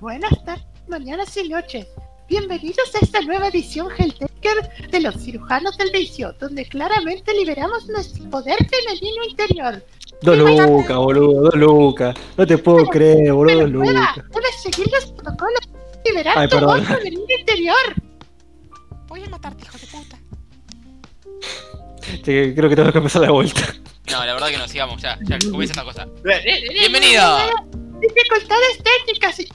buenas tardes, mañanas y noches. Bienvenidos a esta nueva edición Helltaker de los cirujanos del vicio, donde claramente liberamos nuestro poder femenino interior. Dos lucas, boludo, dos lucas. No te puedo creer, boludo, dos lucas. debes seguir los protocolos y liberar Ay, tu perdón. voz femenino interior. Voy a matarte, hijo de puta. Che, creo que tengo que empezar de vuelta. No, la verdad que no, sigamos, ya, ya, comienza esta cosa. ¡Bienvenido! Dificultades técnicas y...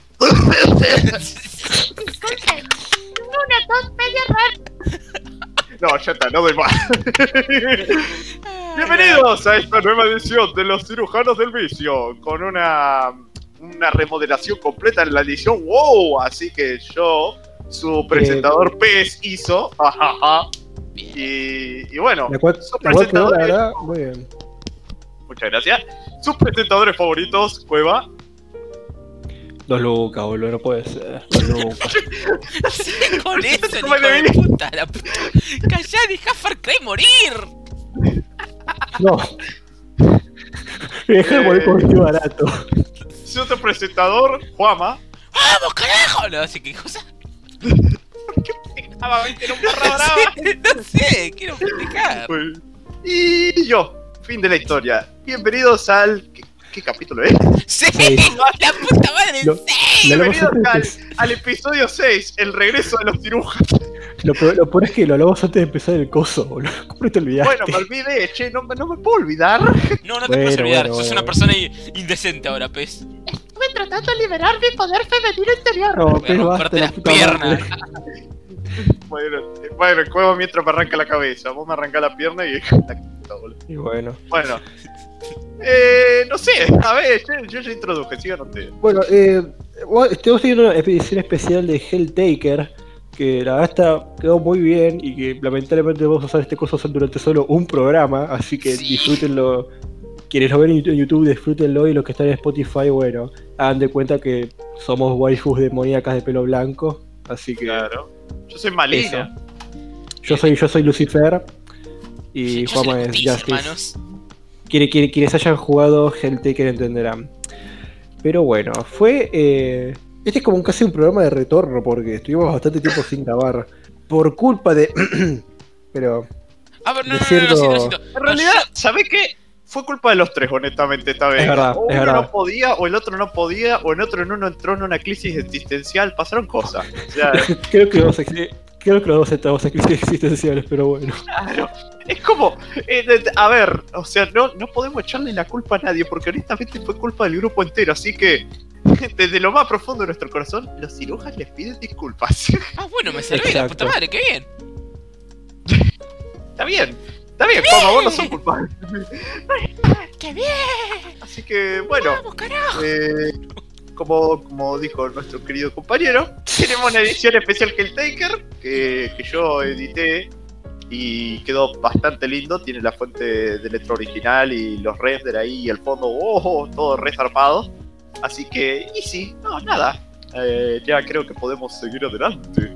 Disculpen. Una tos media rara. No, ya está, no doy más. Bienvenidos a esta nueva edición de los cirujanos del vicio, con una, una remodelación completa en la edición WOW. Así que yo, su presentador Pez, hizo. ajaja, y, y bueno, muy bien. Muchas gracias. Sus presentadores favoritos, Cueva. Dos lucas, boludo, no puede ser. Dos lucas. Con eso, hijo ¿Cómo le de puta. La... puta. Callá, deja Far Cry morir. No. Me dejé de morir con este barato. Su otro presentador, Juama. ¡Vamos, carajo! No, así que cosa. Ah, un barra brava. no sé, quiero festejar. Pues, Y yo, fin de la historia. Bienvenidos al. ¿Qué, capítulo es? ¡Sí! Sí. ¡La puta madre! Lo- ¡Sí! Lo Bienvenidos al, episodio 6, el regreso de los cirujanos. lo, peor- lo peor es que lo hablamos antes de empezar el coso, boludo. ¿Cómo te olvidaste? Bueno, me olvidé, che, no, me- no me puedo olvidar. No, no te Bueno, puedes olvidar, bueno, sos bueno, una persona indecente ahora, pez. Estuve tratando de liberar mi poder femenino interior. No, Voy a romperte las puta piernas. madre. Bueno, bueno, el juego mientras me arranca la cabeza. Vos me arrancás la pierna y. La puta, boludo. Y bueno. Bueno. Eh, no sé, a ver, yo, yo ya introduje, sigan ustedes. Bueno, eh, teniendo una edición especial de Helltaker, que la verdad está, quedó muy bien y que lamentablemente vamos a usar este coso durante solo un programa, así que Sí. disfrútenlo. Quienes lo ven en YouTube- en YouTube, disfrútenlo y los que están en Spotify, bueno, hagan de cuenta que somos waifus demoníacas de pelo blanco, así que Claro. Yo soy Malina. yo soy yo soy Lucifer y Juanma la es Justice. hermanos. Quienes, quienes- quienes hayan jugado Helltaker entenderán. Pero bueno, fue. eh, este es como un- casi un programa de retorno porque estuvimos bastante tiempo sin grabar. Por culpa de. Pero. A ver, no, no, no, no, lo siento. En No, realidad, ¿sabés qué? Fue culpa de los tres, honestamente, esta vez. Es verdad, o es uno verdad. no podía, o el otro no podía, o el otro en uno entró en una crisis existencial. Pasaron cosas. O sea, creo que ex- Creo que los dos estamos en crisis existenciales, pero bueno. Claro, es como, eh, a ver, o sea, no, no podemos echarle la culpa a nadie, porque honestamente fue culpa del grupo entero, así que desde lo más profundo de nuestro corazón, los cirujas les piden disculpas. Ah, bueno, me serví la puta madre, qué bien. está bien, está bien, Juanma, vos no sos culpable. ¡Qué bien! Así que, bueno, ¡Vamos, carajo! eh, como, como dijo nuestro querido compañero, tenemos una edición especial Helltaker, que, que yo edité y quedó bastante lindo. Tiene la fuente de letra original y los render ahí y el fondo, oh, todo resarpado. Así que, y sí, no, nada. Eh, ya creo que podemos seguir adelante.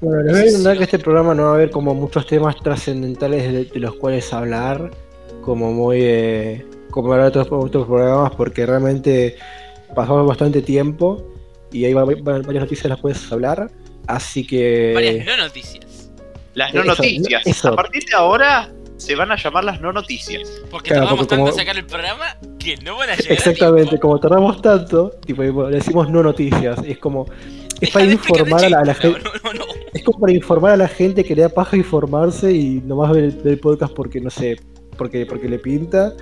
Bueno, les voy a contar que este programa no va a haber como muchos temas trascendentales de, de los cuales hablar, como muy eh, como hablar de otros, otros programas, porque realmente pasamos bastante tiempo y hay va- va- varias noticias de las puedes hablar, así que Varias no noticias. Las no Eso, noticias. eso. A partir de ahora se van a llamar las no noticias. Porque Claro, tardamos porque tanto como- en sacar el programa que no van a llegar. exactamente, como tardamos tanto, tipo, le decimos no noticias, es como es Deja para informar a la, a la chiste. gente, No, no, no. es como para informar a la gente que le da paja informarse y nomás ver el, ver el podcast porque no sé, porque porque le pinta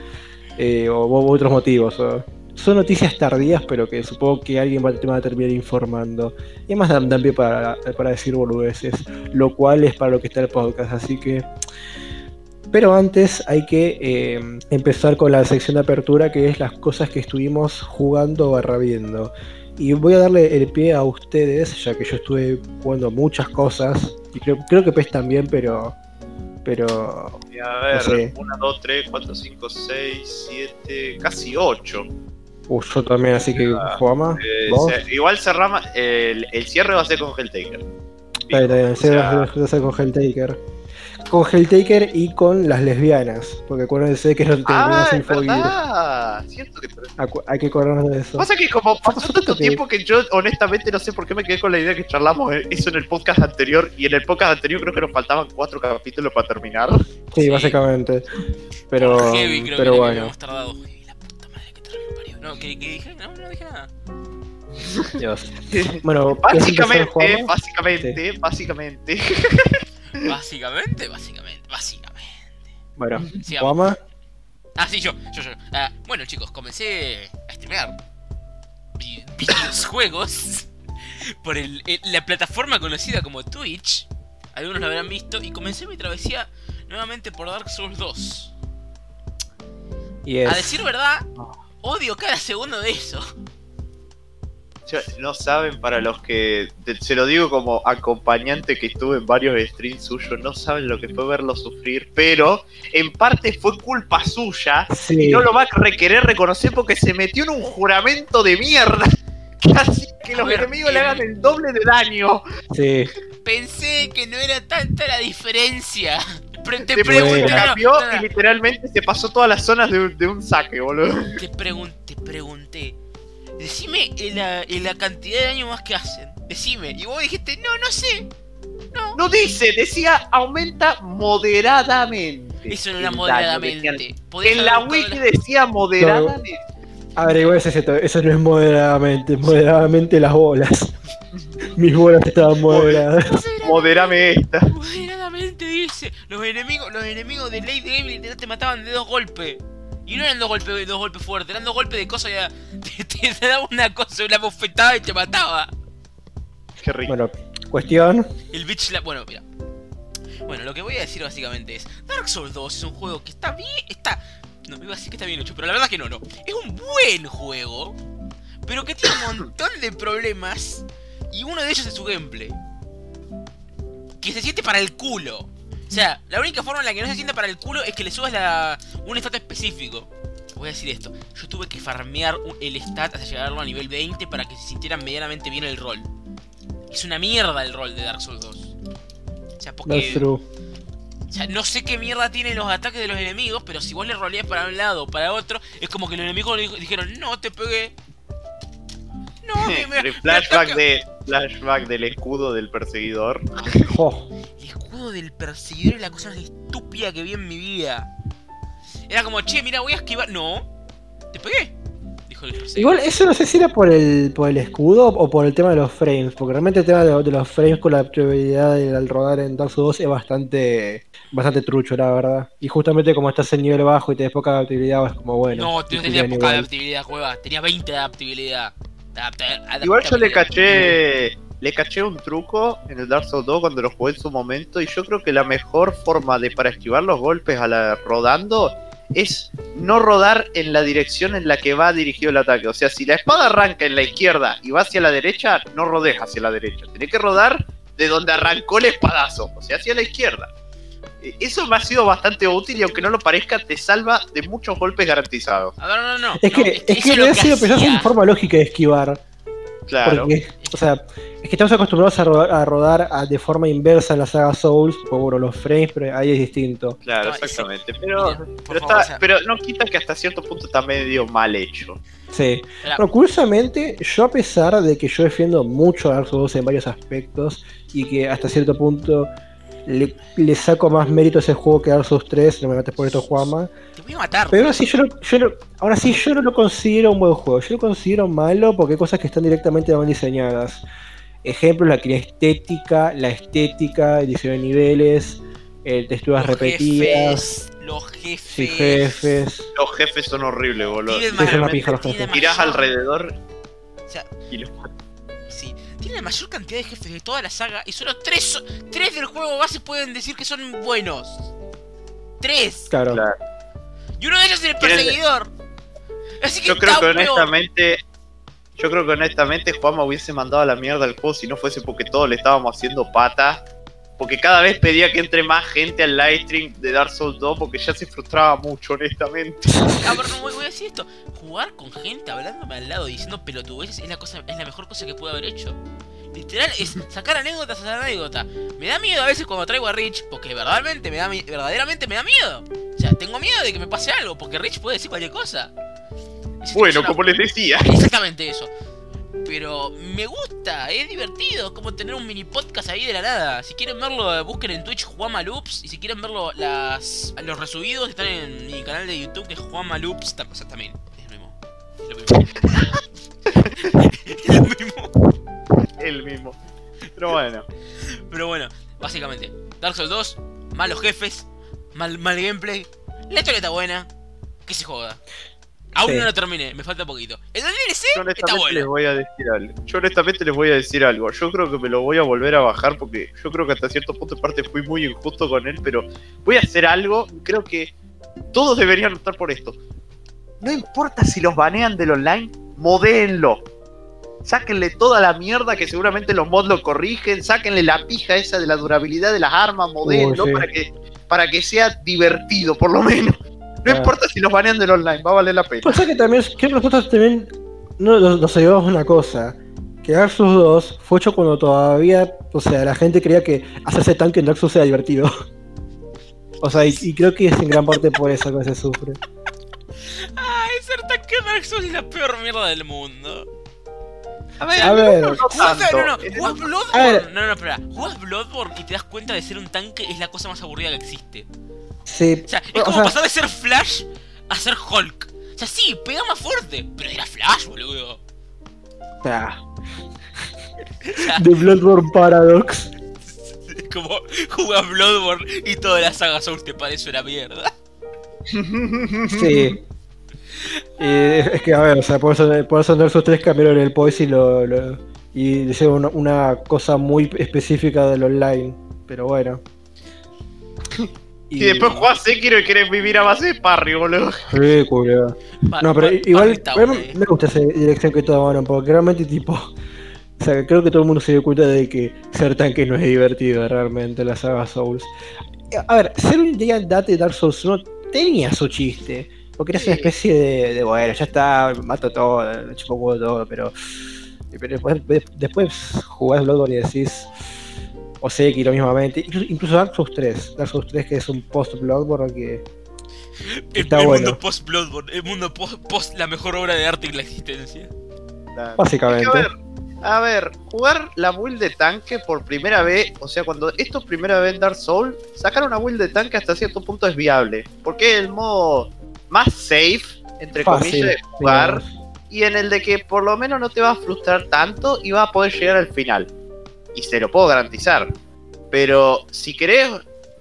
eh, o, otros motivos. o- son noticias tardías, pero que supongo que alguien va, te va a terminar informando. Y además dan, dan pie para, para decir boludeces, lo cual es para lo que está el podcast, así que... Pero antes hay que eh, empezar con la sección de apertura, que es las cosas que estuvimos jugando barra viendo. Y voy a darle el pie a ustedes, ya que yo estuve jugando muchas cosas, y creo, creo que PES también, pero... Pero... A ver, No sé. 1, 2, 3, 4, 5, 6, 7, casi 8. Uh, yo también, así que Ah, Juama, Eh, se- igual cerramos, el, el cierre va a ser con Helltaker. Está bien, se sea, va a hacer con Helltaker. con Helltaker y con las lesbianas. Porque acuérdense que no terminamos Ah, sin verdad. Cierto que Acu- Hay que acordarnos de eso. Pasa que como pasó tanto tiempo que yo honestamente no sé por qué me quedé con la idea que charlamos eh, eso en el podcast anterior y en el podcast anterior creo que nos faltaban cuatro capítulos para terminar. Sí, Sí. básicamente. Pero, Heavy, creo pero que bueno. No, ¿qué, qué dije? No, no dije nada. Dios. Bueno, ¿quieres empezar, Básicamente, básicamente, básicamente. Básicamente, básicamente, básicamente. Bueno. Juanma. Ah, sí, yo, yo, yo. Ah, bueno, chicos, comencé a streamear vi- videojuegos por el, el- la plataforma conocida como Twitch. Algunos lo habrán visto. Y comencé mi travesía nuevamente por Dark Souls 2. Yes. A decir verdad, odio cada segundo de eso. No saben para los que te- se lo digo como acompañante que estuve en varios streams suyos, no saben lo que fue verlo sufrir, pero en parte fue culpa suya Sí. y no lo va a requerer reconocer porque se metió en un juramento de mierda que hace que los ver, enemigos le em, hagan el doble de daño. Sí. Pensé que no era tanta la diferencia. Pre- te pregunté, pregunté, no, no, cambió no, y literalmente se pasó todas las zonas de, un- de un saque, boludo. Te pregunté, pregunté. Decime la, la cantidad de daño más que hacen. Decime. Y vos dijiste, no, no sé. No. No dice, decía aumenta moderadamente. Eso no era moderadamente. En la wiki decía moderadamente. A ver, igual es cierto, eso no es moderadamente, moderadamente las bolas. Mis bolas estaban moderadas. Moderame esta. Moderadamente dice. Los enemigos, los enemigos de Lady literal te mataban de dos golpes. Y no eran dos golpes, dos golpes fuertes, eran dos golpes de cosa ya. Te, te, te daba una cosa, una bofetada y te mataba. Qué rico. Bueno, cuestión. El bitch la. Bueno, mira. Bueno, lo que voy a decir básicamente es: Dark Souls 2 es un juego que está bien. Está. No, iba a decir que está bien hecho, pero la verdad que no, no. Es un buen juego, pero que tiene un montón de problemas. Y uno de ellos es su gameplay. Que se siente para el culo. O sea, la única forma en la que no se siente para el culo es que le subas la, un stat específico. Voy a decir esto: Yo tuve que farmear el stat hasta llegarlo a nivel 20 para que se sintiera medianamente bien el rol. Es una mierda el rol de Dark Souls 2. O sea, porque. O sea, no sé qué mierda tienen los ataques de los enemigos, pero si vos le roleás para un lado o para otro, es como que los enemigos le dijeron, no, te pegué. No, me, me- flashback, ataca". de, flashback del escudo del perseguidor. Jo. El escudo del perseguidor es la cosa más estúpida que vi en mi vida. Era como, che, mira, voy a esquivar. No, te pegué. Igual eso no sé si era por el, por el escudo o por el tema de los frames, porque realmente el tema de, de los frames con la probabilidad del al rodar en Dark Souls 2 es bastante bastante trucho, la verdad. Y justamente como estás en nivel bajo y tenés poca adaptabilidad, es como bueno. no, no tenía poca adaptabilidad, juega. Tenía 20 de adaptabilidad. Adapta- Igual yo le caché. Le caché un truco en el Dark Souls 2 cuando lo jugué en su momento. Y yo creo que la mejor forma de para esquivar los golpes a la rodando es no rodar en la dirección en la que va dirigido el ataque. O sea, si la espada arranca en la izquierda y va hacia la derecha, no rodes hacia la derecha. Tenés que rodar de donde arrancó el espadazo, o sea, hacia la izquierda. Eh, Eso me ha sido bastante útil y aunque no lo parezca, te salva de muchos golpes garantizados. No, no, no. Es que, no, es que lo pensás en forma lógica de esquivar. Claro. Porque, o sea, es que estamos acostumbrados a rodar, a rodar a- de forma inversa en la saga Souls, por bueno, los frames, pero ahí es distinto. Claro, No, exactamente. Pero, Mira, pero, favor, está- o sea, pero no quita que hasta cierto punto está medio mal hecho. Sí. la- Pero curiosamente, yo a pesar de que yo defiendo mucho a Dark Souls 2 en varios aspectos y que hasta cierto punto le, le saco más mérito a ese juego que a Dark Souls 3, no me mates por esto, Juanma. te voy a matar. Pero ahora sí, yo, no- yo no- ahora sí yo no lo considero un buen juego, yo lo considero malo porque hay cosas que están directamente mal diseñadas. Ejemplo, la estética, la estética, el diseño de niveles, texturas Los repetidas, jefes, los jefes. sí, jefes. Los jefes son horribles, boludo. Tienen Sí, son una mayor- pija los tienen jefes. mayor- Mirás alrededor O sea, y los sí. Tiene la mayor cantidad de jefes de toda la saga y solo tres, so- tres del juego base pueden decir que son buenos. Tres. Claro. Claro. Y uno de ellos es el perseguidor. Así que Yo creo que peor. honestamente. Yo creo que honestamente Juanma hubiese mandado a la mierda el juego si no fuese porque todos le estábamos haciendo pata. Porque cada vez pedía que entre más gente al livestream de Dark Souls 2 porque ya se frustraba mucho, honestamente. A ver, no voy, voy a decir esto. Jugar con gente hablándome al lado diciendo pelotudeces es la cosa, es la mejor cosa que pude haber hecho. Literal, es sacar anécdotas a anécdota. Me da miedo a veces cuando traigo a Rich, porque verdaderamente me da, verdaderamente me da miedo. O sea, tengo miedo de que me pase algo, porque Rich puede decir cualquier cosa. Si Bueno, una- como les decía. Exactamente eso. Pero me gusta, es divertido, es como tener un mini podcast ahí de la nada. Si quieren verlo, busquen en Twitch Juama Loops. Y si quieren verlo, las, los resubidos están en mi canal de YouTube que es Juama Loops. O sea, también es lo mismo. Es lo mismo. es lo mismo. El mismo. Pero bueno. Pero bueno, básicamente, Dark Souls 2, malos jefes, mal, mal gameplay, la historia está buena, que se joda. Aún Sí. no lo terminé, me falta poquito. El DLC Yo está honestamente les bueno. voy a decir algo. Yo honestamente les voy a decir algo. Yo creo que me lo voy a volver a bajar porque yo creo que hasta cierto punto de parte fui muy injusto con él, pero voy a hacer algo. Creo que todos deberían optar por esto. No importa si los banean del online, modéenlo. Sáquenle toda la mierda que seguramente los mods lo corrigen. Sáquenle la pija esa de la durabilidad de las armas, modéenlo sí. para que para que sea divertido, por lo menos. No importa si los banean del online, va a valer la pena. Pasa que también, creo que nosotros también no, nos, nos ayudamos una cosa. Que Dark Souls 2 fue hecho cuando todavía, o sea, la gente creía que hacerse tanque en Dark Souls era divertido. O sea, y, y creo que es en gran parte por eso que se sufre. Ay, ser tanque en Dark Souls es la peor mierda del mundo. A ver, A ver, no tanto. no, no, jugás A Bloodborne. ver. No, no, espera. Jugás Bloodborne y te das cuenta de ser un tanque es la cosa más aburrida que existe. Sí. O sea, es O como sea- pasar de ser Flash a ser Hulk. O sea, sí, pega más fuerte, pero era Flash, boludo. Ah, O sea, The Bloodborne Paradox. es como jugar Bloodborne y toda la saga Souls te parece una mierda. Sí. Eh, es que, a ver, o sea, por eso, por eso Souls 3 cambiaron el poise y lo, lo- y hicieron una, una cosa muy específica del online. Pero bueno. Y después jugás Sekiro y querés vivir a base de parry, boludo. Sí, No, pero pa- igual güey. me gusta esa dirección que tomaron, porque realmente tipo. O sea, creo que todo el mundo se dio cuenta de que ser tanque no es divertido realmente en la saga Souls. A ver, ser un Giant Date de Dark Souls 1 tenía su chiste. Porque era una especie de, de, bueno, ya está, mato todo, chupo todo, pero. pero después, de- después jugás Bloodborne y decís. O Sekiro mismamente. Incluso, incluso Dark Souls 3. Dark Souls 3 que es un post-Bloodborne que. El, Está el bueno. mundo post Bloodborne, el mundo post, post la mejor obra de arte en la existencia. Básicamente. Es que, a ver, a ver, jugar la build de tanque por primera vez, o sea, cuando esto es primera vez en Dark Souls, sacar una build de tanque hasta cierto punto es viable. Porque es el modo más safe, entre comillas, de jugar. digamos. Y en el de que por lo menos no te va a frustrar tanto y vas a poder llegar al final. Y se lo puedo garantizar. Pero si querés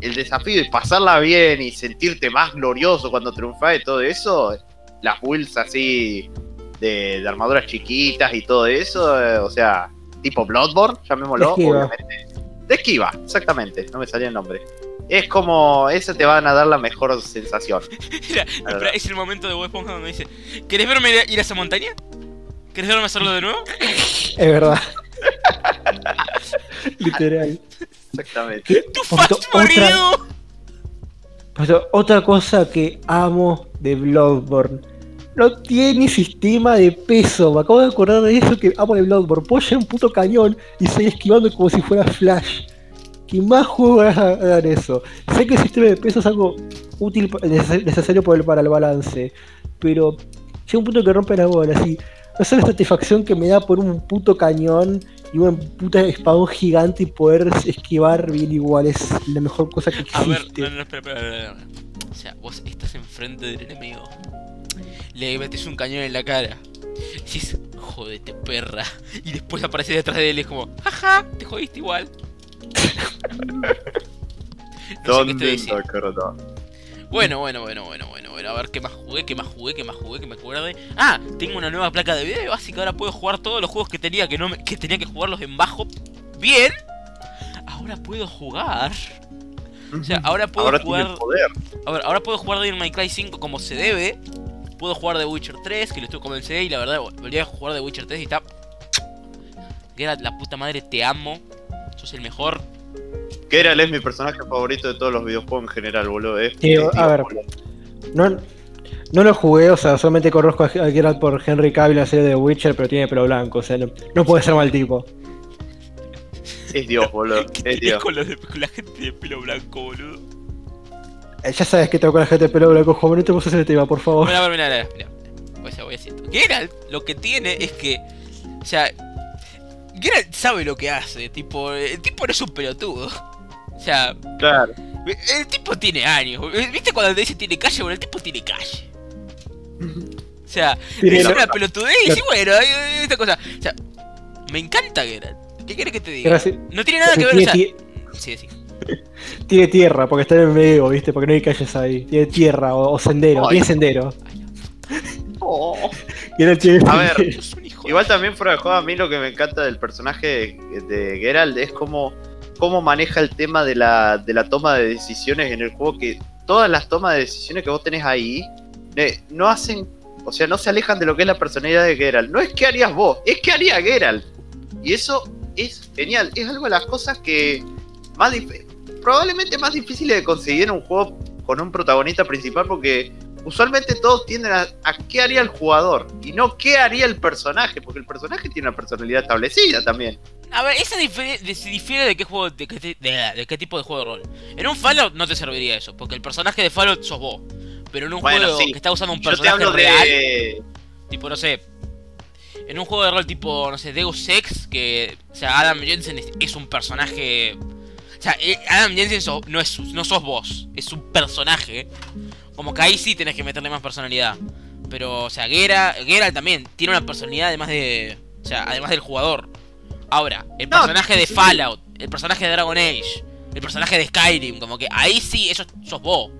el desafío y pasarla bien y sentirte más glorioso cuando triunfás y todo eso, las builds así de, de armaduras chiquitas y todo eso, eh, o sea, tipo Bloodborne, llamémoslo, De obviamente. De esquiva, exactamente, no me salía el nombre. Es como, eso te van a dar la mejor sensación. Mira, es el momento de Bob Esponja donde dice: ¿Querés verme ir a- ir a esa montaña? ¿Querés verme hacerlo de nuevo? Es verdad. Literal. Exactamente. ¡Tu! Pero otra cosa que amo de Bloodborne. No tiene sistema de peso. Me acabo de acordar de eso que amo de Bloodborne. Puedo un puto cañón y seguir esquivando como si fuera Flash. ¿Qué más juegos hagan eso? Sé que el sistema de peso es algo útil, necesario para el balance. Pero llega un punto que rompe la bola. Así. No sé la satisfacción que me da por un puto cañón y una puta espadón gigante y poder esquivar bien igual. Es la mejor cosa que A ver, existe. no, no, espera, espera, espera, espera. O sea, vos estás enfrente del enemigo. Le metes un cañón en la cara. Decís, jodete perra. Y después aparece detrás de él y es como, jaja, te jodiste igual. No sé qué te Bueno, bueno, bueno, bueno, bueno, bueno. A ver qué más jugué, qué más jugué, qué más jugué, que me acuerde. Ah, tengo una nueva placa de video, así que ahora puedo jugar todos los juegos que tenía que no me- que tenía que jugarlos en bajo. Bien. Ahora puedo jugar. O sea, ahora puedo Ahora jugar. poder. Ahora puedo jugar Devil May Cry 5 como se debe. Puedo jugar The Witcher 3, que lo estuve comencé y la verdad volví a jugar The Witcher 3 y está. Geralt, la puta madre, te amo. Sos el mejor. Geralt es mi personaje favorito de todos los videojuegos en general, boludo. Es, Sí, a ver. No, no lo jugué, o sea, solamente conozco a a Geralt por Henry Cavill en la serie de Witcher, pero tiene pelo blanco, o sea, no, no puede ser mal tipo. Es Dios, boludo. ¿Qué Es Dios. con, los de- con la gente de pelo blanco, boludo? Eh, ya sabes que tengo con la gente de pelo blanco, joven, no te puse ese tema, por favor. A ver, mira, mira, mira. Pues ya voy a decir. Geralt lo que tiene es que. O sea. Geralt sabe lo que hace. Tipo, el tipo no es un pelotudo. O sea, Claro. el tipo tiene años. ¿Viste cuando te dice tiene calle? Bueno, el tipo tiene calle. O sea, Tiene es la- una pelotudez y la- bueno, hay- hay esta cosa. O sea, me encanta Geralt. ¿Qué quieres que te diga? Gracias. No tiene nada que ver, o sea. Sí, sí. tiene tierra, porque está en el medio, ¿viste? Porque no hay calles ahí. Tiene tierra o, o sendero, Ay. tiene sendero. Oh. Y él tiene A ver, Igual también fuera de juego, a mí lo que me encanta del personaje de, de Geralt es cómo, cómo maneja el tema de la, de la toma de decisiones en el juego, que todas las tomas de decisiones que vos tenés ahí eh, no hacen, o sea, no se alejan de lo que es la personalidad de Geralt. No es que harías vos, es que haría Geralt. Y eso es genial, es algo de las cosas que más probablemente más difíciles de conseguir en un juego con un protagonista principal porque usualmente todos tienden a, a qué haría el jugador y no qué haría el personaje, porque el personaje tiene una personalidad establecida también. A ver, de, se difiere de qué juego, de qué, ti- de- de qué tipo de juego de rol. En un Fallout no te serviría eso, porque el personaje de Fallout sos vos. Pero en un Bueno, juego sí. que está usando un Yo te personaje hablo real, de... tipo, no sé. En un juego de rol tipo, no sé, Deus Ex, que. O sea, Adam Jensen es, es un personaje. O sea, eh, Adam Jensen sos- no, es, no sos vos, es un personaje. Como que ahí sí tenés que meterle más personalidad. Pero, o sea, Gera, Geralt también tiene una personalidad además de. O sea, además del jugador. Ahora, el personaje de. Fallout, el personaje de Dragon Age, el personaje de Skyrim, como que ahí sí, eso sos vos.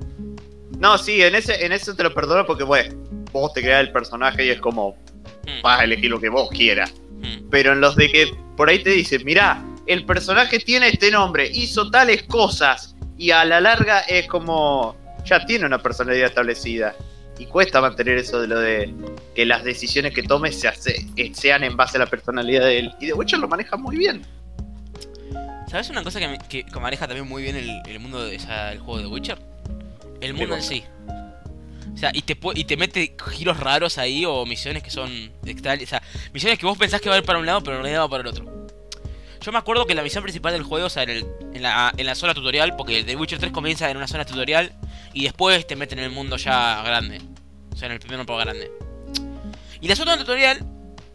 No, sí, en ese en eso te lo perdono porque, bueno, vos te creas el personaje y es como, Mm, vas a elegir lo que vos quieras. mm. Pero en los de que por ahí te dicen, mirá, el personaje tiene este nombre, hizo tales cosas, y a la larga es como, ya tiene una personalidad establecida. Y cuesta mantener eso de lo de que las decisiones que tome se hace, sean en base a la personalidad de él. Y The Witcher lo maneja muy bien. ¿Sabes una cosa que, me- que- maneja también muy bien el, el mundo de o sea, el juego de Witcher? El mundo en sí. O sea, y te, y te mete giros raros ahí o misiones que son extrañas. O sea, misiones que vos pensás que va a ir para un lado, pero en realidad va para el otro. Yo me acuerdo que la misión principal del juego, o sea, en, el- en la, en la zona tutorial, porque The Witcher 3 comienza en una zona tutorial y después te meten en el mundo ya grande. O sea, en el primer mapa grande. Y la zona tutorial,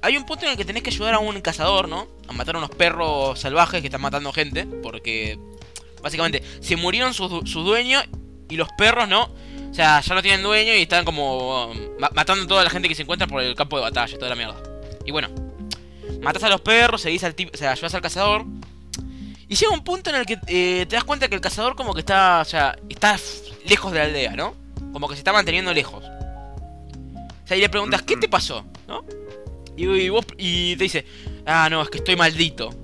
hay un punto en el que tenés que ayudar a un cazador, ¿no? A matar a unos perros salvajes que están matando gente, porque básicamente se murieron sus, du- sus dueños y los perros, ¿no? O sea, ya no tienen dueño y están como um, ma- matando a toda la gente que se encuentra por el campo de batalla, toda la mierda. Y bueno, matas a los perros, seguís al tipo, o sea, ayudas al cazador. Y llega un punto en el que eh, te das cuenta que el cazador como que está, o sea, está lejos de la aldea, ¿no? Como que se está manteniendo lejos. O sea, y le preguntas, ¿qué te pasó? ¿No? Y, te dice, ah, no, es que estoy maldito.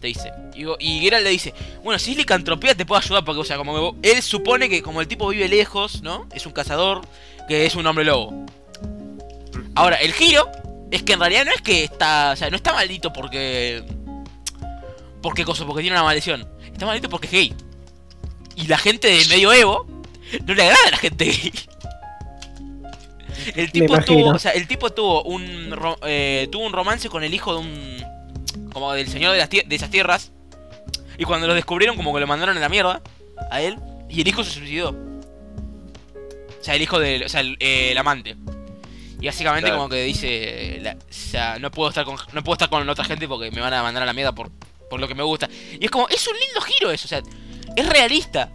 Te dice. Y, y le dice, bueno, si es licantropía te puedo ayudar porque, o sea, como que él supone que como el tipo vive lejos, ¿no? Es un cazador, que es un hombre lobo. Ahora, el giro es que en realidad no es que está, o sea, no está maldito porque... Porque cosa, porque tiene una maldición. Está maldito porque es gay. Y la gente del medioevo no le agrada a la gente gay. El tipo tuvo, o sea, el tipo tuvo un eh, tuvo un romance con el hijo de un como del señor de, las de esas tierras y cuando lo descubrieron como que lo mandaron a la mierda a él y el hijo se suicidó. O sea, el hijo del, o sea, el, eh, el amante. Y básicamente Claro. como que dice, la- o sea, no puedo estar con no puedo estar con otra gente porque me van a mandar a la mierda por por lo que me gusta. Y es como es un lindo giro eso, o sea, es realista.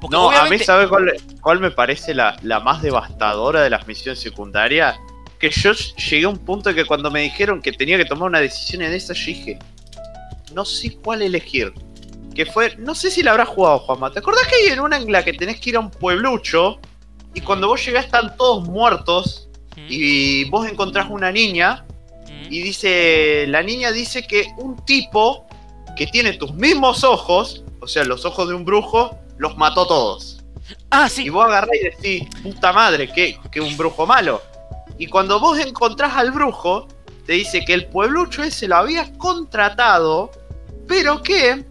Porque No, a mí, ¿sabes cuál, cuál me parece la, la más devastadora de las misiones secundarias? Que yo llegué a un punto de que cuando me dijeron que tenía que tomar una decisión en esa, yo dije, no sé cuál elegir. Que fue, no sé si la habrás jugado, Juanma. ¿Te acordás que hay en una en la que tenés que ir a un pueblucho y cuando vos llegás están todos muertos y vos encontrás una niña y dice, la niña dice que un tipo que tiene tus mismos ojos, o sea, los ojos de un brujo, los mató todos. Ah, Y sí. vos agarrás y decís, puta madre, que, que un brujo malo. Y cuando vos encontrás al brujo, te dice que el pueblucho ese lo había contratado, pero que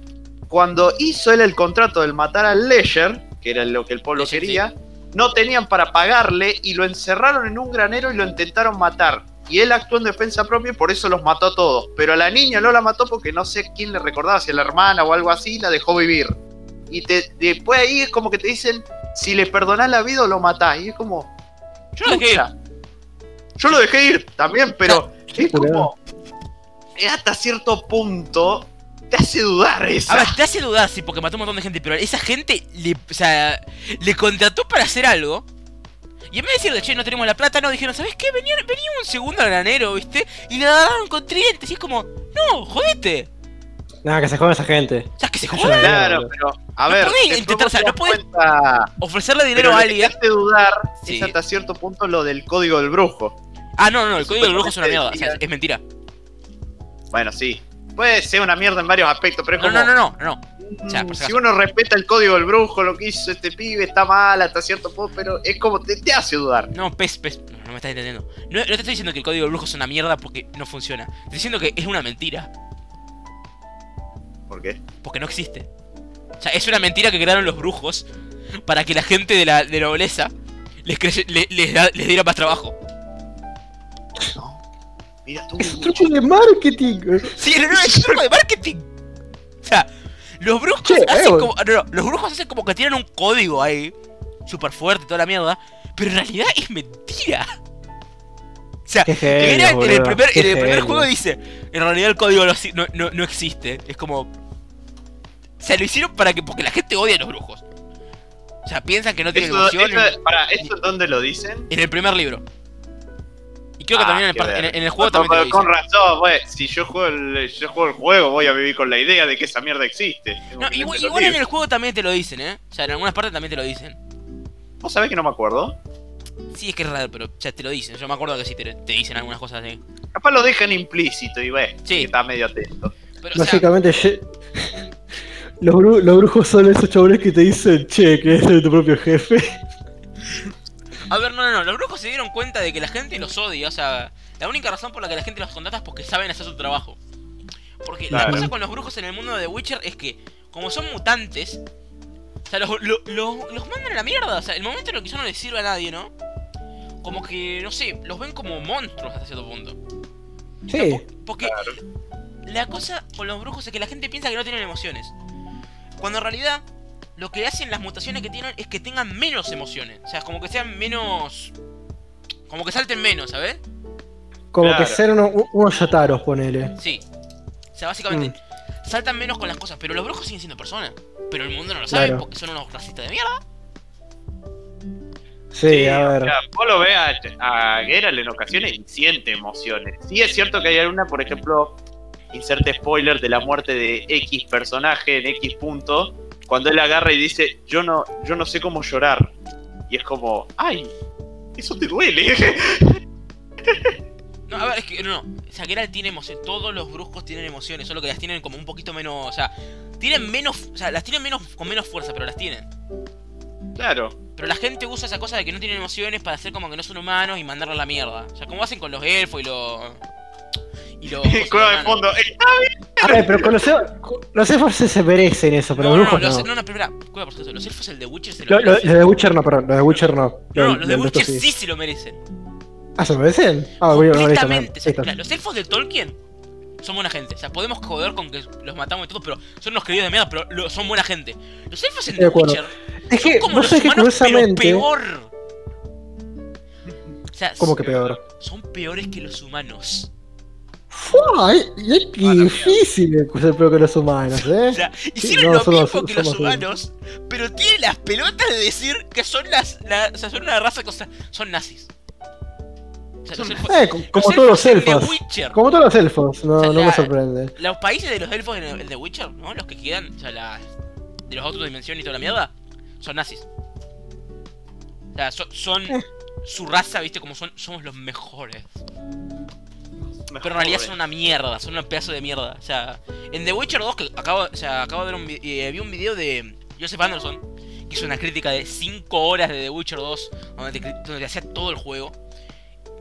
cuando hizo él el contrato del matar al Ledger, que era lo que el pueblo quería, no tenían para pagarle y lo encerraron en un granero y lo intentaron matar. y él actuó en defensa propia y por eso los mató a todos. Pero a la niña no la mató porque no sé quién le recordaba, si a la hermana o algo así, la dejó vivir. Y te, después ahí es como que te dicen, si le perdonás la vida o lo matás. Y es como, Yo lo dejé ir. Yo lo dejé ir también, pero es como, es hasta cierto punto, te hace dudar esa. A ver, te hace dudar, sí, porque mató un montón de gente, pero esa gente le, o sea, le contrató para hacer algo. Y en vez de decirle, che, no tenemos la plata, no, dijeron, ¿sabes qué? Venía, venía un segundo al granero, ¿viste? Y le agarraron con tridentes. Y es como, no, jodete. Nada, que se joda esa gente. O sea, que se joda. la- Claro, pero a ver, intentar, o sea, no cuenta- Ofrecerle pero dinero a que te alguien. hace dudar Sí. es hasta cierto punto lo del código del brujo. Ah, no, no, el código del brujo es una mierda. O sea, es mentira. Bueno, sí. Puede ser una mierda en varios aspectos, pero es No, como. no, no, no, no. O sea, por si uno respeta el código del brujo, lo que hizo este pibe está mal hasta cierto punto, pero es como te, te hace dudar. No, pez, pez, no, me estás entendiendo. No, no te estoy diciendo que el código del brujo es una mierda porque no funciona. Te estoy diciendo que es una mentira. ¿Por qué? Porque no existe. O sea, es una mentira que crearon los brujos para que la gente de la de nobleza les, creye- le- les, da- les diera más trabajo. Mira tú. Es un truco de marketing. Sí, no, no, es un truco de marketing. O sea, los brujos Che, hacen eh, como. No, no, los brujos hacen como que tienen un código ahí. Súper fuerte, toda la mierda. Pero en realidad es mentira. O sea, en el primer, en el primer juego dice, en realidad el código no, no, no- no existe. Es como... O sea, lo hicieron para que... Porque la gente odia a los brujos. O sea, piensan que no tienen Eso, emociones. eso- para, ¿eso dónde lo dicen? En el primer libro. Y creo que Ah, también en el, en, en el juego No, también te lo con dicen. razón, güey. Si yo juego, el, yo juego el juego, voy a vivir con la idea de que esa mierda existe. No, igual, igual en el juego también te lo dicen, ¿eh? O sea, en algunas partes también te lo dicen. ¿Vos sabés que no me acuerdo? Sí, es que es raro, pero ya te lo dicen. Yo me acuerdo que sí te, te dicen algunas cosas así. Capaz lo dejan implícito y ve, Sí. que está medio atento. Pero, o sea, Básicamente, los, bru- los brujos son esos chabones que te dicen, che, que ser tu propio jefe. A ver, no, no, no. Los brujos se dieron cuenta de que la gente los odia. O sea, la única razón por la que la gente los contrata es porque saben hacer su trabajo. Porque la cosa con los brujos en el mundo de The Witcher es que, como son mutantes, o sea, los, lo- lo- los mandan a la mierda. O sea, el momento en el que ya no les sirve a nadie, ¿no? Como que, no sé, los ven como monstruos hasta cierto punto. Sí. Porque la cosa con los brujos es que la gente piensa que no tienen emociones. Cuando en realidad lo que hacen las mutaciones que tienen es que tengan menos emociones. O sea, como que sean menos... Como que salten menos, ¿sabes? Como Claro. que ser unos yotaros, ponele. Sí. O sea, básicamente saltan menos con las cosas, pero los brujos siguen siendo personas. Pero el mundo no lo sabe Claro. porque son unos racistas de mierda. Sí, a o ver. sea, vos lo ves a, a Geralt en ocasiones y siente emociones. Sí es cierto que hay alguna, por ejemplo, inserte spoiler de la muerte de X personaje en X punto, cuando él agarra y dice, yo no, yo no sé cómo llorar. Y es como, ay, eso te duele. No, a ver, es que no, Geralt tiene emociones. Todos los brujos tienen emociones, solo que las tienen como un poquito menos. O sea, tienen menos. O sea, las tienen menos con menos fuerza, pero las tienen. claro. Pero la gente usa esa cosa de que no tienen emociones para hacer como que no son humanos y mandarlos a la mierda. O sea, como hacen con los elfos y los. Y los. cosas Cueva de humanos. fondo. A ver, pero con los, los elfos se, merecen eso, pero no, los no, brujos los, no. no, no, espera, cueva por eso. Los elfos, el de Witcher se lo Lo- lo- merecen. Los de Witcher no, perdón. Los de Witcher no. No, no, los de Witcher sí se lo merecen. Ah, ¿se merecen? Ah, sea, listo. mira, los elfos de Tolkien son buena gente. O sea, podemos joder con que los matamos y todo, pero son unos queridos de mierda, pero lo- son buena gente. Los elfos en The. Witcher Es son que, como vos los que humanos, pero curiosamente. peor. O sea, ¿Cómo que peor? son peores que los humanos. ¡Fua! Es difícil ser peor que los humanos, ¿eh? O sea, hicieron no, lo somos- mismo que los humanos, pero tienen las pelotas de decir que son las, la- o sea, son una raza sea, son nazis. O sea, los elfos, Eh, co- como todos los elfos. Como todos los elfos, no, O sea, no la- me sorprende. Los países de los elfos en el, el The Witcher, ¿no? Los que quedan, o sea, de los otros dimensiones y toda la mierda, son nazis. O sea, so- son Eh. su raza, ¿viste? Como son, somos los mejores. Pero en realidad son una mierda, son un pedazo de mierda. O sea, en The Witcher 2, que acabo, o sea, acabo de ver un, vi- eh, vi un video de Joseph Anderson, que hizo una crítica de 5 horas de The Witcher 2, donde te, donde te hacía todo el juego.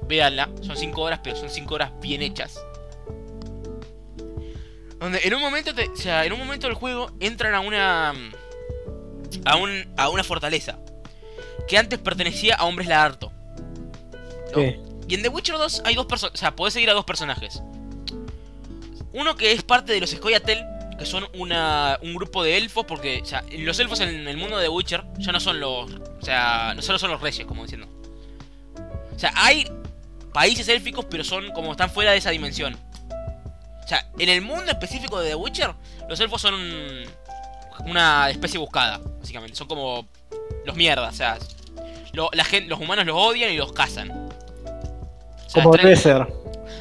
Véanla, son 5 horas, pero son 5 horas bien hechas. Donde en un momento, te- o sea, en un momento del juego entran a una a un a una fortaleza que antes pertenecía a hombres lagarto. ¿no? Sí. Y en The Witcher 2 hay dos personas. O sea, podés seguir a dos personajes. Uno que es parte de los Scoia'tael, que son una, un grupo de elfos, porque o sea, los elfos en el mundo de The Witcher ya no son los. O sea, no solo son los reyes, como diciendo. O sea, hay países élficos, pero son como están fuera de esa dimensión. O sea, en el mundo específico de The Witcher, los elfos son una especie buscada, básicamente. Son como los mierdas, o sea, la gente, los humanos los odian y los cazan. Sea, Como debe ser.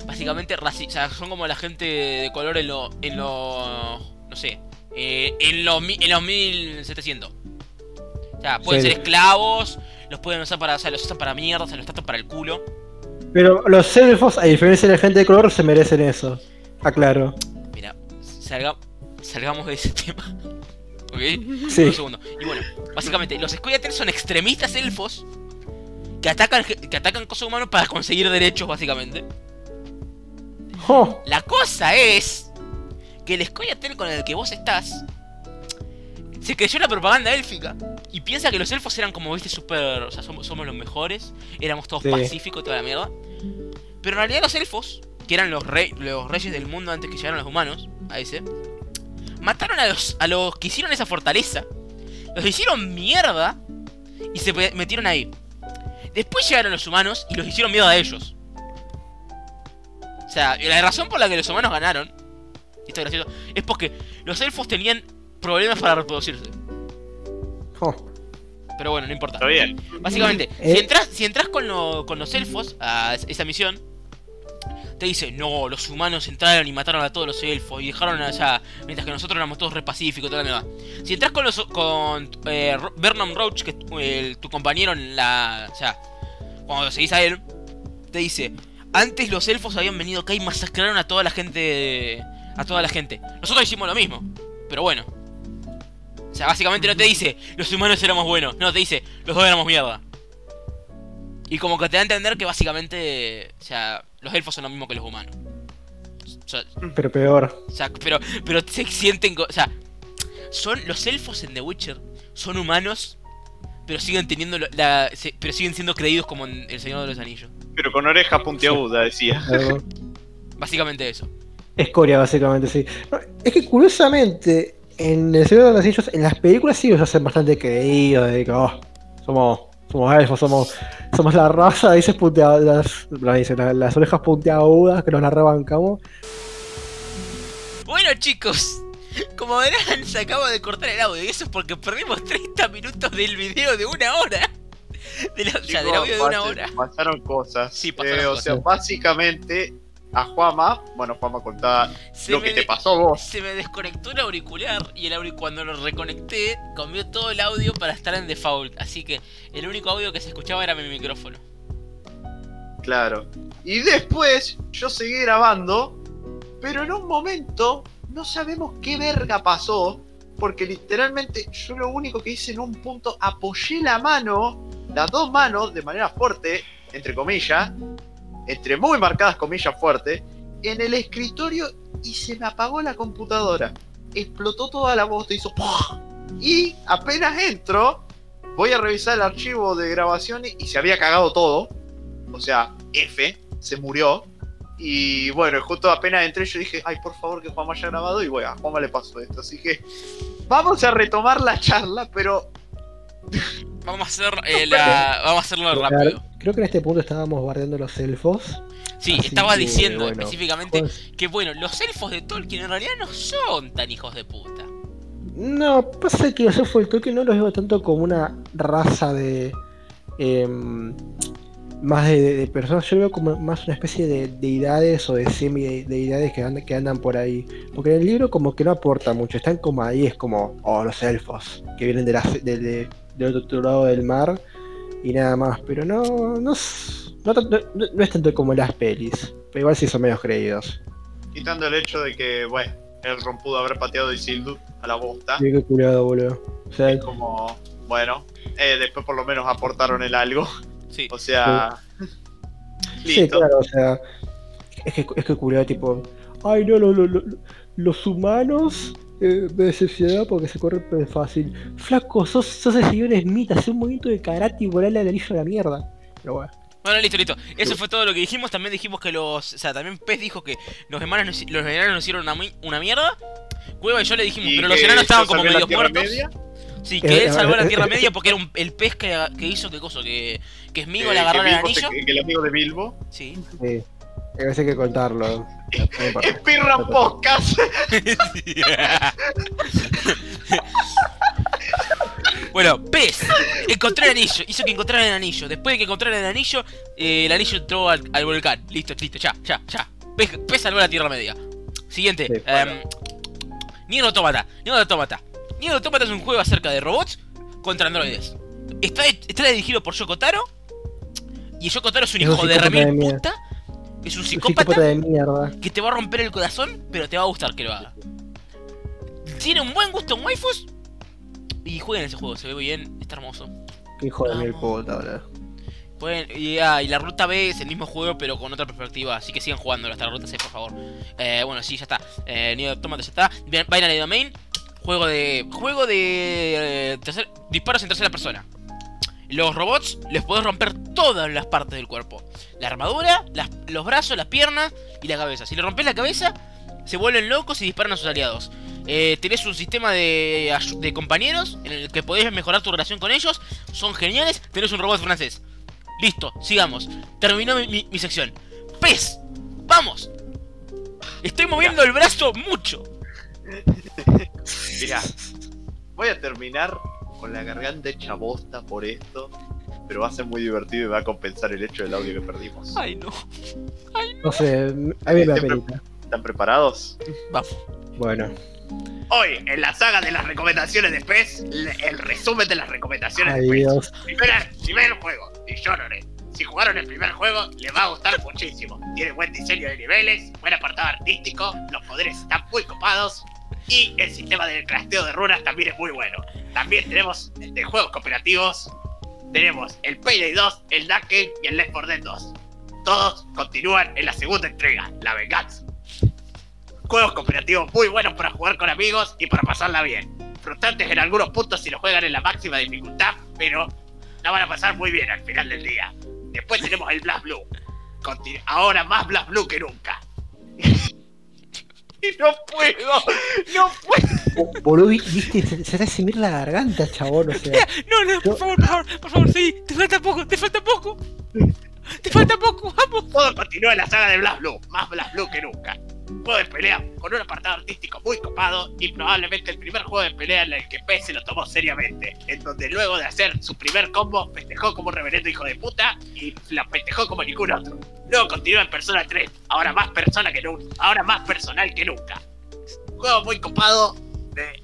básicamente o sea, son como la gente de color en lo en lo no sé eh, en los en los 1700 o sea pueden Sí. ser esclavos los pueden usar para o sea los usan para mierda se los tratan para el culo Pero los elfos, a diferencia de la gente de color, se merecen eso. Aclaro. mira salga- salgamos de ese tema ¿ok? Sí. un segundo y bueno básicamente los Scoia'tael son extremistas elfos que atacan que atacan cosas humanos para conseguir derechos básicamente Oh, La cosa es que el Scoia'tael con el que vos estás se creyó la propaganda élfica y piensa que los elfos eran como, viste, super... O sea, somos, somos los mejores, éramos todos Sí. pacíficos y toda la mierda. Pero en realidad los elfos, que eran los, rey- los reyes del mundo antes que llegaran los humanos, a ese, mataron a los, a los que hicieron esa fortaleza, los hicieron mierda y se metieron ahí. Después llegaron los humanos y los hicieron mierda a ellos. O sea, la razón por la que los humanos ganaron, y esto es gracioso, es porque los elfos tenían problemas para reproducirse. oh. Pero bueno, no importa. Está bien. Básicamente, Eh. si entras, si entras con, lo- con los elfos a es- esa misión, te dice, no, los humanos entraron y mataron a todos los elfos y dejaron allá, mientras que nosotros éramos todos re pacíficos y toda la. Si entras con los con eh, Vernon Roach, que es tu- tu compañero en la. O sea, cuando seguís a él, te dice, antes los elfos habían venido acá y masacraron a toda la gente. A toda la gente. Nosotros hicimos lo mismo, pero bueno. O sea, básicamente no te dice, los humanos éramos buenos. No, te dice, los dos éramos mierda. Y como que te da a entender que básicamente, o sea, los elfos son lo mismo que los humanos. O sea, Pero peor. o sea, pero, pero se sienten, o sea, son los elfos en The Witcher, son humanos, pero siguen teniendo la, se- pero siguen siendo creídos como en El Señor de los Anillos. Pero con oreja puntiaguda, decía. Básicamente eso. Escoria, básicamente, sí. No, es que curiosamente, en El Señor de los Anillos, en las películas sí los hacen bastante creídos, de que oh, somos, somos elfos, somos, somos la raza, dices punteadas, las, las orejas puntiagudas que nos la rebancamos. Bueno chicos, como verán se acaba de cortar el audio y eso es porque perdimos 30 minutos del video de una hora. De la- o sea, del audio de una hora. Pasaron cosas. Sí, pasaron Eh, O cosas. sea, básicamente, a Juama, bueno, Juama contaba Se lo que te pasó vos. Se me desconectó el auricular y el auric cuando lo reconecté cambió todo el audio para estar en default. Así que el único audio que se escuchaba era mi micrófono. Claro. Y después yo seguí grabando, pero en un momento no sabemos qué verga pasó, porque literalmente yo lo único que hice en un punto, apoyé la mano, las dos manos, de manera fuerte, entre comillas, entre muy marcadas comillas fuertes, en el escritorio y se me apagó la computadora. Explotó toda la voz, te hizo ¡pua! Y apenas entro, voy a revisar el archivo de grabaciones y se había cagado todo. O sea, F, se murió. Y bueno, justo apenas entré yo dije, ay, por favor que Juanma haya grabado y bueno, a Juanma le pasó esto. Así que vamos a retomar la charla, pero Vamos a hacer eh, la... Vamos a hacerlo rápido. Creo que en este punto estábamos bardeando los elfos. Sí, Así estaba que, diciendo bueno, específicamente pues, que bueno, los elfos de Tolkien en realidad no son tan hijos de puta. No, pasa que los elfos del Tolkien no los veo tanto como una raza de. em, más de, de- de personas, yo lo veo como más una especie de deidades o de semi-deidades que andan, que andan por ahí. Porque en el libro, como que no aporta mucho, están como ahí, es como, oh, los elfos, que vienen de la, de- de- del otro lado del mar y nada más. Pero no, no, es- no, no- es tanto como las pelis, pero igual sí son medios creídos. quitando el hecho de que, bueno, el Ron pudo haber pateado a Isildur a la bosta. Sí, qué curado, boludo. O sea, Es como, bueno, eh, después por lo menos aportaron el algo. Sí. O sea, Sí, listo. claro, o sea, es que, es que curioso, tipo, ay no, lo- lo- lo- los humanos eh, me decepcionaron porque se corre re fácil. Flaco, sos, sos el señor Smith, hace un movimiento de karate y volale al anillo a la mierda. Pero bueno, Bueno, listo, listo. Eso fue todo lo que dijimos. También dijimos que los. O sea, también Pez dijo que los enanos nos, los enanos nos hicieron una, mi- una mierda. Cueva y yo le dijimos, Y pero los que enanos estaban como la medio Tierra muertos. Media, Sí, Eh, que él salvó la eh, Tierra eh, Media porque era un, el pez que, que hizo qué cosa, que, que Smigo que- le agarró que el anillo. se- que el amigo de Bilbo. Sí. A veces hay que contarlo. Speedrun Podcast. bueno, pez. Encontré el anillo. Hizo que encontrara el anillo. Después de que encontrara el anillo, eh, el anillo entró al, al volcán. Listo, listo, ya, ya, ya. Pez, pez salvó la Tierra Media. Siguiente. Sí, Nier Automata. Nier Automata. Nier Automata es un juego acerca de robots contra androides. Está, está dirigido por Yoko Taro. Y Yoko Taro es un hijo de remil puta. Es un psicópata psicópata de mierda. que te va a romper el corazón, pero te va a gustar que lo haga. Tiene un buen gusto en waifus. Y jueguen ese juego, se ve bien, está hermoso. Hijo de mil puta, boludo. Pueden- y, ah, y la ruta B es el mismo juego, pero con otra perspectiva. Así que sigan jugando hasta la ruta C, por favor. Eh, bueno, sí, ya está. Eh, Nier Automata ya está. Binary Domain. Juego de. Juego de. eh, tercer- disparos en tercera persona. Los robots les podés romper todas las partes del cuerpo. La armadura, los brazos, las piernas y la cabeza. Si le rompes la cabeza, se vuelven locos y disparan a sus aliados. Eh, tenés un sistema de, compañeros en el que podés mejorar tu relación con ellos. Son geniales. Tenés un robot francés. Listo, sigamos. Terminó mi, sección. ¡Pez! ¡Vamos! Estoy moviendo el brazo mucho. Mirá, voy a terminar con la garganta hecha bosta por esto, pero va a ser muy divertido y va a compensar el hecho del audio que perdimos. Ay, no. No sé, a mí me Siempre- penita. ¿Están preparados? Vamos. Bueno, Hoy, en la saga de las recomendaciones de PES, el resumen de las recomendaciones ay de PES. Dios. Primera- primer juego, Dishonored. Si jugaron el primer juego, les va a gustar muchísimo. Tiene buen diseño de niveles, buen apartado artístico, los poderes están muy copados y el sistema del crafteo de runas también es muy bueno. También tenemos de juegos cooperativos, tenemos el Payday 2, el Daken y el Left 4 Dead 2. Todos continúan en la segunda entrega, La Venganza. Juegos cooperativos muy buenos para jugar con amigos y para pasarla bien. Frustrantes en algunos puntos si lo juegan en la máxima dificultad, pero la van a pasar muy bien al final del día. Después tenemos el Blast Blue. Ahora más Blast Blue que nunca. no puedo, no puedo. Bo- Boludo, vi- viste, se, se te hace la garganta, chabón, o sea. No, no, por favor, por favor, por favor, sí. Te falta poco, te falta poco. Te falta poco, vamos. Todo continúa en la saga de Blast Blue, más Blast Blue que nunca. Juego de pelea con un apartado artístico muy copado y probablemente el primer juego de pelea en el que P se lo tomó seriamente, en donde luego de hacer su primer combo festejó como un reverendo hijo de puta y la festejó como ningún otro. Luego continúa en Persona 3, ahora más persona que nunca, ahora más personal que nunca. Juego muy copado de...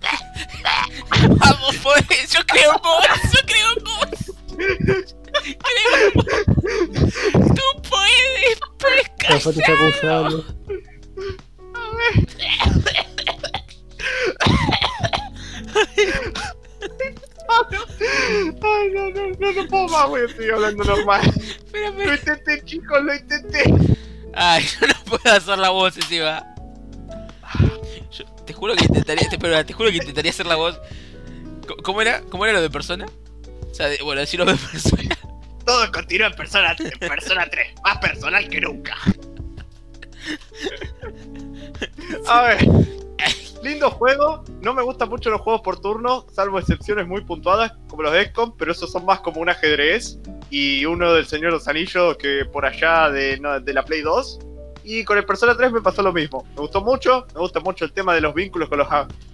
Vamos, pues. Yo creo en vos, yo creo en vos. Tú puedes, pesca. Rafa te está acusando. Ay, no, no, no, no puedo más, güey, estoy hablando normal. Lo Espérame. intenté, chicos, lo intenté. Ay, yo no puedo hacer la voz encima. Yo te juro que intentaría, te, pero te juro que intentaría hacer la voz. ¿Cómo era? ¿Cómo era lo de persona? O sea, de- bueno, decirlo de persona. Todo continúa en persona, en persona 3, más personal que nunca. A ver, lindo juego. No me gustan mucho los juegos por turno, salvo excepciones muy puntuadas, como los de XCOM, pero esos son más como un ajedrez. Y uno del Señor de los Anillos, que por allá de, no, de la Play 2. Y con el Persona 3 me pasó lo mismo. Me gustó mucho, me gusta mucho el tema de los vínculos con los,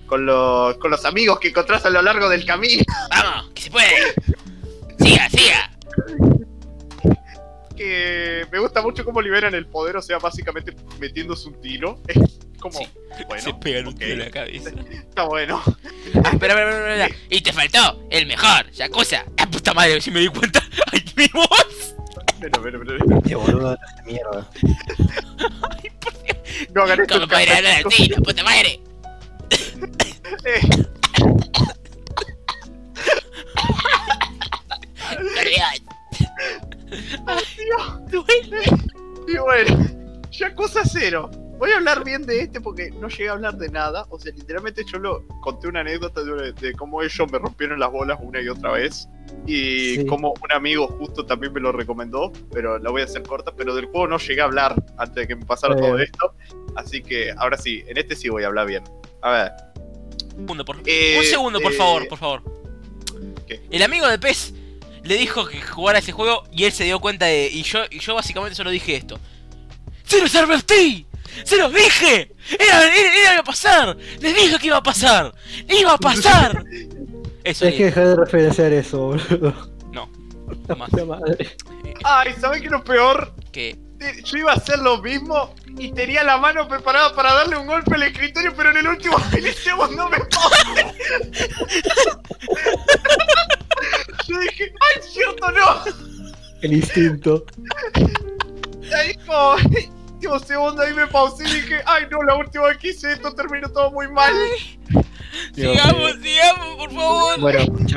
con los, con los amigos que encontrás a lo largo del camino. Vamos, que se puede. Siga, siga. Que me gusta mucho cómo liberan el poder, o sea, básicamente metiéndose un tiro. Es como, Sí. bueno, se pegan un ok, tiro en la cabeza. está bueno. Ah, espera, espera, espera, espera. Y te faltó el mejor, Yakuza. La puta madre, si me di cuenta. ¡Ay, mi voz! Pero, pero, pero, Este boludo te hace mierda. no hagan esto. ¿Cómo podría hablar así, la puta madre? Eh, Perdón. Duele. y bueno, Yakuza 0. voy a hablar bien de este porque no llegué a hablar de nada. O sea, literalmente yo lo conté una anécdota de, de cómo ellos me rompieron las bolas una y otra vez. Y Sí. como un amigo justo también me lo recomendó, pero la voy a hacer corta. Pero del juego no llegué a hablar antes de que me pasara todo esto. Así que ahora sí, en este sí voy a hablar bien. A ver, Un segundo, por, Eh, un segundo, por eh, favor, por favor. ¿qué? El amigo de Pez le dijo que jugara ese juego y él se dio cuenta de. Y yo, y yo básicamente solo dije esto. ¡Se los advertí! ¡Se los dije! ¡Era, era, era iba a pasar! ¡Les dije que iba a pasar! ¡Iba a pasar! Eso Tienes que dejar de referenciar eso, boludo. No. Más. madre. Ay, ¿sabes qué es lo peor? que. Eh, Yo iba a hacer lo mismo y tenía la mano preparada para darle un golpe al escritorio, pero en el último milisegundo me pausé. Yo dije, ¡ay, cierto, no! El instinto. Y ahí como, último segundo ahí me pausé y dije, ¡ay, no, la última vez que hice esto terminó todo muy mal! Dios Sigamos, mío. sigamos, por favor. Bueno, bueno,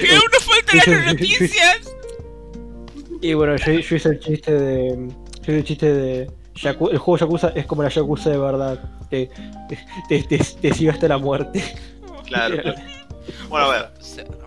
que yo- aún nos faltan las noticias. y bueno, yo, yo hice el chiste de. Yo hice el chiste de. Yaku- el juego Yakuza es como la Yakuza de verdad. Te, te, te, te sigue hasta la muerte. Claro. Bueno, a ver.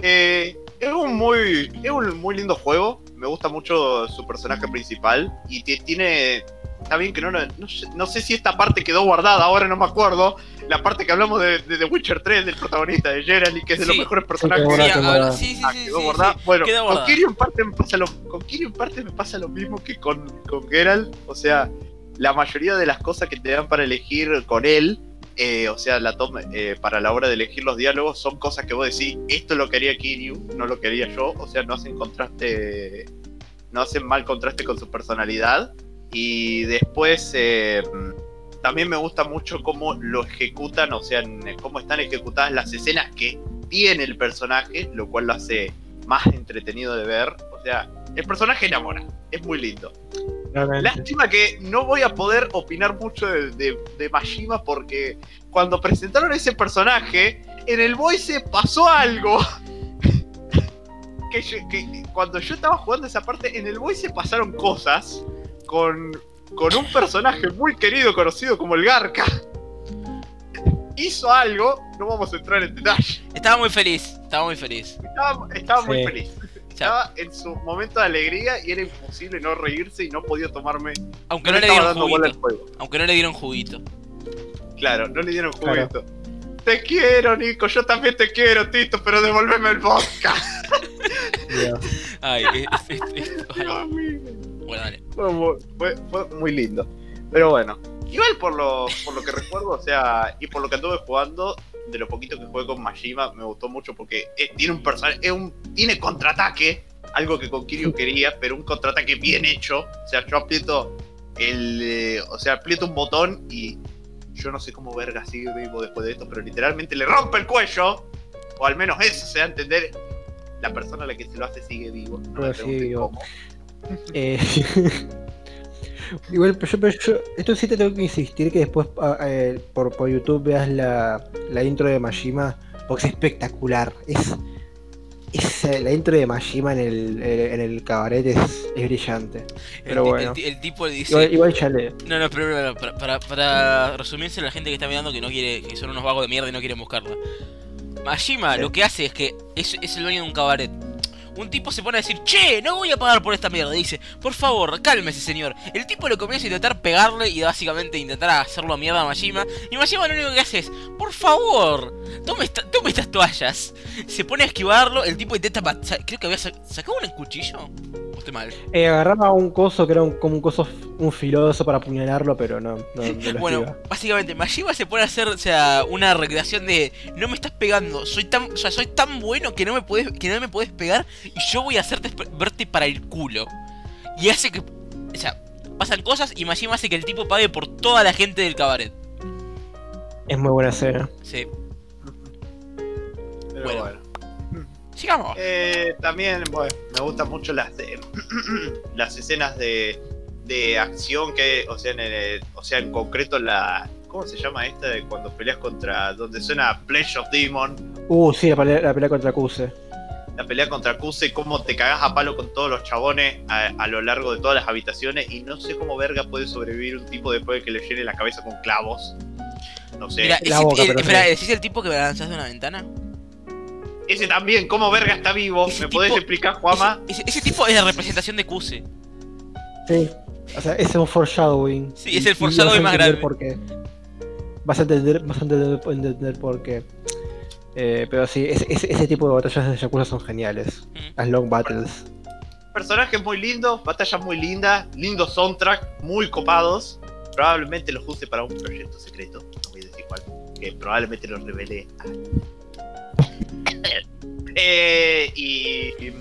Eh, es un muy es un muy lindo juego. Me gusta mucho su personaje principal. Y tiene. Está bien que no, no, no sé- no sé si esta parte quedó guardada, ahora no me acuerdo. La parte que hablamos de, de The Witcher 3, del protagonista de Geralt, y que es de los mejores personajes. quedó Sí, sí, sí, Ah, sí, quedó sí, guardada. sí. Bueno, Quedó con guardada. Kiryu en parte me pasa lo, con Kiryu en parte me pasa lo mismo que con, con Geralt. O sea, la mayoría de las cosas que te dan para elegir con él, eh, o sea, la toma, eh, para la hora de elegir los diálogos, son cosas que vos decís, esto lo quería Kiryu, no lo quería yo. O sea, no hacen contraste, no hacen mal contraste con su personalidad. Y después eh, también me gusta mucho cómo lo ejecutan, o sea, cómo están ejecutadas las escenas que tiene el personaje, lo cual lo hace más entretenido de ver. O sea, el personaje enamora, es muy lindo. Lástima que no voy a poder opinar mucho de, de, de Majima porque cuando presentaron ese personaje, en el voice pasó algo. que, yo- que cuando yo estaba jugando esa parte, en el voice pasaron cosas con, con un personaje muy querido, conocido como el Garca. Hizo algo, no vamos a entrar en detalle. Estaba muy feliz, estaba muy feliz. Estaba, estaba muy feliz. Estaba en su momento de alegría y era imposible no reírse y no podía tomarme. aunque no no le dieron dando bola al juguito. juego. Aunque no le dieron juguito. Claro, no le dieron Claro. juguito. Te quiero, Nico, yo también te quiero, Tito, pero devolveme el vodka. Dios. Ay, es- es- es- es- ay. Bueno, dale. Fue- fue muy lindo. Pero bueno, igual por lo, por lo que recuerdo, o sea, y por lo que anduve jugando, de lo poquito que jugué con Majima, me gustó mucho porque tiene un personaje, es un, tiene contraataque, algo que con Kiryu quería, pero un contraataque bien hecho. O sea, yo aprieto el, eh, o sea, aprieto un botón y yo no sé cómo verga sigue vivo después de esto, pero literalmente le rompe el cuello, o al menos eso se da a entender. La persona a la que se lo hace sigue vivo. No me vivo. cómo. Eh, Igual, pero yo, pero yo- esto sí te tengo que insistir que después ah, eh, por, por YouTube veas la, la intro de Majima, porque es espectacular. Es, es, eh, la intro de Majima en el, eh, en el cabaret es, es brillante. Pero el, bueno. el ti- el tipo le dice. Igual, igual ya le. No, no, pero, pero, para, para, para resumirse la gente que está mirando que no quiere, que son unos vagos de mierda y no quieren buscarla. Majima Sí. lo que hace es que es, es el dueño de un cabaret. Un tipo se pone a decir, che, no voy a pagar por esta mierda. Y dice, por favor, cálmese, señor. El tipo lo comienza a intentar pegarle y básicamente intentar hacerlo a mierda a Majima. Y Majima lo único que hace es, por favor, tome, esta- tome estas toallas. Se pone a esquivarlo, el tipo intenta. Creo que había sa- sacado un cuchillo. ¿O estoy mal? Eh, agarraba un coso que era un, como un coso, un filoso para apuñalarlo, pero no, no, no lo Bueno, esquiva. básicamente, Majima se pone a hacer, o sea, una recreación de no me estás pegando, soy tan, o sea, soy tan bueno que no me puedes, que no me puedes pegar y yo voy a hacerte verte para el culo. Y hace que, o sea, pasan cosas y Majima hace que el tipo pague por toda la gente del cabaret. Es muy buena escena. Sí. Pero Bueno. bueno. Sigamos. Eh, también, bueno, me gustan mucho las eh, las escenas de, de acción que, o sea, en el- o sea, en concreto la ¿cómo se llama esta de cuando peleas contra donde suena Pledge of Demon? Uh, sí, la pelea, la pelea contra Kuse. La pelea contra Kuse, cómo te cagas a palo con todos los chabones a, a lo largo de todas las habitaciones y no sé cómo verga puede sobrevivir un tipo después de que le llene la cabeza con clavos. No sé. Mira, La boca, el- pero espera, sí. ¿decís el tipo que me lanzás de una ventana? Ese también, cómo verga está vivo. Ese ¿Me podés explicar, Juama? Ese, ese tipo es la representación de Kuse. Sí. O sea, ese es un foreshadowing. Sí, es el foreshadowing vas a más entender grande. por qué. Vas a entender, vas a entender, entender por qué. Eh, pero sí, ese, ese- ese tipo de batallas de Yakuza son geniales. Mm. Las long battles. Personajes muy lindos, batallas muy lindas, lindos soundtrack, muy copados. Probablemente los use para un proyecto secreto. No voy a decir cuál. Que probablemente los revele. eh, y, y,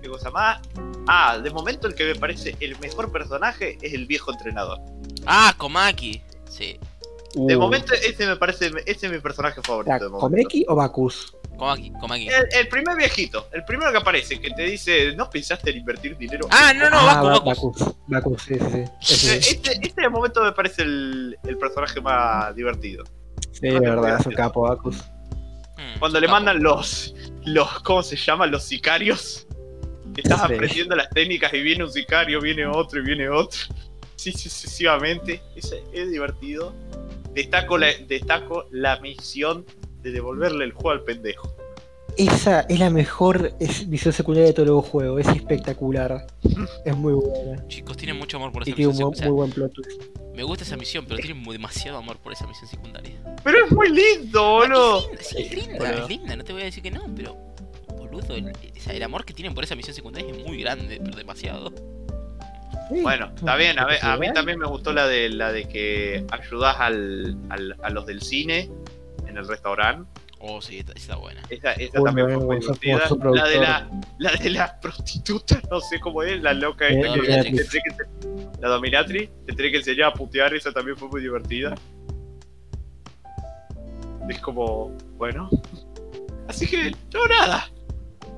¿Qué cosa más? Ah, de momento el que me parece el mejor personaje es el viejo entrenador. Ah, Komaki. Sí, De Uh, momento ese me parece, ese es mi personaje favorito. ¿era de momento. ¿Komeki o Bakus? Komaki, Komaki. El, el primer viejito, el primero que aparece, que te dice, ¿no pensaste en invertir dinero? Ah, no, no, ah, Baku, Ba- Baku. Bakus. Bakus, sí, sí, sí. Ese sí. Este, este de momento me parece el, el personaje más divertido. Sí, de verdad, es un capo, Bakus. Mm, Cuando le capo. mandan los, los, ¿cómo se llaman? Los sicarios. Estás Sí. aprendiendo las técnicas y viene un sicario, viene otro y viene otro. Sí, sí, sucesivamente. Es, es divertido. Destaco la, destaco la misión de devolverle el juego al pendejo. Esa es la mejor es- misión secundaria de todo el juego, es espectacular. Es muy buena. Chicos, tienen mucho amor por Y esa tiene un misión. o sea, muy buen plot twist. me gusta esa misión, pero tienen muy- demasiado amor por esa misión secundaria. Pero es muy lindo, boludo. Es linda, sí, es linda, es linda, no te voy a decir que no, pero. Boludo, el amor que tienen por esa misión secundaria es muy grande, pero demasiado. Bueno, está bien, a, ver, a mí también me gustó la de la de que ayudas al, al- a los del cine en el restaurante. Oh, sí, está, está buena. Esa, también fue muy divertida. La de la, la de la prostituta, no sé cómo es, la loca esta Eh, que dominatrix. te que la dominatrix, te tiene que enseñar a putear, esa también fue muy divertida. Es como, bueno. Así que, no nada.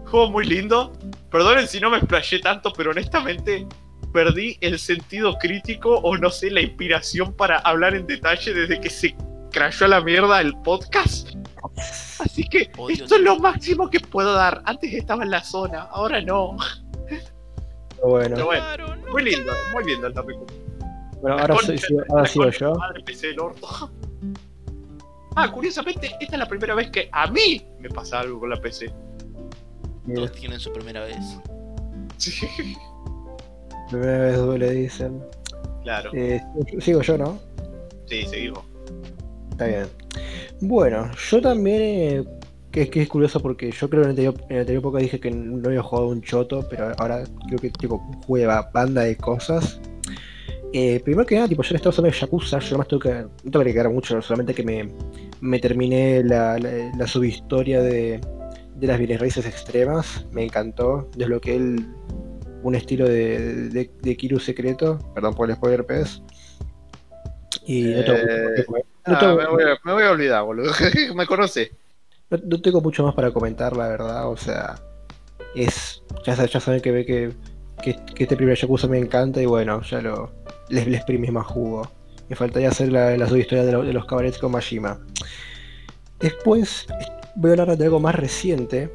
Juego muy lindo. Perdonen si no me explayé tanto, pero honestamente perdí el sentido crítico o no sé, la inspiración para hablar en detalle desde que se crashó a la mierda el podcast. Así que Oh, Dios esto es lo máximo que puedo dar. Antes estaba en la zona, ahora no. Bueno, Pero bueno, Claro, no muy lindo, muy lindo el tópico. bueno ahora, soy- sigo- ahora yo. tu Madre, PC del orto. Ah, curiosamente, esta es la primera vez que a mí me pasa algo con la PC. Todos tienen su primera vez. Sí, primera vez duele, dicen. claro. Eh, sigo yo, ¿no? Sí, seguimos. Está bien. Bueno, yo también, eh, que, es que es curioso porque yo creo que en el anterior, en anterior época dije que no había jugado un choto, pero ahora creo que tipo jugué banda de cosas. Eh, primero que nada, tipo, yo le estaba usando de Yakuza, yo más tengo que, no tengo que agregar mucho, solamente que me, me terminé la, la, la subhistoria de, de las bienes raíces extremas, me encantó, desbloqueé el, un estilo de, de, de Kiru secreto, perdón por el spoiler, pez. Y no tengo, Eh, no Ah, me, voy a, me voy a olvidar, boludo. me conoce. no, no tengo mucho más para comentar, la verdad. O sea, es. Ya, sa- ya saben que ve que, que, que este primer Yakuza me encanta y bueno, ya lo. Les, les más jugo. Me faltaría hacer la, la subhistoria de, lo- de los cabarets con Majima. Después voy a hablar de algo más reciente,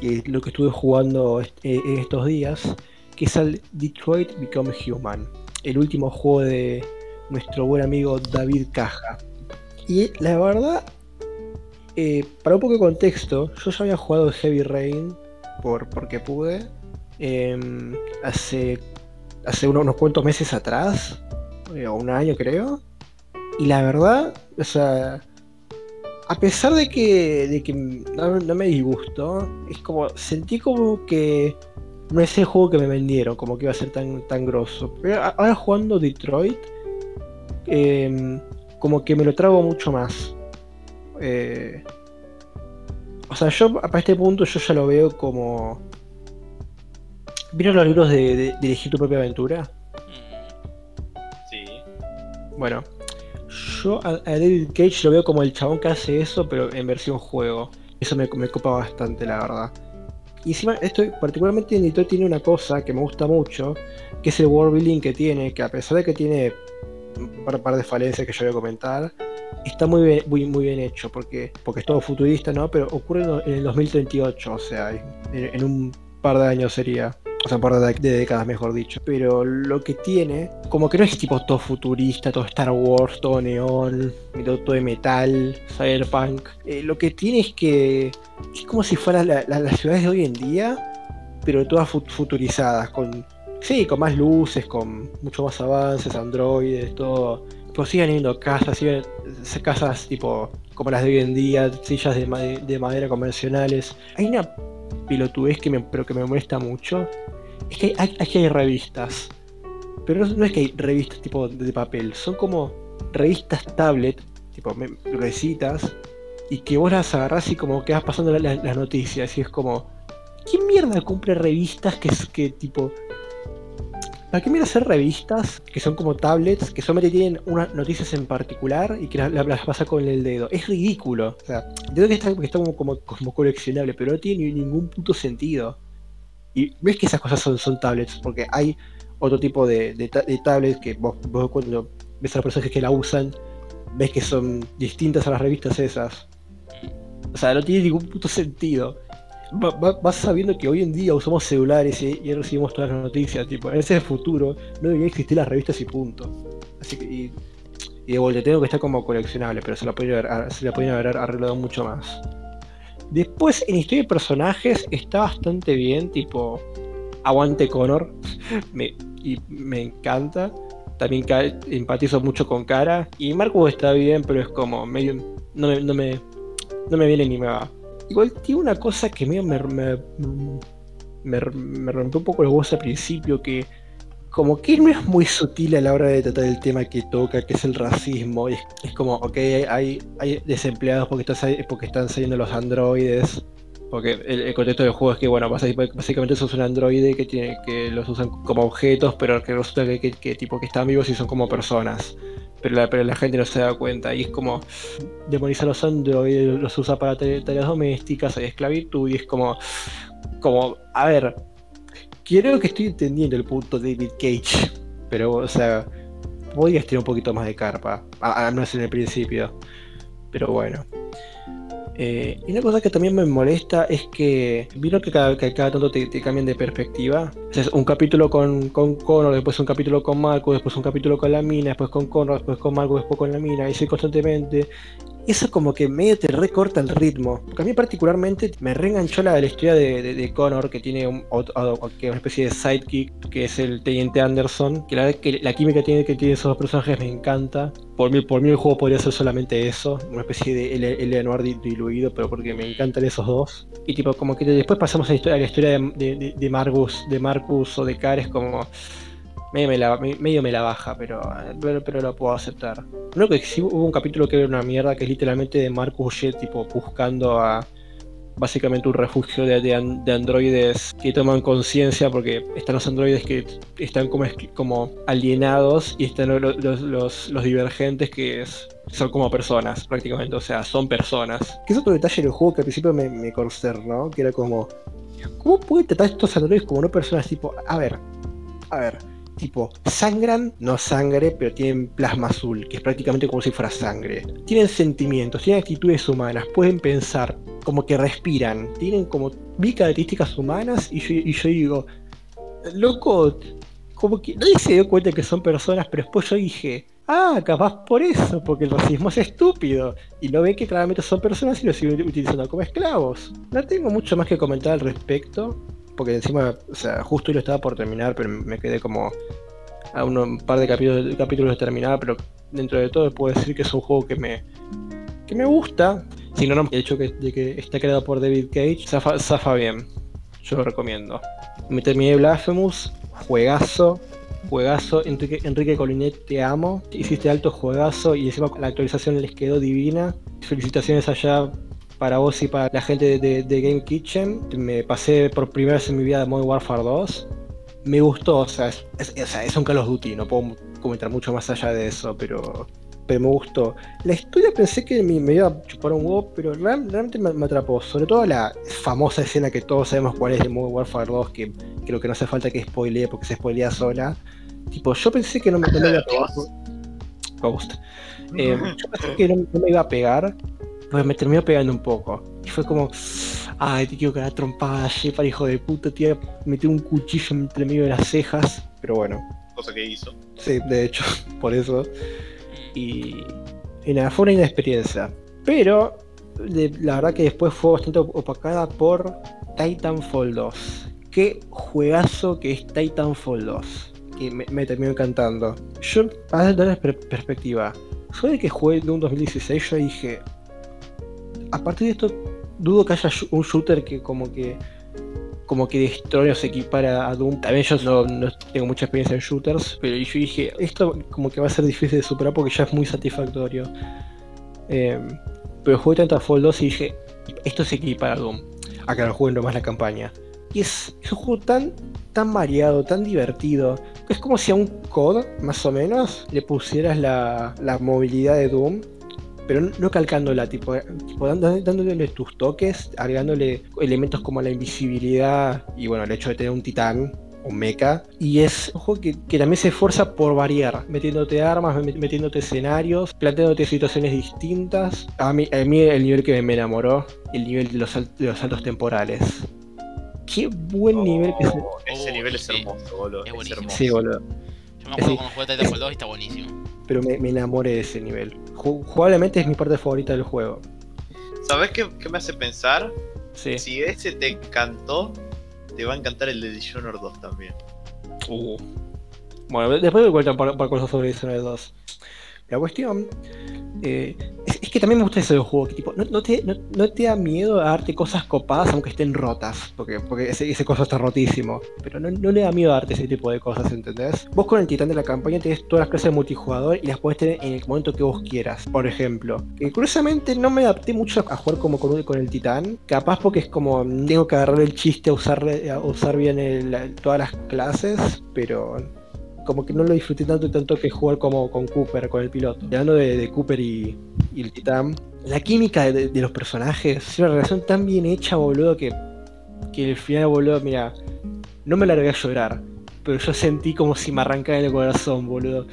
que es lo que estuve jugando eh, en estos días, que es el Detroit Become Human, el último juego de nuestro buen amigo David Caja. Y la verdad, eh, para un poco de contexto, yo ya había jugado Heavy Rain por, porque pude em, hace, hace unos, unos cuantos meses atrás, eh, o un año creo. Y la verdad, o sea, a pesar de que, de que no, no me disgustó, es como, sentí como que no es el juego que me vendieron, como que iba a ser tan, tan grosso. Pero ahora jugando Detroit, em, como que me lo trago mucho más. Eh, o sea, yo para este punto yo ya lo veo como... ¿Vieron los libros de, de, de elegir tu propia aventura? Mm, Sí. Bueno, yo a, David Cage lo veo como el chabón que hace eso, pero en versión juego. Eso me, me copa bastante, la verdad. Y encima, esto particularmente en Detroit tiene una cosa que me gusta mucho, que es el world building que tiene, que a pesar de que tiene un par, de falencias que yo voy a comentar, está muy bien, muy, muy bien hecho, porque, porque es todo futurista, ¿no? Pero ocurre en el 2038, o sea, en un par de años sería. O sea, un par de, décadas, mejor dicho. Pero lo que tiene, como que no es tipo todo futurista, todo Star Wars, todo neón, todo, de metal, cyberpunk. Eh, lo que tiene es que es como si fueran la- la- las ciudades de hoy en día, pero todas fu- futurizadas, con sí, con más luces, con mucho más avances, androides, todo. Pues siguen habiendo casas, siguen casas tipo como las de hoy en día, sillas de, de madera convencionales. Hay una pilotudez que me, pero que me molesta mucho. Es que hay, aquí hay revistas. Pero no, es que hay revistas tipo de, papel, son como revistas tablet, tipo gruesitas, y que vos las agarrás y como que vas pasando la- la- las noticias. Y es como, ¿quién mierda compra revistas que que tipo. ¿Para qué mierda hacer revistas que son como tablets, que solamente tienen unas noticias en particular y que las, pasa con el dedo? Es ridículo. O sea, entiendo que está, que está como, como, coleccionable, pero no tiene ni- ningún puto sentido. Y ves que esas cosas son, son tablets, porque hay otro tipo de, de, ta- de tablets que vos, cuando ves a las personas que la usan, ves que son distintas a las revistas esas. O sea, no tiene ningún puto sentido. Va- va- vas sabiendo que hoy en día usamos celulares y, y recibimos todas las noticias. Tipo, en ese futuro no deberían existir las revistas y punto. Así que, y, y de vuelta, tengo que estar como coleccionable, pero se la podrían haber, se la haber arreglado mucho más. Después, en historia de personajes, está bastante bien, tipo, aguante Connor, me, y me encanta. También empatizo mucho con Cara. Y Marcus está bien, pero es como medio. No no me, no me viene ni me va. Igual tiene una cosa que medio me, me, me, rompió un poco los huevos al principio, que como que no es muy sutil a la hora de tratar el tema que toca, que es el racismo. Es, es como, ok, hay, hay desempleados porque, están sali- porque están saliendo los androides. Porque el, el contexto del juego es que, bueno, básicamente sos un androide que tiene que los usan como objetos, pero que resulta que tipo que están vivos y son como personas. Pero la, pero la gente no se da cuenta. Y es como demonizar a los androides, los usa para tare- tareas domésticas, hay esclavitud, y es como, como, a ver, creo que estoy entendiendo el punto de David Cage, pero, o sea, podrías tener un poquito más de carpa, a- al menos en el principio. Pero bueno. Eh, y una cosa que también me molesta es que vieron que cada, que cada tanto te, cambian de perspectiva. O un capítulo con, con Connor, después un capítulo con Marco, después un capítulo con la mina, después con Connor, después con Marco, después con la mina, y así constantemente. Eso como que medio te recorta el ritmo. Porque a mí particularmente me reenganchó la, la historia de, Connor, que tiene un, que una especie de sidekick, que es el Teniente Anderson. Que la verdad que la química tiene, que tiene esos dos personajes me encanta. Por mí, por mí el juego podría ser solamente eso, una especie de Eleanor di- diluido, pero porque me encantan esos dos. Y tipo, como que después pasamos a la historia, de- de Marcus, de Marcus o de Cares como medio me la, baja, pero, pero, pero lo puedo aceptar. Único que sí hubo un capítulo que era una mierda, que es literalmente de Marcus Jet, tipo, buscando a básicamente un refugio de, de an- de androides que toman conciencia, porque están los androides que están como, como alienados y están lo- lo- los, los, divergentes que son como personas, prácticamente, o sea, son personas. Que es otro detalle del juego que al principio me, me consternó, que era como, ¿cómo puede tratar estos androides como no personas? Tipo, a ver, a ver, tipo, sangran, no sangre, pero tienen plasma azul, que es prácticamente como si fuera sangre. Tienen sentimientos, tienen actitudes humanas, pueden pensar, como que respiran, tienen como vi características humanas y yo, digo, loco, como que nadie se dio cuenta que son personas, pero después yo dije, ah, capaz por eso, porque el racismo es estúpido. Y no ven que claramente son personas y los siguen utilizando como esclavos. No tengo mucho más que comentar al respecto, porque encima, o sea, justo hoy lo estaba por terminar, pero me quedé como a un par de capítulos, capítulos de terminar, pero dentro de todo puedo decir que es un juego que me, que me gusta. Si no, no, el hecho que, de que está creado por David Cage, zafa, zafa bien. Yo lo recomiendo. Me terminé Blasphemous, juegazo, juegazo. Enrique, Enrique Colinet, te amo. Hiciste alto juegazo y encima la actualización les quedó divina. Felicitaciones allá para vos y para la gente de, Game Kitchen. Me pasé por primera vez en mi vida de Modern Warfare 2. Me gustó, o sea, es, es- un Call of Duty, no puedo comentar mucho más allá de eso, pero, pero me gustó. La historia pensé que me, me iba a chupar un huevo, pero real- realmente me, me atrapó. Sobre todo la famosa escena que todos sabemos cuál es de Modern Warfare 2, que creo que no hace falta que spoilee porque se spoilea sola. Tipo, yo pensé que no me, no me iba a pegar. Ghost. Eh, yo pensé que no, no me iba a pegar, pues me terminó pegando un poco. Y fue como, ay, te quiero cagar trompada, para hijo de puta, te iba a meter un cuchillo entre medio de las cejas. Pero bueno, Cosa que hizo. sí, de hecho, por eso. Y, y nada, fue una inexperiencia. Pero de- la verdad que después fue bastante opacada por Titanfall 2. Qué juegazo que es Titanfall 2. Que me, me terminó encantando. Yo, para darles per- perspectiva, yo de que jugué de un 2016, yo dije. A partir de esto, dudo que haya un shooter que como que. Como que destrone o se equipara a Doom. También yo no, tengo mucha experiencia en shooters, pero yo dije, esto como que va a ser difícil de superar porque ya es muy satisfactorio. Eh, pero jugué Titanfall 2 y dije, esto se equipara a Doom. Acá no jueguen nomás la campaña. Y es, un juego tan, tan variado, tan divertido. Es como si a un COD, más o menos, le pusieras la, la movilidad de Doom. Pero no, calcándola, tipo, tipo dando- dándole tus toques, agregándole elementos como la invisibilidad y bueno, el hecho de tener un titán, un mecha. Y es un juego que, que también se esfuerza por variar, metiéndote armas, met- metiéndote escenarios, planteándote situaciones distintas. A mí, a mí el nivel que me enamoró, el nivel de los, de los saltos temporales. Qué buen nivel que se... Oh, Ese Oh, nivel es sí. hermoso, boludo. Es Es, hermoso. Sí, boludo. Me acuerdo Sí. cuando jugué Titanfall 2 y está buenísimo. Pero me, me enamoré de ese nivel. Ju- Jugablemente es mi parte favorita del juego. ¿Sabes qué, qué me hace pensar? Sí. Si ese te encantó, te va a encantar el de Dishonored 2 también. Uh. Bueno, después me cuentan para, para cosas sobre Dishonored 2. La cuestión eh, es, que también me gusta ese juego, que tipo, no, te, da miedo a darte cosas copadas aunque estén rotas, porque, porque ese, ese coso está rotísimo, pero no, le da miedo darte ese tipo de cosas, ¿entendés? Vos con el titán de la campaña tenés todas las clases de multijugador y las podés tener en el momento que vos quieras, por ejemplo. Que curiosamente no me adapté mucho a jugar como con, con el titán, capaz porque es como, tengo que agarrar el chiste a usar, a usar bien todas las clases, pero como que no lo disfruté tanto tanto que jugar como con Cooper, con el piloto. Hablando de, Cooper y, el Titán, la química de, los personajes es una relación tan bien hecha, boludo, que, que el final, boludo, mira, no me largué a llorar, pero yo sentí como si me arrancara el corazón, boludo.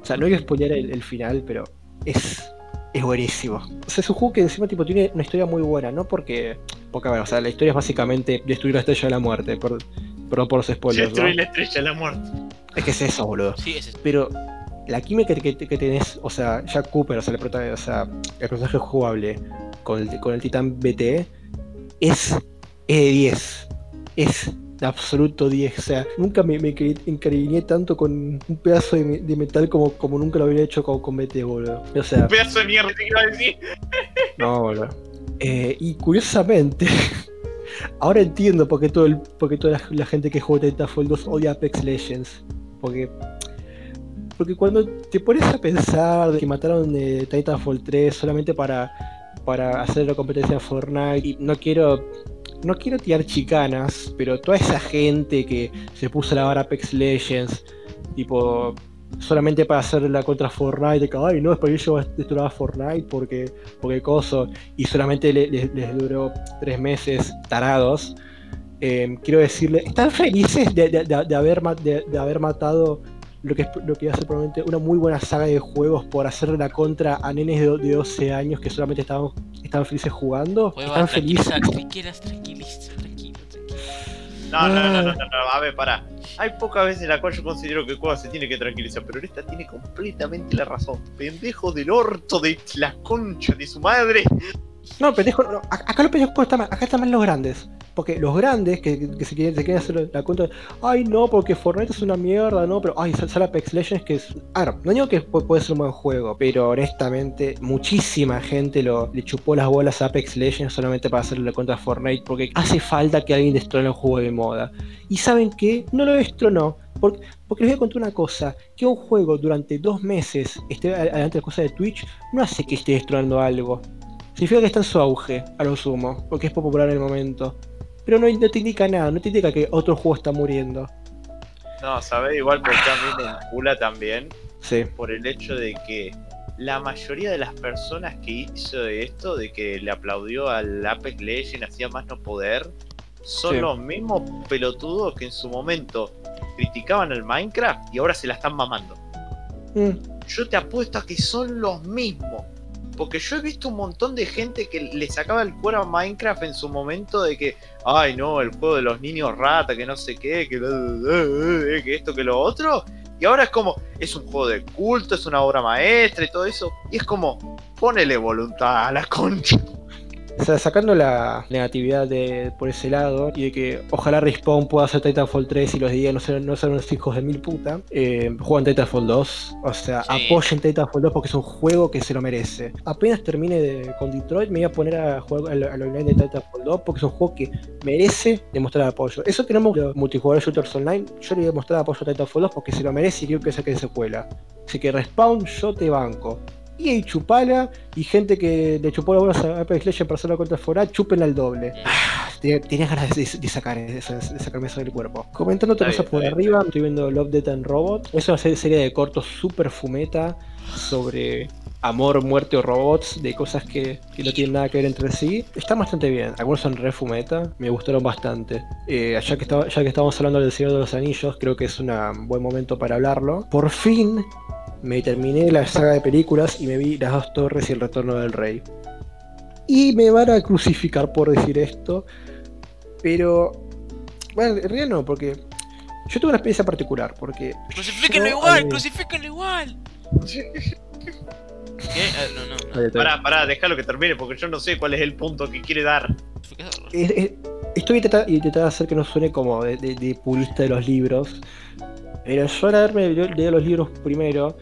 O sea, no voy a spoilear el, final, pero es, es buenísimo. O sea, es un juego que encima tipo, tiene una historia muy buena, ¿no? Porque, porque a ver, o sea, la historia es básicamente destruir la estrella de la muerte, perdón por los spoilers, ¿no? Destruir la estrella de la muerte. Es que es eso, boludo. Sí, es. Pero la química que, que tenés, o sea, Jack Cooper, o sea, el, prota- o sea, el personaje jugable con el, con el Titán BT, es, es de 10. Es de absoluto 10. O sea, nunca me, me cari- encariñé tanto con un pedazo de, de metal como, como nunca lo había hecho con, con BT, boludo. O sea, Un pedazo de mierda te iba a decir. no, boludo. Eh, y curiosamente, ahora entiendo por qué, todo el, por toda la, gente que juega Titanfall 2 odia Apex Legends. Porque, porque cuando te pones a pensar de que mataron eh, Titanfall 3 solamente para, para hacer la competencia de Fortnite, y no quiero. No quiero tirar chicanas, pero toda esa gente que se puso a lavar Apex Legends, tipo, solamente para hacer la contra Fortnite, de que, ay, no, que yo voy a destruir a Fortnite porque porque coso, y solamente le- le- les duró tres meses tarados. eh, quiero decirle, ¿están felices de, de- de- de haber, de, haber matado lo que, es- lo que iba a ser probablemente una muy buena saga de juegos por hacerle la contra a nenes de, do- de 12 años que solamente estaban, estaban felices jugando? ¿Están felices? tranquiliza, tranquilas. No, no, no, no, no, a ver, pará. Hay pocas veces en las cuales yo considero que juego se tiene que tranquilizar, pero esta tiene completamente la razón. Pendejo del orto de la concha de su madre. No, pendejo, a- acá los pendejos están acá están mal los grandes. Porque los grandes que, se, quieren, hacer la contra, ay no, porque Fortnite es una mierda, no, pero ay, sal- sale Apex Legends que es. A ver, no digo que pu- puede ser un buen juego, pero honestamente, muchísima gente le chupó las bolas a Apex Legends solamente para hacerle la contra Fortnite, porque hace falta que alguien destrone un juego de moda. Y saben qué, no lo destronó. Porque, porque les voy a contar una cosa, que un juego durante dos meses esté a- adelante de cosas de Twitch, no hace que esté destronando algo. Significa que está en su auge, a lo sumo, porque es popular en el momento. Pero no, no te indica nada, no te indica que otro juego está muriendo. No, ¿sabes? Igual porque a mí me también Sí, por el hecho de que la mayoría de las personas que hizo esto, de que le aplaudió al Apex Legends, hacía más no poder, son Sí. los mismos pelotudos que en su momento criticaban el Minecraft y ahora se la están mamando. Mm. yo te apuesto a que son los mismos. Porque yo he visto un montón de gente que le sacaba el cuero a Minecraft en su momento de que, ay no, el juego de los niños rata, que no sé qué, que, que esto, que lo otro. Y ahora es como, es un juego de culto, es una obra maestra y todo eso. Y es como, ponele voluntad a la concha. O sea, sacando la negatividad de, por ese lado y de que ojalá Respawn pueda hacer Titanfall 3 y los días no sean, no unos hijos de mil puta, eh, juegan Titanfall 2. O sea, Sí. apoyen Titanfall 2 porque es un juego que se lo merece. Apenas termine de- con Detroit, me voy a poner a jugar al, al online de Titanfall 2 porque es un juego que merece demostrar apoyo. Eso tenemos los multijugadores shooters online. Yo le voy a mostrar apoyo a Titanfall 2 porque se lo merece y quiero que saquen secuela. Así que Respawn, yo te banco. Y chupala y gente que le chupó las bolas a Apex Legends para hacerlo contra Forá, chúpenla al doble. Ah, tenía- Tenías ganas de, de sacar eso, de sacarme eso del cuerpo. Comentando otra Está cosa por está arriba, estoy viendo Love, Death and Robot. Es una serie- de cortos super fumeta sobre amor, muerte o robots, de cosas que, que no tienen nada que ver entre sí. Están bastante bien. Algunos son re fumeta, me gustaron bastante. Eh, ya, que estaba- ya que estamos hablando del Señor de los Anillos, creo que es un buen momento para hablarlo. Por fin me terminé la saga de películas y me vi Las dos torres y el retorno del rey. Y me van a crucificar por decir esto, pero... Bueno, en realidad no, porque yo tuve una experiencia particular, porque... Crucifíquenlo yo, igual, eh, crucifíquenlo igual. ¿Qué? Ah, no, no. Pará, pará, déjalo que termine, porque yo no sé cuál es el punto que quiere dar. Crucificador. Es- es- estoy intentando, intentando hacer que no suene como de, de- de purista de los libros, pero yo al haberme leído los libros primero,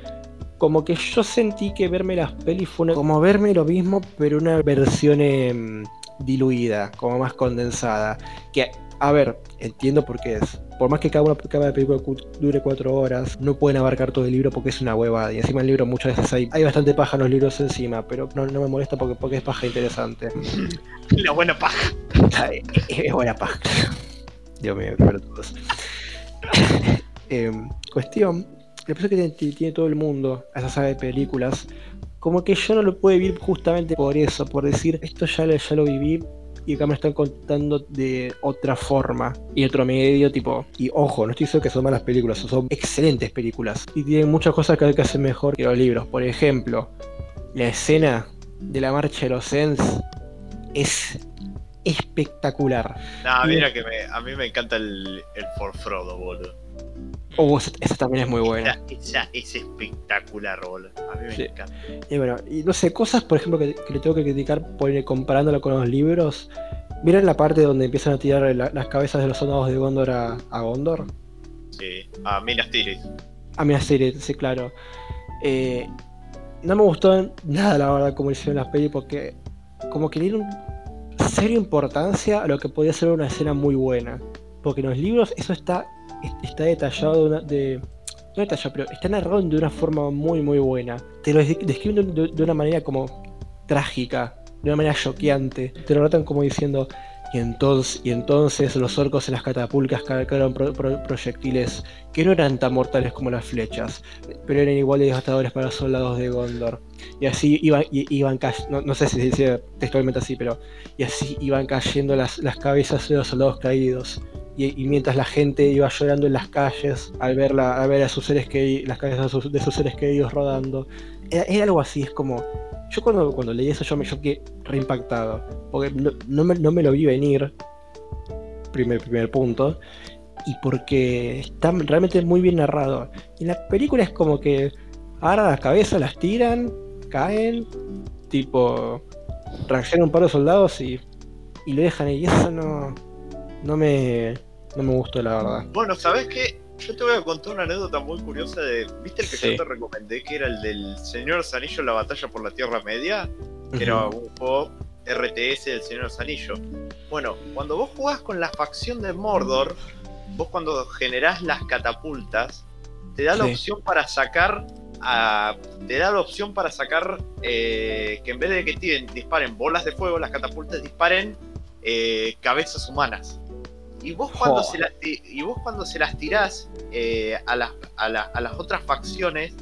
como que yo sentí que verme las pelis fue una- como verme lo mismo, pero una versión em, diluida, como más condensada. Que, a ver, entiendo por qué es. Por más que cada, una, cada película cu- dure cuatro horas, no pueden abarcar todo el libro porque es una huevada. Y encima el libro muchas veces hay, hay bastante paja en los libros encima, pero no, no me molesta porque, porque es paja interesante. La buena paja. Es buena paja. Dios mío, qué pelotudos. Em, cuestión, la impresión que tiene, tiene todo el mundo a esa saga de películas, como que yo no lo puedo vivir justamente por eso, por decir, esto ya lo, ya lo viví y acá me están contando de otra forma y otro medio, tipo, y ojo, no estoy diciendo que son malas películas, son excelentes películas y tienen muchas cosas que hay que hacer mejor que los libros. Por ejemplo, la escena de la marcha de los Sens es espectacular. Nah, mira que me, a mí me encanta el, el For Frodo, boludo. Oh, esa, esa también es muy buena. Esa, esa es espectacular, boludo. A mí me Sí. encanta. Y bueno, y no sé, cosas, por ejemplo, que, que le tengo que criticar por, comparándolo con los libros. ¿Vieron la parte donde empiezan a tirar la- las cabezas de los soldados de Gondor a, a Gondor? Sí. A Minas Tirith. A mi serie, sí, claro. Eh, no me gustó nada, la verdad, como hicieron las pelis, porque como que le dieron seria importancia a lo que podía ser una escena muy buena. Porque en los libros eso está, está detallado de, una- de- no detallado, pero está narrado de una forma muy, muy buena. Te lo des- describen de, una manera como trágica, de una manera choqueante. Te lo notan como diciendo, y entonces, y entonces los orcos en las catapultas cargaron pro- pro- proyectiles que no eran tan mortales como las flechas, pero eran igual de devastadores para los soldados de Gondor. Y así iban, iban no, no sé si se dice textualmente así, pero y así iban cayendo las, las cabezas de los soldados caídos. Y, mientras la gente iba llorando en las calles al ver, la- al ver a sus seres que las cabezas de sus, de sus seres queridos rodando. Era, algo así, es como. Yo cuando, cuando leí eso yo me yo quedé reimpactado. Porque no, no me, no me lo vi venir. Primer, primer punto. Y porque está realmente muy bien narrado. Y en la película es como que agarran las cabezas, las tiran, caen, tipo. reaccionan un par de soldados y, y lo dejan ahí. Y eso no. No me. No me gustó, la verdad. Bueno, ¿sabes qué? Yo te voy a contar una anécdota muy curiosa de. ¿Viste el que Sí. yo te recomendé? Que era el del Señor Anillos, la batalla por la Tierra Media. Que era un juego RTS del Señor Anillos. Bueno, cuando vos jugás con la facción de Mordor, vos cuando generás las catapultas, te da la opción para sacar. a- te da la opción para sacar eh, que en vez de que tiren, disparen bolas de fuego, las catapultas disparen eh, cabezas humanas. Y vos cuando, se, las, ti- y vos cuando se las tirás eh, a, las, a, la- a las otras facciones,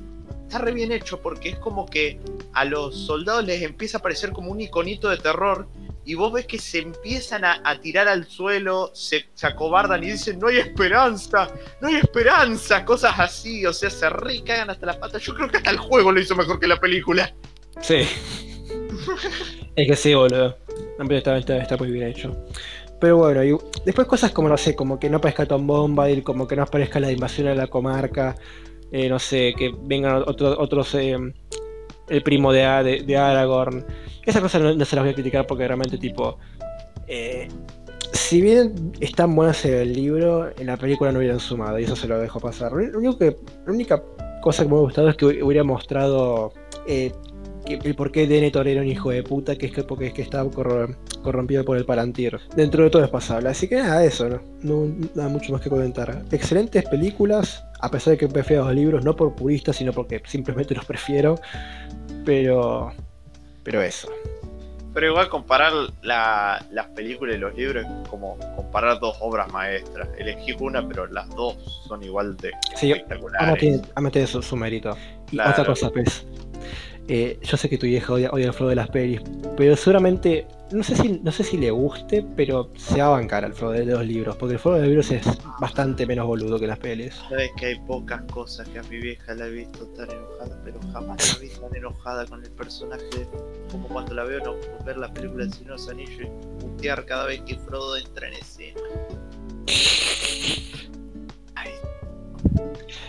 está re bien hecho porque es como que a los soldados les empieza a parecer como un iconito de terror y vos ves que se empiezan a, a tirar al suelo, se, se acobardan y dicen, no hay esperanza, no hay esperanza, cosas así, o sea, se recagan hasta las patas. Yo creo que hasta el juego lo hizo mejor que la película. Sí. es que sí, boludo. Está, está, está muy bien hecho. Pero bueno, y después cosas como, no sé, como que no aparezca Tom Bombadil, como que no aparezca la invasión a la comarca, eh, no sé, que vengan otro- otros, eh, el primo de, de, Aragorn. Esas cosas no, se las voy a criticar porque realmente, tipo, eh, si bien están buenas en el libro, en la película no hubieran sumado, y eso se lo dejo pasar. La única cosa que me ha gustado es que hubiera mostrado que- el por qué Denethor era un hijo de puta, que es que porque es que estaba corro- corrompido por el Palantir. Dentro de todo es pasable, así que nada, eso, ¿no? No, nada mucho más que comentar. Excelentes películas, a pesar de que prefiero los libros, no por puristas, sino porque simplemente los prefiero. Pero. Pero eso. Pero igual comparar la- las películas y los libros es como comparar dos obras maestras. Elegí una, pero las dos son igual de Sí, espectaculares. Ama tiene, Ama tiene su, su mérito. Y Claro. otra cosa, pues. Eh, yo sé que tu vieja odia, odia el flow de las pelis, pero seguramente. No sé, si, no sé si le guste, pero se va a bancar al flow de los libros, porque el flow de los libros es bastante menos boludo que las pelis. Sabes que hay pocas cosas que a mi vieja la he visto tan enojada, pero jamás la vi tan enojada con el personaje como cuando la veo no ver la película del Señor de los Anillos y putear cada vez que Frodo entra en escena.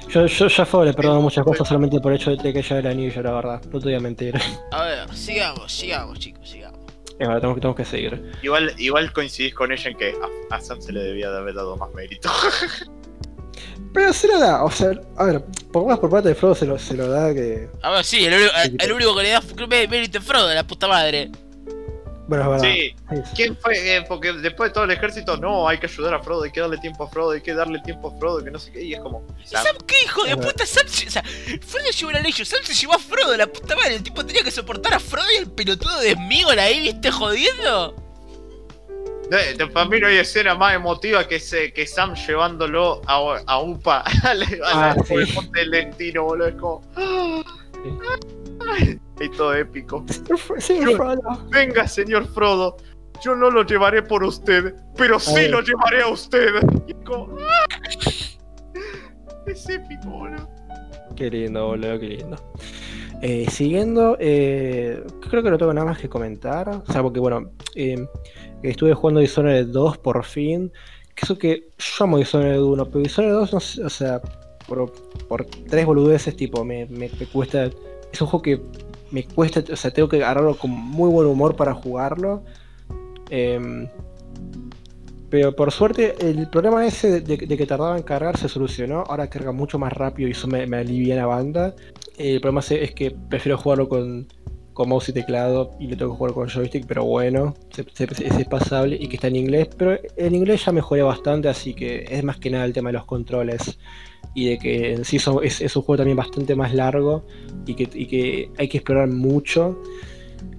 Yo, yo ya fue, le perdono muchas cosas solamente por el hecho de que ella era anillo, la verdad. No te voy a mentir. A ver, sigamos, sigamos, chicos, sigamos. Es verdad, tenemos, que- tenemos que seguir. igual, igual coincidís con ella en que a, a Sam se le debía de haber dado más mérito. Pero se lo da, o sea, a ver, por más por parte de Frodo se lo, se lo da que. A ver, sí, el, único- el- el único que le da mé- mérito es Frodo, la puta madre. Bueno, es verdad. Sí, ¿quién fue? Eh, porque después de todo el ejército, no, hay que ayudar a Frodo, hay que darle tiempo a Frodo, hay que darle tiempo a Frodo, que no sé qué, y es como. ¿Y Sam, Sam qué hijo de puta? Sam, se- o sea, Frodo llevó el anillo, Sam se llevó a Frodo, la puta madre. El tipo tenía que soportar a Frodo y al pelotudo de Smigol ahí, ¿viste? Jodiendo. De, de- para mí no hay escena más emotiva que, ese, que Sam llevándolo a, a Upa al, al- Ah, el sí. monte del destino, boludo. Es como. Sí. Y todo épico. Sí, Frodo. Venga, señor Frodo. Yo no lo llevaré por usted, pero sí lo llevaré a usted. Y es como. ¡ah! Es épico, boludo. Qué lindo, boludo, qué lindo. Eh, siguiendo, eh, creo que no tengo nada más que comentar. Salvo que, bueno, eh, estuve jugando Dishonored 2 por fin. Que eso que yo amo Dishonored 1, pero Dishonored 2, no sé, o sea, por, por tres boludeces, tipo, me, me, me cuesta. Es un juego que me cuesta, o sea, tengo que agarrarlo con muy buen humor para jugarlo. Em, pero por suerte, el problema ese de, que tardaba en cargar se solucionó. Ahora carga mucho más rápido y eso me, me alivia la banda. El problema es, que prefiero jugarlo con, mouse y teclado y le tengo que jugar con joystick, pero bueno, se- es, pasable y que está en inglés. Pero en inglés ya mejoré bastante, así que es más que nada el tema de los controles y de que en sí son- es, es un juego también bastante más largo y que, y que hay que explorar mucho.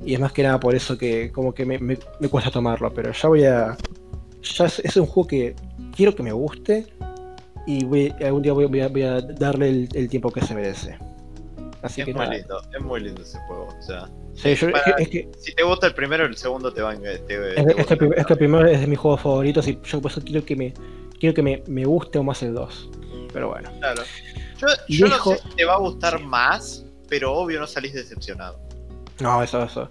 Y es más que nada por eso que como que me, me- me cuesta tomarlo, pero ya voy a... Ya es, es un juego que quiero que me guste y voy- algún día voy, voy a, voy a darle el, el tiempo que se merece. Así Es que muy nada. lindo, es muy lindo ese juego. O sea, Sí, yo- es, Para- que, es que- si te gusta el primero, el segundo te va a te, es, te que- va a es que el prim- gustar. es que el primero es de mis juegos favoritos y yo por eso quiero que me quiero que me, me guste aún más el 2. Pero bueno. Claro. Yo, yo dejo- no sé si te va a gustar más, pero obvio no salís decepcionado. No, eso, eso.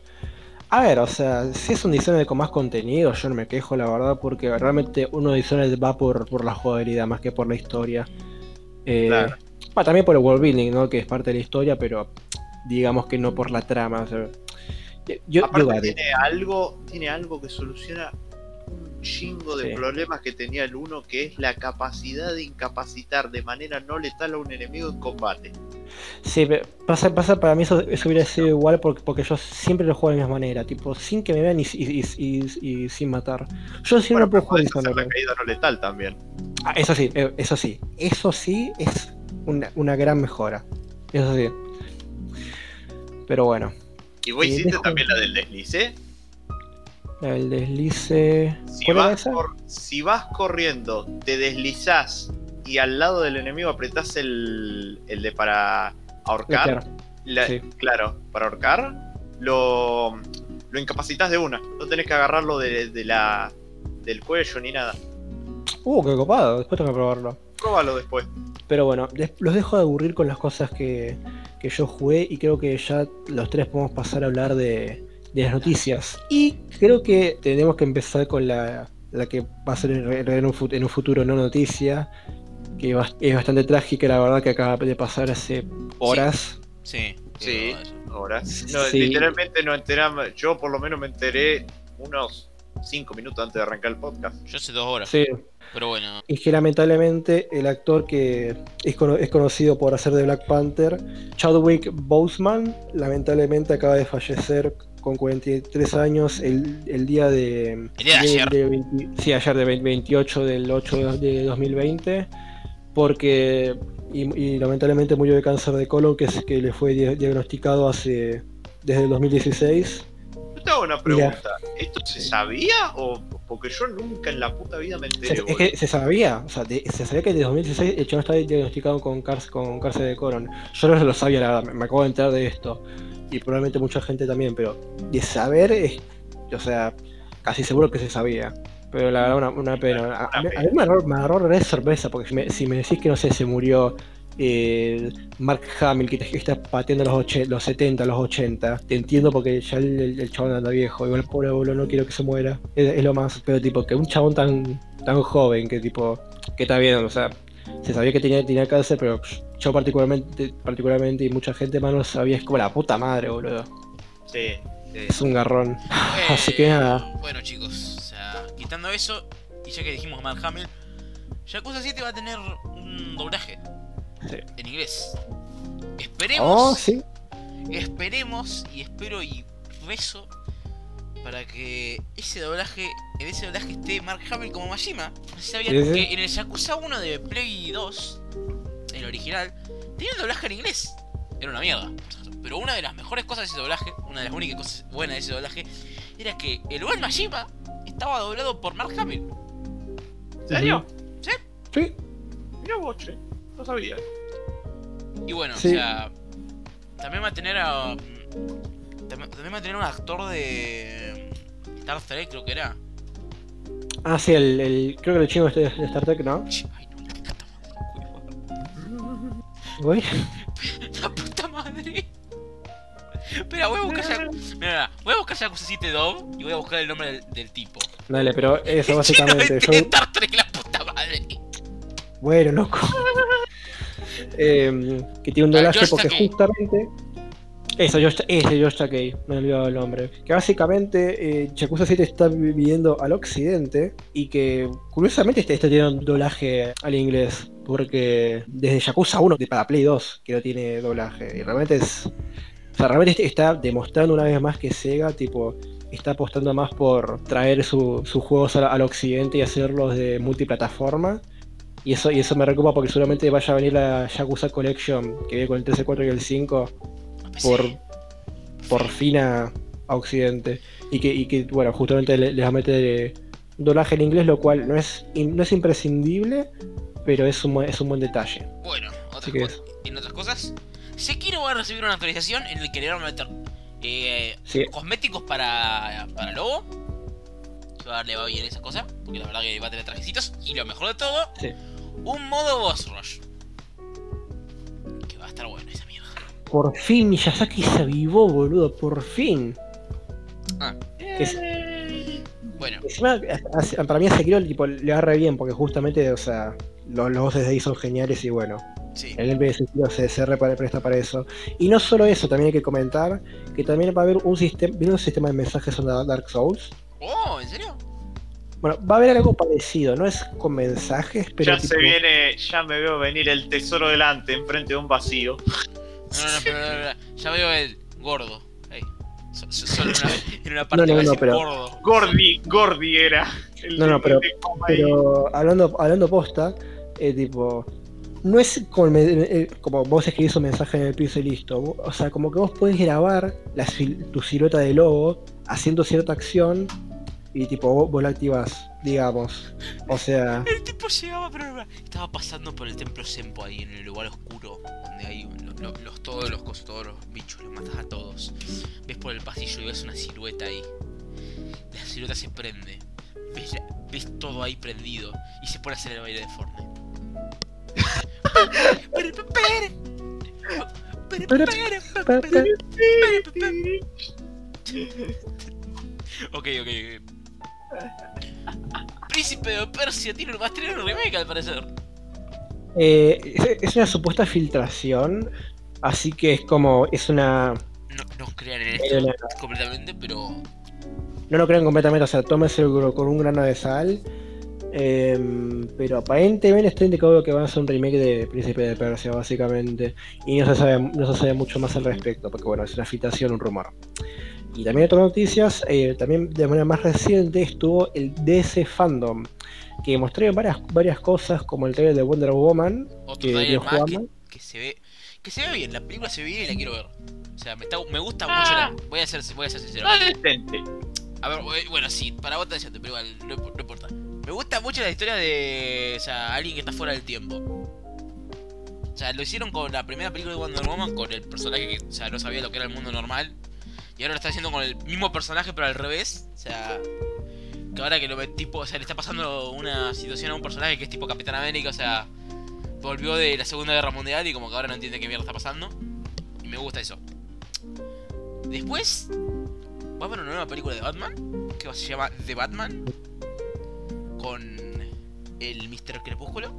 A ver, o sea, si es un Dishonored con más contenido, yo no me quejo, la verdad, porque realmente uno de Dishonored va por, por la jugabilidad más que por la historia. Eh, Claro. bueno, también por el world building, ¿no? Que es parte de la historia, pero digamos que no por la trama. o sea, yo, yo Aparte daré. tiene algo, tiene algo que soluciona un chingo de Sí. problemas que tenía el uno, que es la capacidad de incapacitar de manera no letal a un enemigo en combate. Sí, pe- pasa, pasa para mí eso, eso hubiera sido igual porque, porque yo siempre lo juego de la misma manera, tipo, sin que me vean y, y- y- y- y sin matar. Yo siempre Bueno, puedo pero hacer la caída no letal también. Ah, eso sí, eh, eso sí. Eso sí es una, una gran mejora. Eso sí. Pero bueno, Y vos Sí, hiciste también la del deslice. El deslice. Si ¿Cuál era vas, cor- si vas corriendo, te deslizás y al lado del enemigo apretás el, el de para ahorcar. Claro, la- sí. claro, para ahorcar, lo lo incapacitas de una. No tenés que agarrarlo de, de la, del cuello ni nada. Uh, qué copado, después tengo que probarlo. Próbalo después. Pero bueno, los dejo de aburrir con las cosas que, que yo jugué y creo que ya los tres podemos pasar a hablar de, de las noticias. Y creo que tenemos que empezar con la, la que va a ser en, un, fut- en un futuro no noticia, que es bastante trágica, la verdad que acaba de pasar hace horas. Sí. Sí. No, Sí. Literalmente no enteramos. Yo por lo menos me enteré unos 5 minutos antes de arrancar el podcast. Yo hace dos horas. Sí. Pero bueno. Y que lamentablemente el actor que es, cono- es conocido por hacer de Black Panther, Chadwick Boseman, lamentablemente acaba de fallecer con 43 años el, el día de... El día de ayer. 20 sí, ayer de 20 28 del 8 de 2020, porque... Y, y lamentablemente murió de cáncer de colon que, es, que le fue di- diagnosticado hace... desde el 2016. Yo te hago una pregunta. ¿Esto se sabía o porque yo nunca en la puta vida me enteré? es que se sabía, o sea, de- se sabía que desde 2016 el chaval estaba diagnosticado con, cárcel, con cáncer de colon. Yo no lo sabía, la verdad, me, me acabo de enterar de esto. Y probablemente mucha gente también, pero de saber, es, o sea, casi seguro que se sabía. Pero la verdad, una, una pena. A, a mí, me agarró, me agarró re sorpresa, porque si me, si me decís que, no sé, se murió eh, Mark Hamill, que, que está pateando los, och- los 70, los 80, te entiendo porque ya el, el, el chabón anda viejo. Igual, pobre boludo, no quiero que se muera. Es, es lo más, pero tipo, que un chabón tan, tan joven, que tipo, que está bien, o sea, se sabía que tenía, tenía cáncer, pero yo particularmente, particularmente y mucha gente más no sabía, es como la puta madre, boludo. Sí. sí. Es un garrón. Así que Eh, nada. Bueno, chicos, o sea, quitando eso, y ya que dijimos Mark Hamill, Yakuza 7 va a tener un doblaje Sí. en inglés. Esperemos, Oh, sí. esperemos y espero y rezo para que ese doblaje, en ese doblaje esté Mark Hamill como Majima. No sé si sabían Sí, sí. que en el Yakuza 1 de Play 2, el original, tenía el doblaje en inglés. Era una mierda. Pero una de las mejores cosas de ese doblaje, una de las únicas cosas buenas de ese doblaje, era que el buen Majima estaba doblado por Mark Hamill. ¿En serio? Sí. Mira vos, che. No sabía. Y bueno, Sí. o sea, también va a tener a. También, también va a tener un actor de. Star Trek, creo que era. Ah, sí, el, el- creo que el chino este de Star Trek, ¿no? Ay, no, la puta madre, Güey. La puta madre. Espera, voy a buscar ya. Mira, mira, voy a buscar Yakuza 7 Dove y voy a buscar el nombre del, del tipo. Dale, pero eso El chino básicamente. yo- de Star Trek, la puta madre. Bueno, loco. Em, que tiene un doblaje porque justamente. Eso, ese Josh Takei, me he olvidado el nombre. Que básicamente eh, Yakuza 7 está viviendo al occidente y que curiosamente está, está teniendo doblaje al inglés. Porque desde Yakuza 1 de para Play 2 que no tiene doblaje. Y realmente es. O sea, realmente está demostrando una vez más que Sega, tipo, está apostando más por traer su- sus juegos al, al occidente y hacerlos de multiplataforma. Y eso, y eso me preocupa porque seguramente vaya a venir la Yakuza Collection que viene con el 13, 4 y el 5 por, por fin a, a Occidente. Y que, y que, bueno, justamente le- les va a meter eh, doblaje en inglés, lo cual no es, no es imprescindible, pero es un, es un buen detalle. Bueno, otras cosas. En otras cosas, Sekiro va a recibir una actualización en la que le van a meter eh, Sí, cosméticos para, para Lobo. Que va- le va bien esa cosa, porque la verdad que va a tener trajecitos. Y lo mejor de todo, Sí. un modo boss rush. Que va a estar bueno esa. Por fin Miyazaki se avivó, boludo, por fin. Ah. Es- Bueno, Encima, para mí a Sekiro tipo, le va re bien, porque justamente, o sea, los, los voces de ahí son geniales y bueno, sí. el gameplay de Sekiro se, se re para- presta para eso. Y no solo eso, también hay que comentar que también va a haber un sistema, ¿vieron un sistema de mensajes en Dark Souls? Oh, ¿en serio? Bueno, va a haber algo parecido, no es con mensajes, pero ya tipo, se viene, ya me veo venir el tesoro delante, enfrente de un vacío. No, no, no, pero, no, no, no. ya veo el gordo. Ahí. So- so- solo una, en una parte No, no, no, pero- gordo. Gordi, Gordi era. El No, no, pero- pero hablando, hablando posta, eh, tipo, no es como, eh, como vos escribís un mensaje en el piso y listo. O sea, como que vos podés grabar la tu silueta de logo haciendo cierta acción y tipo vos, vos la activás, digamos. O sea, El tipo llegaba, pero estaba pasando por el templo Sempo ahí en el lugar oscuro, donde hay lo- lo- los, todos los cosas, todos los bichos, los matas a todos. Ves por el pasillo y ves una silueta ahí. La silueta se prende. Ves, la- ves todo ahí prendido y se pone a hacer el baile de Fortnite. Ok, ok, ok. Príncipe de Persia tiene, va a tener un remake al parecer. Eh, es- una supuesta filtración, así que es como, es una... No, no crean en esto completamente, pero No lo crean completamente, o sea, tómeselo con un grano de sal. Em, pero aparentemente está indicado que van a hacer un remake de Príncipe de Persia, básicamente. Y no se sabe, no se sabe mucho más al respecto, porque bueno, es una filtración, un rumor. Y también otras noticias, eh, también de manera más reciente estuvo el DC Fandom, que mostró varias, varias cosas, como el trailer de Wonder Woman, otro que más que, jugando. que se ve que se ve bien, la película se ve bien y la quiero ver. O sea, me, está, me gusta Ah. mucho la, voy a ser voy a ser sincero. No decente. A ver, eh, bueno, sí, para vos decente, pero igual no, no importa. Me gusta mucho la historia de, o sea, alguien que está fuera del tiempo. O sea, lo hicieron con la primera película de Wonder Woman con el personaje que, o sea, no sabía lo que era el mundo normal. Y ahora lo está haciendo con el mismo personaje pero al revés. O sea, que ahora que lo ve tipo, o sea, le está pasando una situación a un personaje que es tipo Capitán América, o sea, volvió de la Segunda Guerra Mundial y como que ahora no entiende qué mierda está pasando. Y me gusta eso. Después, va a haber una nueva película de Batman, que se llama The Batman, con el Mr. Crepúsculo,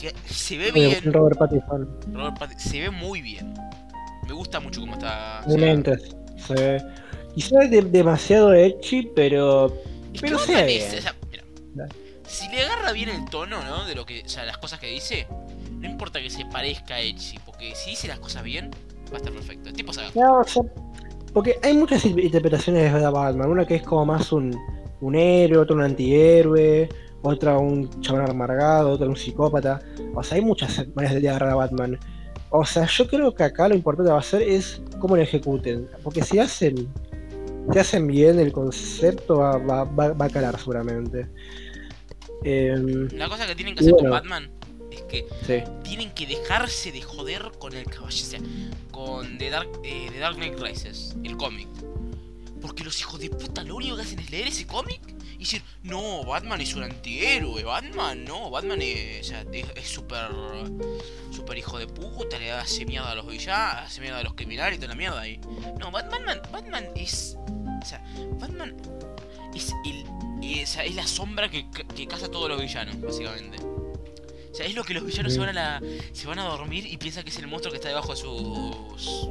que se ve de bien, Robert Pattinson. Robert Patt- se ve muy bien. Me gusta mucho cómo está. o sea, Ve- Quizás de- demasiado ecchi, pero Pero es- o sea, mira, si le agarra bien el tono, ¿no? De lo que, o sea, las cosas que dice, no importa que se parezca a Edgy, porque si dice las cosas bien, va a estar perfecto. El tipo sabe. No, o sea, porque hay muchas in- interpretaciones de Batman. Una que es como más un, un héroe, otra un antihéroe, otra un chabón amargado, otra un psicópata. O sea, hay muchas maneras de agarrar a Batman. O sea, yo creo que acá lo importante va a ser es cómo lo ejecuten. Porque si hacen, si hacen bien el concepto, va, va, va- va a calar seguramente. Em, La cosa que tienen que hacer con. Batman es que sí. tienen que dejarse de joder con el caballo, o sea, con The Dark, eh, The Dark Knight Rises, el cómic. Porque los hijos de puta lo único que hacen es leer ese cómic y decir, no, Batman es un antihéroe, Batman no, Batman es o sea, es es súper super hijo de puta, le hace mierda a los villanos, hace mierda a los criminales y toda la mierda ahí. No, Bat- Batman, Batman es, o sea, Batman es el, o sea, es la sombra que, que caza a todos los villanos, básicamente. O sea, es lo que los villanos se van a la, se van a dormir y piensan que es el monstruo que está debajo de sus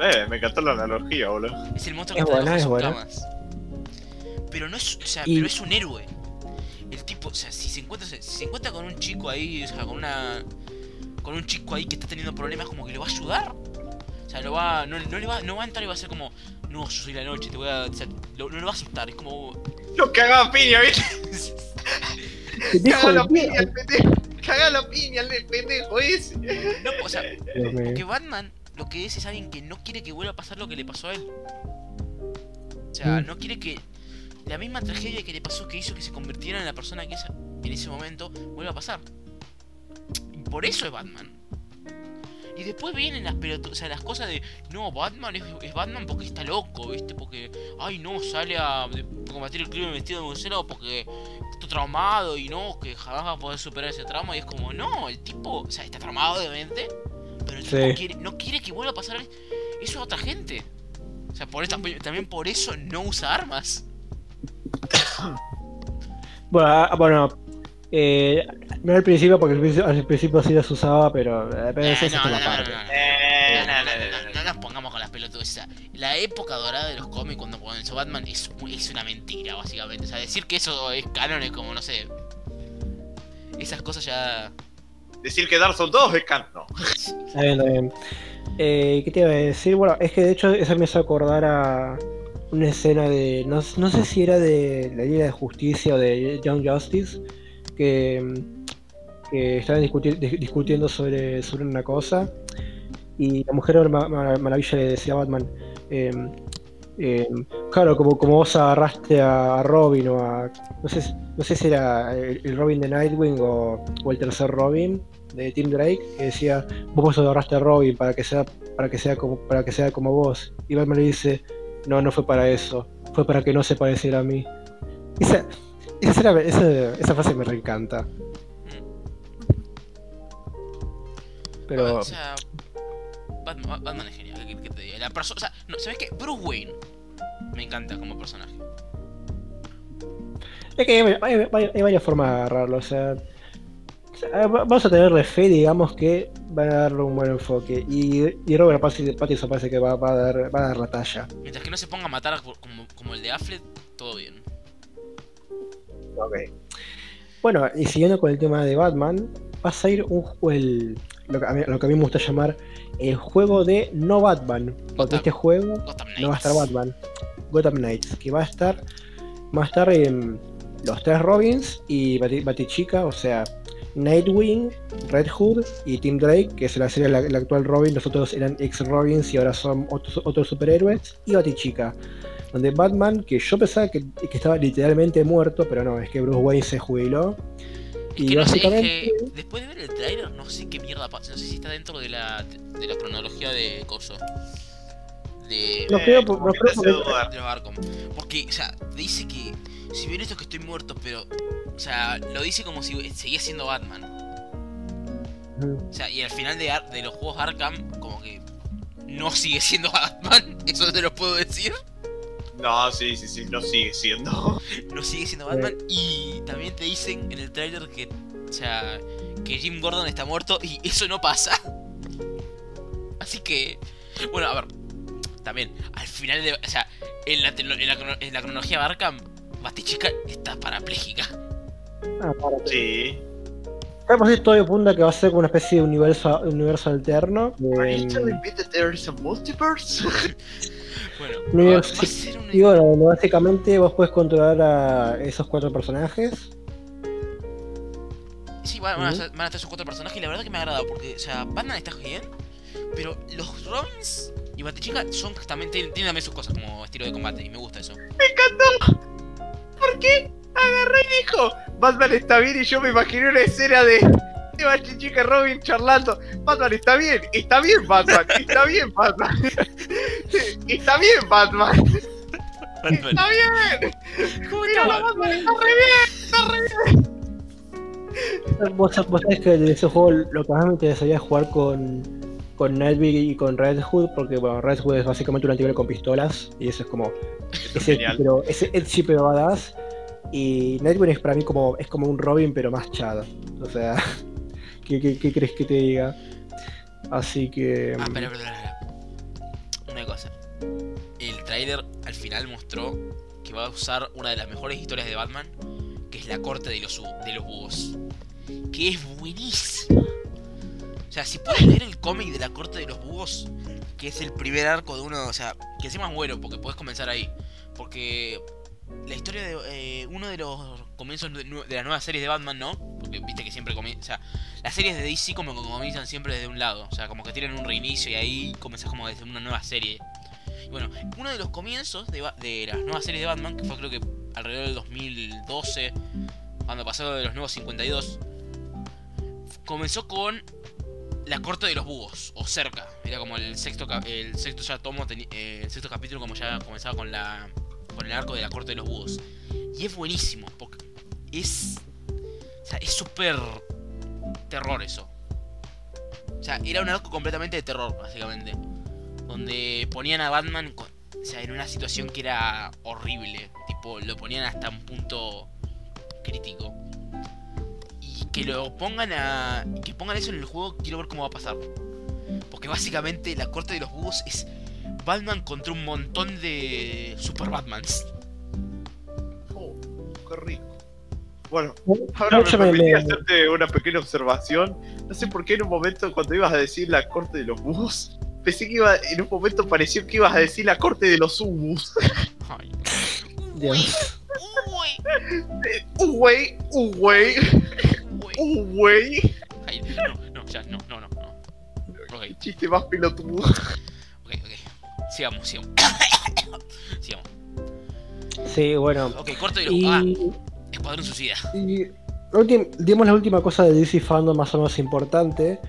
Eh, me encantó la analogía, boludo. es el monstruo que Es está buena, debajo de es sus camas. Pero no es, o sea, Y- pero es un héroe. El tipo, o sea, si se encuentra, si se encuentra con un chico ahí, o sea, con una, con un chico ahí que está teniendo problemas, como que lo va a ayudar. O sea, lo va, no, no le va, no va a entrar y va a ser como, no, yo soy la noche, te voy a, o sea, lo- no lo va a asustar. Es como, Lo cagaba piña, ¿viste? Cagaba la el piña el pendejo. Cagaba la piña el pendejo ese. no, o sea. Porque Batman lo que es es alguien que no quiere que vuelva a pasar lo que le pasó a él. O sea, Mm. no quiere que la misma tragedia que le pasó que hizo que se convirtiera en la persona que es en ese momento vuelva a pasar. Y por eso es Batman. Y después vienen las pelotas, o sea, las cosas de, no, Batman es, es Batman porque está loco, ¿viste? Porque, ay, no, sale a de- combatir el crimen vestido de murciélago porque está traumado y no, que jamás va a poder superar ese trauma. Y es como, no, el tipo, o sea, está traumado obviamente, pero el tipo quiere- no quiere que vuelva a pasar eso a otra gente. O sea, por eso, también por eso no usa armas. Bueno, ah, bueno eh, no al principio, porque al principio, sí las usaba, pero, pero Eh, eso es no, parte. nos pongamos con las sea, la época dorada de los cómics cuando comenzó Batman es, es una mentira, básicamente. O sea, decir que eso es canon es como, no sé. Esas cosas ya. Decir que Dark Souls 2 es canon. No. Está bien, está bien. Eh, ¿Qué te iba a decir? Bueno, es que de hecho eso me hizo acordar a una escena de. No, no sé si era de la Liga de Justicia o de Young Justice, que, estaban discuti- dis- discutiendo sobre, sobre una cosa. Y la mujer Ma- Ma- Maravilla le decía a Batman. em, em, claro, como, como vos agarraste a, Robin o a. No sé, no sé si era el, el Robin de Nightwing o, o el tercer Robin. de Tim Drake que decía, vos vos agarraste a Robin para que sea, para que sea como, para que sea como vos. Y Batman le dice, no, no fue para eso, fue para que no se pareciera a mí. Esa, esa, esa, esa frase me reencanta. Pero O sea, Batman, Batman es genial, ¿qué, qué te diga? La perso- o sea, no, ¿sabes qué? Bruce Wayne me encanta como personaje. es que hay, hay- hay- hay varias formas de agarrarlo. O sea, vamos a tenerle fe, digamos, que van a darle un buen enfoque. Y, y Robert Pattinson parece que va, va a dar, va a dar la talla. Mientras que no se ponga a matar como, como el de Affleck, todo bien. Bueno, y siguiendo con el tema de Batman, va a salir un el, lo, que a mí, lo que a mí me gusta llamar el juego de no Batman. Porque Gotham. este juego no va a estar Batman. Gotham Knights, que va a estar va a estar en los tres Robins y Bati- Batichica, o sea, Nightwing, Red Hood y Tim Drake, que es la serie la, la actual Robin, los otros eran ex Robins y ahora son otros, otros superhéroes, y Batichica, donde Batman, que yo pensaba que, que estaba literalmente muerto, pero no, es que Bruce Wayne se jubiló. Es Y que no sé, es básicamente, que después de ver el trailer, no sé qué mierda pasa. No sé si está dentro de la, de la cronología de Coso. De, no Eh, creo, como no creo. Porque, o sea, dice que. Si bien esto que estoy muerto, pero. O sea, lo dice como si seguía siendo Batman. O sea, y al final de, Ar- de los juegos Arkham, como que. No sigue siendo Batman. Eso te lo puedo decir. No, sí, sí, sí, no sigue siendo. No sigue siendo Batman. Y también te dicen en el trailer que. O sea, que Jim Gordon está muerto y eso no pasa. Así que. Bueno, a ver. También, al final de. O sea, en la, en la, en la cronología de Arkham, Batichica está parapléjica. Ah, para. Sí. De todo de punta que va a ser como una especie de universo, universo alterno. Em, me multiverse? Bueno, No, va, a ser un. Y bueno, básicamente vos puedes controlar a esos cuatro personajes. Sí, van, van a estar- van a estar esos cuatro personajes y la verdad que me ha agradado porque, o sea, Batman está bien, pero los Robins y Batichica son también tienen, también sus cosas como estilo de combate y me gusta eso. ¿Por qué? Agarré y dijo, Batman está bien y yo me imaginé una escena de de Bachichica Robin charlando. Batman está bien, está bien Batman, está bien Batman. está bien Batman, está bien. Mira, Batman está re bien, está re bien. Vos, vos sabés que de ese juego lo que más me interesaría es jugar con, con Nightwing y con Red Hood, porque bueno, Red Hood es básicamente un antihéroe con pistolas, y eso es como es ese, pero, ese el chip de badass. Y Nightwing es para mí como, es como un Robin, pero más chada. O sea, ¿qué, qué, qué crees que te diga? Así que. Ah, espera, espera. Una cosa. El trailer al final mostró que va a usar una de las mejores historias de Batman, que es la corte de los, de los búhos. Que es buenísima. O sea, si puedes leer el cómic de la corte de los búhos, que es el primer arco de uno, o sea, que encima es bueno, porque puedes comenzar ahí. Porque la historia de eh, uno de los comienzos de, de las nuevas series de Batman, ¿no? Porque viste que siempre comienza. O sea, las series de DC como que comienzan siempre desde un lado. O sea, como que tienen un reinicio y ahí comenzás como desde una nueva serie. Y bueno, uno de los comienzos de, de las nuevas series de Batman, que fue creo que alrededor del 2012, cuando pasó de los nuevos 52, comenzó con la corte de los búhos, o cerca. Era como el sexto, el sexto ya tomo, eh, el sexto capítulo como ya comenzaba con la con el arco de la corte de los búhos. Y es buenísimo, porque es... O sea, es súper terror eso. O sea, era un arco completamente de terror, básicamente. Donde ponían a Batman con- o sea, en una situación que era horrible. Tipo, lo ponían hasta un punto crítico. Que lo pongan a. que pongan eso en el juego, quiero ver cómo va a pasar. Porque básicamente la corte de los búhos es Batman contra un montón de Super Batmans. Oh, qué rico. Bueno, ahora De me permití me- hacerte una pequeña observación. No sé por qué en un momento cuando ibas a decir la corte de los búhos, pensé que iba, en un momento pareció que ibas a decir la corte de los ubus. Ay. Dios. Uy, Un güey, un güey, uy. un güey. Ay, no, no, ya, no, no, no, no. Ok, Chiste más pelotudo. ok, ok. Sigamos, sigamos. sigamos. Sí, bueno. Ok, corte de los. Ah, Y, Escuadrón Suicida. y digamos la última cosa de DC Fandom más o menos importante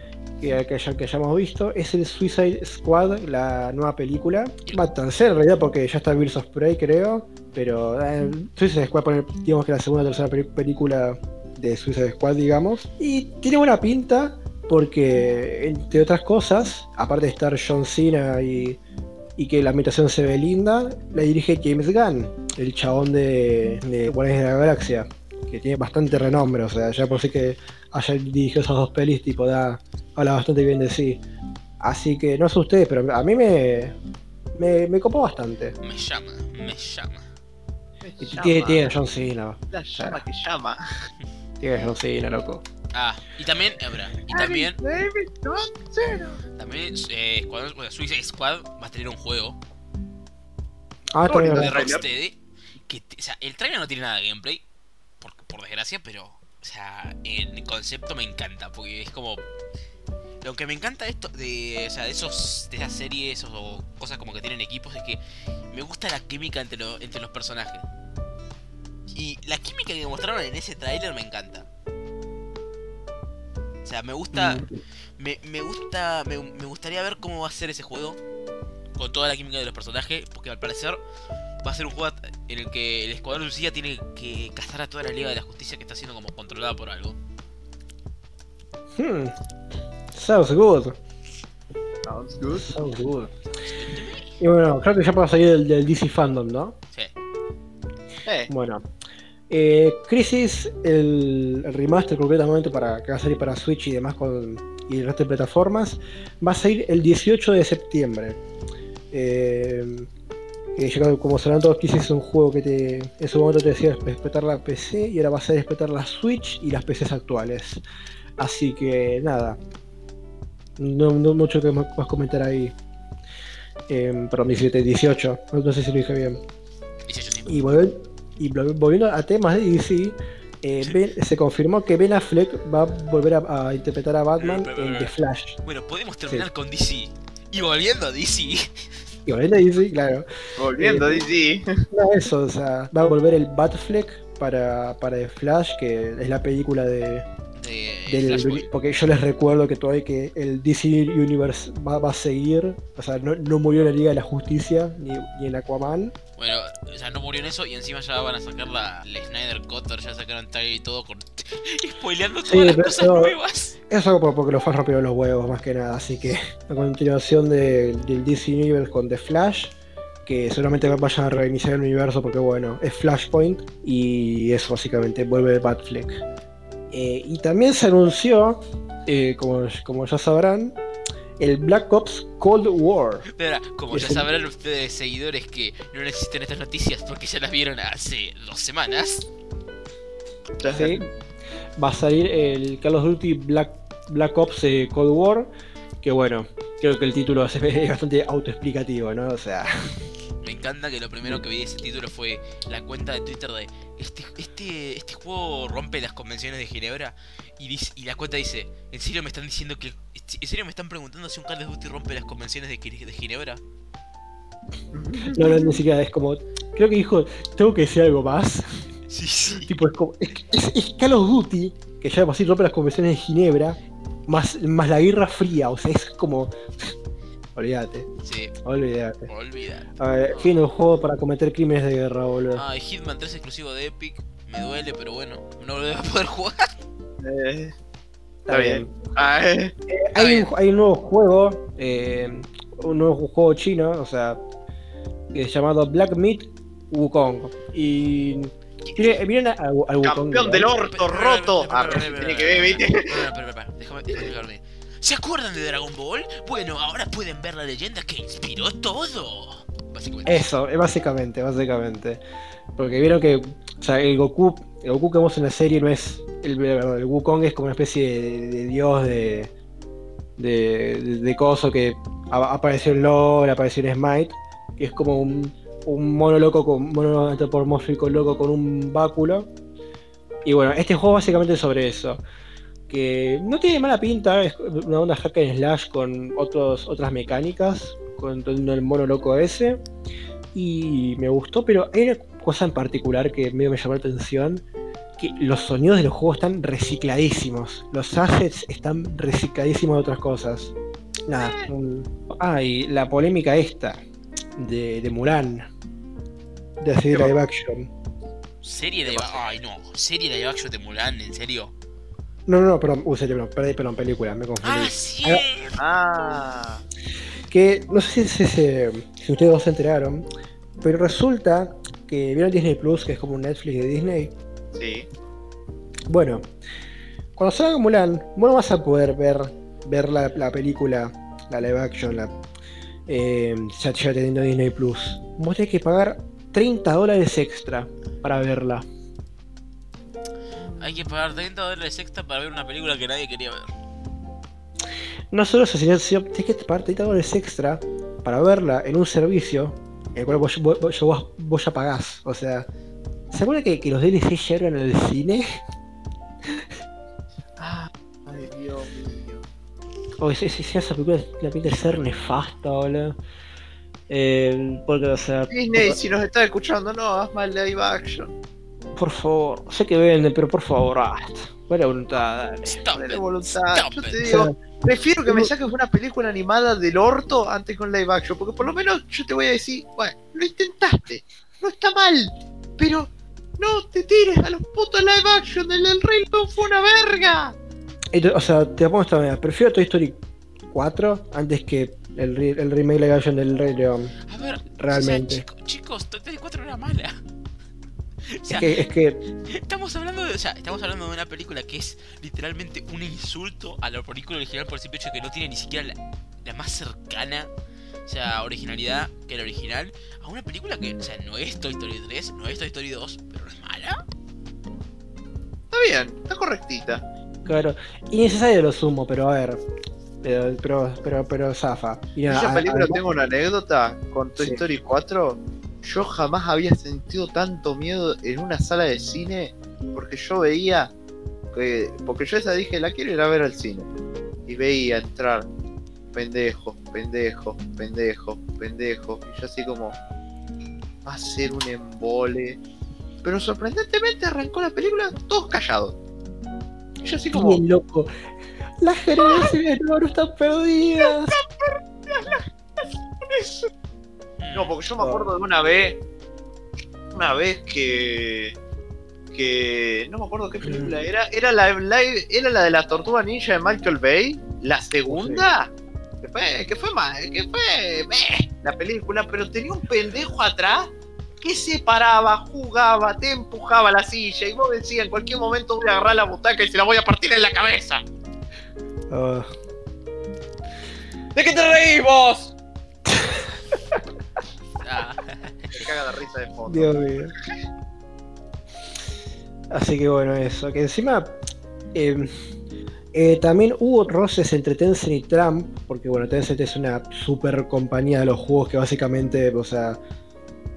que, que, ya- que hayamos visto es el Suicide Squad, la nueva película. Va a tercera en realidad porque ya está Birds of Prey creo, pero eh, Suicide Squad digamos que la segunda o tercera película de Suicide Squad digamos. Y tiene buena pinta porque entre otras cosas, aparte de estar John Cena y, y que la ambientación se ve linda, la dirige James Gunn, el chabón de, de Guardianes de la Galaxia que tiene bastante renombre, o sea, ya por sí que haya dirigido esas dos pelis, tipo, da, habla bastante bien de sí. Así que no sé ustedes, pero a mí me, me, me copó bastante. Me llama, me llama. Y Llama. tiene, tiene John Cena, La llama que llama. tiene a John Cena, loco. Ah, y también, espera, y también, también, eh, bueno, Suicide Squad va a tener un juego Ah, Bueno, de. Rocksteady. Que, o sea, el trailer no tiene nada de gameplay, por, por desgracia, pero, o sea, el concepto me encanta, porque es como... Lo que me encanta de esto, de, o sea, de esos, de esas series o cosas como que tienen equipos, es que me gusta la química entre, lo- entre los personajes. Y la química que mostraron en ese tráiler me encanta. O sea, me gusta, me, me gusta, me, me gustaría ver cómo va a ser ese juego con toda la química de los personajes, porque al parecer va a ser un juego en el que el Escuadrón Suicida tiene que cazar a toda la Liga de la Justicia que está siendo como controlada por algo. Hmm. Sounds good. Sounds good. Sounds good. Y bueno, creo que ya puedo salir del, del DC Fandom, ¿no? Sí. Eh, Bueno. Eh, Crisis, el, el remaster concretamente para que va a salir para Switch y demás con, y el resto de plataformas, va a salir el 18 de septiembre. Eh, eh, como sabrán todos, Crisis es un juego que te, en su momento te decía respetar la PC y ahora va a ser respetar la Switch y las PCs actuales. Así que nada, no, no mucho que más más comentar ahí. Eh, perdón, 17, 18, no, no sé si lo dije bien. 18 sí. Y, volver- y vol- volviendo a temas de DC, eh, Sí. Ben- se confirmó que Ben Affleck va a volver a, a interpretar a Batman Eh, pero, en pero, The Flash. Bueno, podemos terminar con DC. Y volviendo a DC. Y volviendo a DC, claro. volviendo a Eh, DC. No, eso, o sea, va a volver el Batfleck para, para The Flash, que es la película de, De del- porque yo les recuerdo que todavía que el DC Universe va, va a seguir, o sea, no, no murió la Liga de la Justicia ni, ni en Aquaman. Bueno, o sea, no murió en eso y encima ya van a sacar la, la Snyder Cutter, ya sacaron trailer y todo con... spoileando todas Sí, las cosas eso- nuevas. Eso por- porque los fans rompieron los huevos más que nada, así que a continuación de- del DC Universe con The Flash, que seguramente vayan a reiniciar el universo porque bueno, es Flashpoint y eso básicamente vuelve Batfleck. Eh, y también se anunció, eh, como, como ya sabrán, el Black Ops Cold War. Pero como ya sabrán ustedes, seguidores, que no necesitan estas noticias porque ya las vieron hace dos semanas. ¿sí? Va a salir el Call of Duty Black, Black Ops eh, Cold War, que bueno, creo que el título es bastante autoexplicativo, ¿no? O sea... Me encanta que lo primero que vi de ese título fue la cuenta de Twitter de este, este, este juego rompe las convenciones de Ginebra y, dice- y la cuenta dice, ¿en serio me están diciendo que... ¿En serio me están preguntando si un Call of Duty rompe las convenciones de, Gi- de Ginebra? No, no, ni siquiera es como. Creo que dijo, tengo que decir algo más. Sí, sí. Tipo, es como. Es, es- es Call of Duty, que ya de por sí rompe las convenciones de Ginebra, más, más la Guerra Fría, o sea, es como. Olvídate, Sí, olvídate. olvida. A ver, fin un juego para cometer crímenes de guerra, boludo. Ah, Hitman 3 exclusivo de Epic. Me duele, pero bueno, no lo voy a poder jugar. Eh, está bien. Ah, eh. Hay bien. un, hay un nuevo juego, eh, un nuevo juego chino, o sea, que es llamado Black Meat Wukong. Y. Miren, miren al, Wukong. Campeón del orto roto. Ah, tiene que ver, ¿viste? Espera, espera, espera, déjame, déjame explicarme. ¿Se acuerdan de Dragon Ball? Bueno, ahora pueden ver la leyenda que inspiró todo. Básicamente. Eso, eh, básicamente, básicamente. Porque vieron que, el Goku, el Goku que vemos en la serie no es, el, el Wukong es como una especie de, dios de, de, de, coso que apareció en LoL, apareció en Smite, que es como un, un mono loco, con, mono antropomórfico loco con un báculo. Y bueno, este juego básicamente es sobre eso. Que no tiene mala pinta, es una onda hack and slash con otros, otras mecánicas, con todo el mono loco ese. Y me gustó, pero hay una cosa en particular que medio me llamó la atención, que los sonidos de los juegos están recicladísimos. Los assets están recicladísimos de otras cosas. Nada. un- Ah, y la polémica esta de, de Mulan. De hacer ¿Qué live action. Serie de. Ay, no. Serie de live action de Mulan, ¿en serio? No, no, no, perdón, uh, serio, perdón, perdón, perdón, película, me confundí. Ah, sí. Ah, Que no sé si, si- si ustedes dos se enteraron, pero resulta que vieron Disney Plus, que es como un Netflix de Disney. sí. Bueno, cuando salga Mulan, vos no vas a poder ver, ver la, la película, la live action, la, eh, ya, ya teniendo Disney Plus. Vos tenés que pagar 30 dólares extra para verla. Hay que pagar 30 dólares extra para ver una película que nadie quería ver. No solo eso, sino sino tenés que pagar 30 dólares extra para verla en un servicio en el cual vos, vos- vos- vos- vos ya pagás. O sea, ¿se acuerdan que, que los DLC ya eran en el cine? Ah, ay, Dios mío. O esa, esa, esa película la pinta de ser nefasta, boludo. Eh, porque, o sea, Disney, si nos estás escuchando, no, haz más live action. Por favor, sé que venden, pero por favor, basta. Buena voluntad, dale. Stop it. voluntad. Stop Yo te digo, O sea, prefiero que me saques una película animada del orto antes con live action. Porque por lo menos yo te voy a decir, bueno, lo intentaste. No está mal. Pero no te tires a los putos live action. El del Rey León fue una verga. O sea, te pongo esta manera. Prefiero Toy Story 4 antes que el, re- el remake live action del Rey León. A ver, Realmente. O sea, chico- chicos, Toy Story 4 era mala. O sea, Es que, es que estamos hablando de, o sea, estamos hablando de una película que es literalmente un insulto a la película original por el simple hecho de que no tiene ni siquiera la, la más cercana, o sea, originalidad que la original, a una película que, o sea, no es Toy Story 3, no es Toy Story 2, pero no es mala. Está bien, está correctita. Claro, innecesario lo sumo, pero a ver. Pero, pero, pero, pero zafa. Y nada, Esa a- película a- tengo una anécdota con Toy Sí. Story 4. Yo jamás había sentido tanto miedo en una sala de cine porque yo veía que porque yo esa dije la quiero ir a ver al cine y veía entrar pendejo, pendejo, pendejo, pendejo y yo así como va a ser un embole. Pero sorprendentemente arrancó la película todos callados. Y yo así como Bien loco. Las generaciones no están perdidas. No, porque yo me acuerdo de una vez. Una vez que. que. no me acuerdo qué película era. Era la live- era la de la tortuga ninja de Michael Bay. La segunda. Que fue, que fue ma- que fue. meh, la película, pero tenía un pendejo atrás que se paraba, jugaba, te empujaba la silla y vos decías en cualquier momento voy a agarrar la butaca y se la voy a partir en la cabeza. Ah, ¿De qué te reís vos? Ah, Me caga la risa de fondo. Dios mío. Así que bueno, eso. Que encima. eh, eh, también hubo roces entre Tencent y Trump, porque bueno, Tencent es una super compañía de los juegos que básicamente, o sea,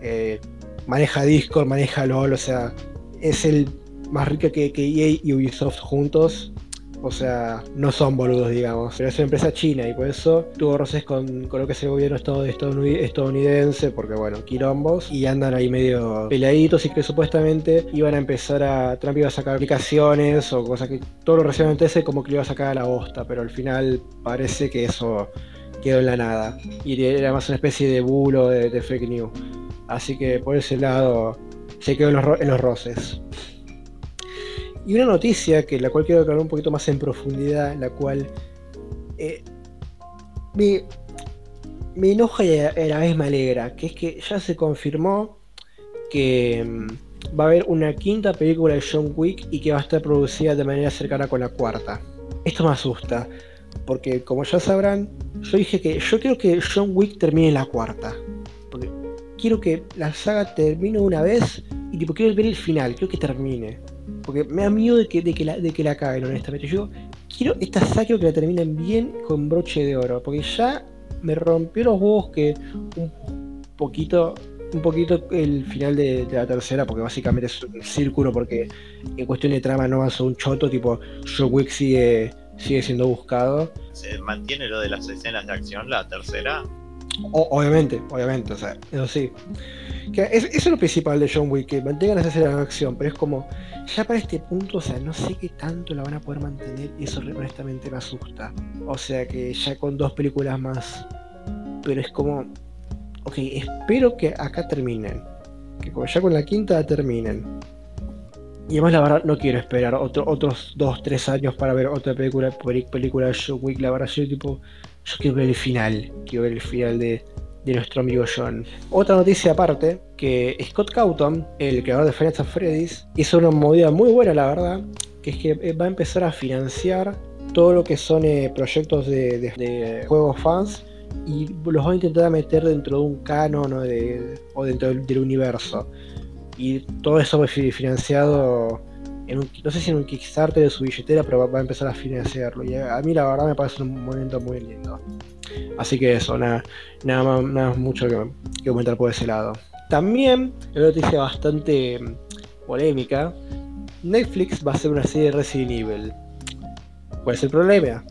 eh, maneja Discord, maneja LOL, o sea, es el más rico que, que EA y Ubisoft juntos. O sea, no son boludos, digamos. Pero es una empresa china y por eso tuvo roces con, con lo que es el gobierno estad- estadounid- estadounidense, porque bueno, quilombos, y andan ahí medio peleaditos y que supuestamente iban a empezar a. Trump iba a sacar aplicaciones o cosas que todo lo ese como que iba a sacar a la bosta, pero al final parece que eso quedó en la nada. Y era más una especie de bulo de, fake news. Así que por ese lado se quedó en los, en los roces. Y una noticia que la cual quiero hablar un poquito más en profundidad, la cual me, enoja y a la vez me alegra, que es que ya se confirmó que mm, va a haber una quinta película de John Wick y que va a estar producida de manera cercana con la cuarta. Esto me asusta, porque como ya sabrán, yo dije que yo quiero que John Wick termine la cuarta. Porque quiero que la saga termine una vez y tipo quiero ver el final, quiero que termine. Porque me da miedo de que, de que, la, de que la caguen, honestamente. Yo quiero esta saga quiero que la terminen bien con broche de oro. Porque ya me rompió los huevos que un poquito. Un poquito el final de, la tercera, porque básicamente es un círculo, porque en cuestión de trama no avanzó un choto, tipo John Wick sigue, sigue siendo buscado. ¿Se mantiene lo de las escenas de acción, la tercera? Obviamente, obviamente, o sea, eso sí. Que es- eso es lo principal de John Wick, que mantengan esa escena acción, pero es como, ya para este punto, o sea, no sé qué tanto la van a poder mantener y eso honestamente me asusta. O sea que ya con dos películas más, pero es como, ok, espero que acá terminen, que ya con la quinta terminen. Y además la verdad no quiero esperar otro- otros dos, tres años para ver otra película, película de John Wick, la verdad yo tipo, yo quiero ver el final, quiero ver el final de, de nuestro amigo John. Otra noticia aparte, que Scott Cawthon, el creador de Final Freddy's, hizo una movida muy buena la verdad, que es que eh, va a empezar a financiar todo lo que son eh, proyectos de, de- juegos fans y los va a intentar meter dentro de un canon o, de- o dentro del, del universo. Y todo eso ser financiado no sé si en un Kickstarter de su billetera, pero va, a empezar a financiarlo. Y a, mí la verdad me parece un momento muy lindo. Así que eso, nada, nada, nada mucho que, que comentar por ese lado. También, una noticia bastante mm, polémica, Netflix va a hacer una serie de Resident Evil. ¿Cuál es el problema?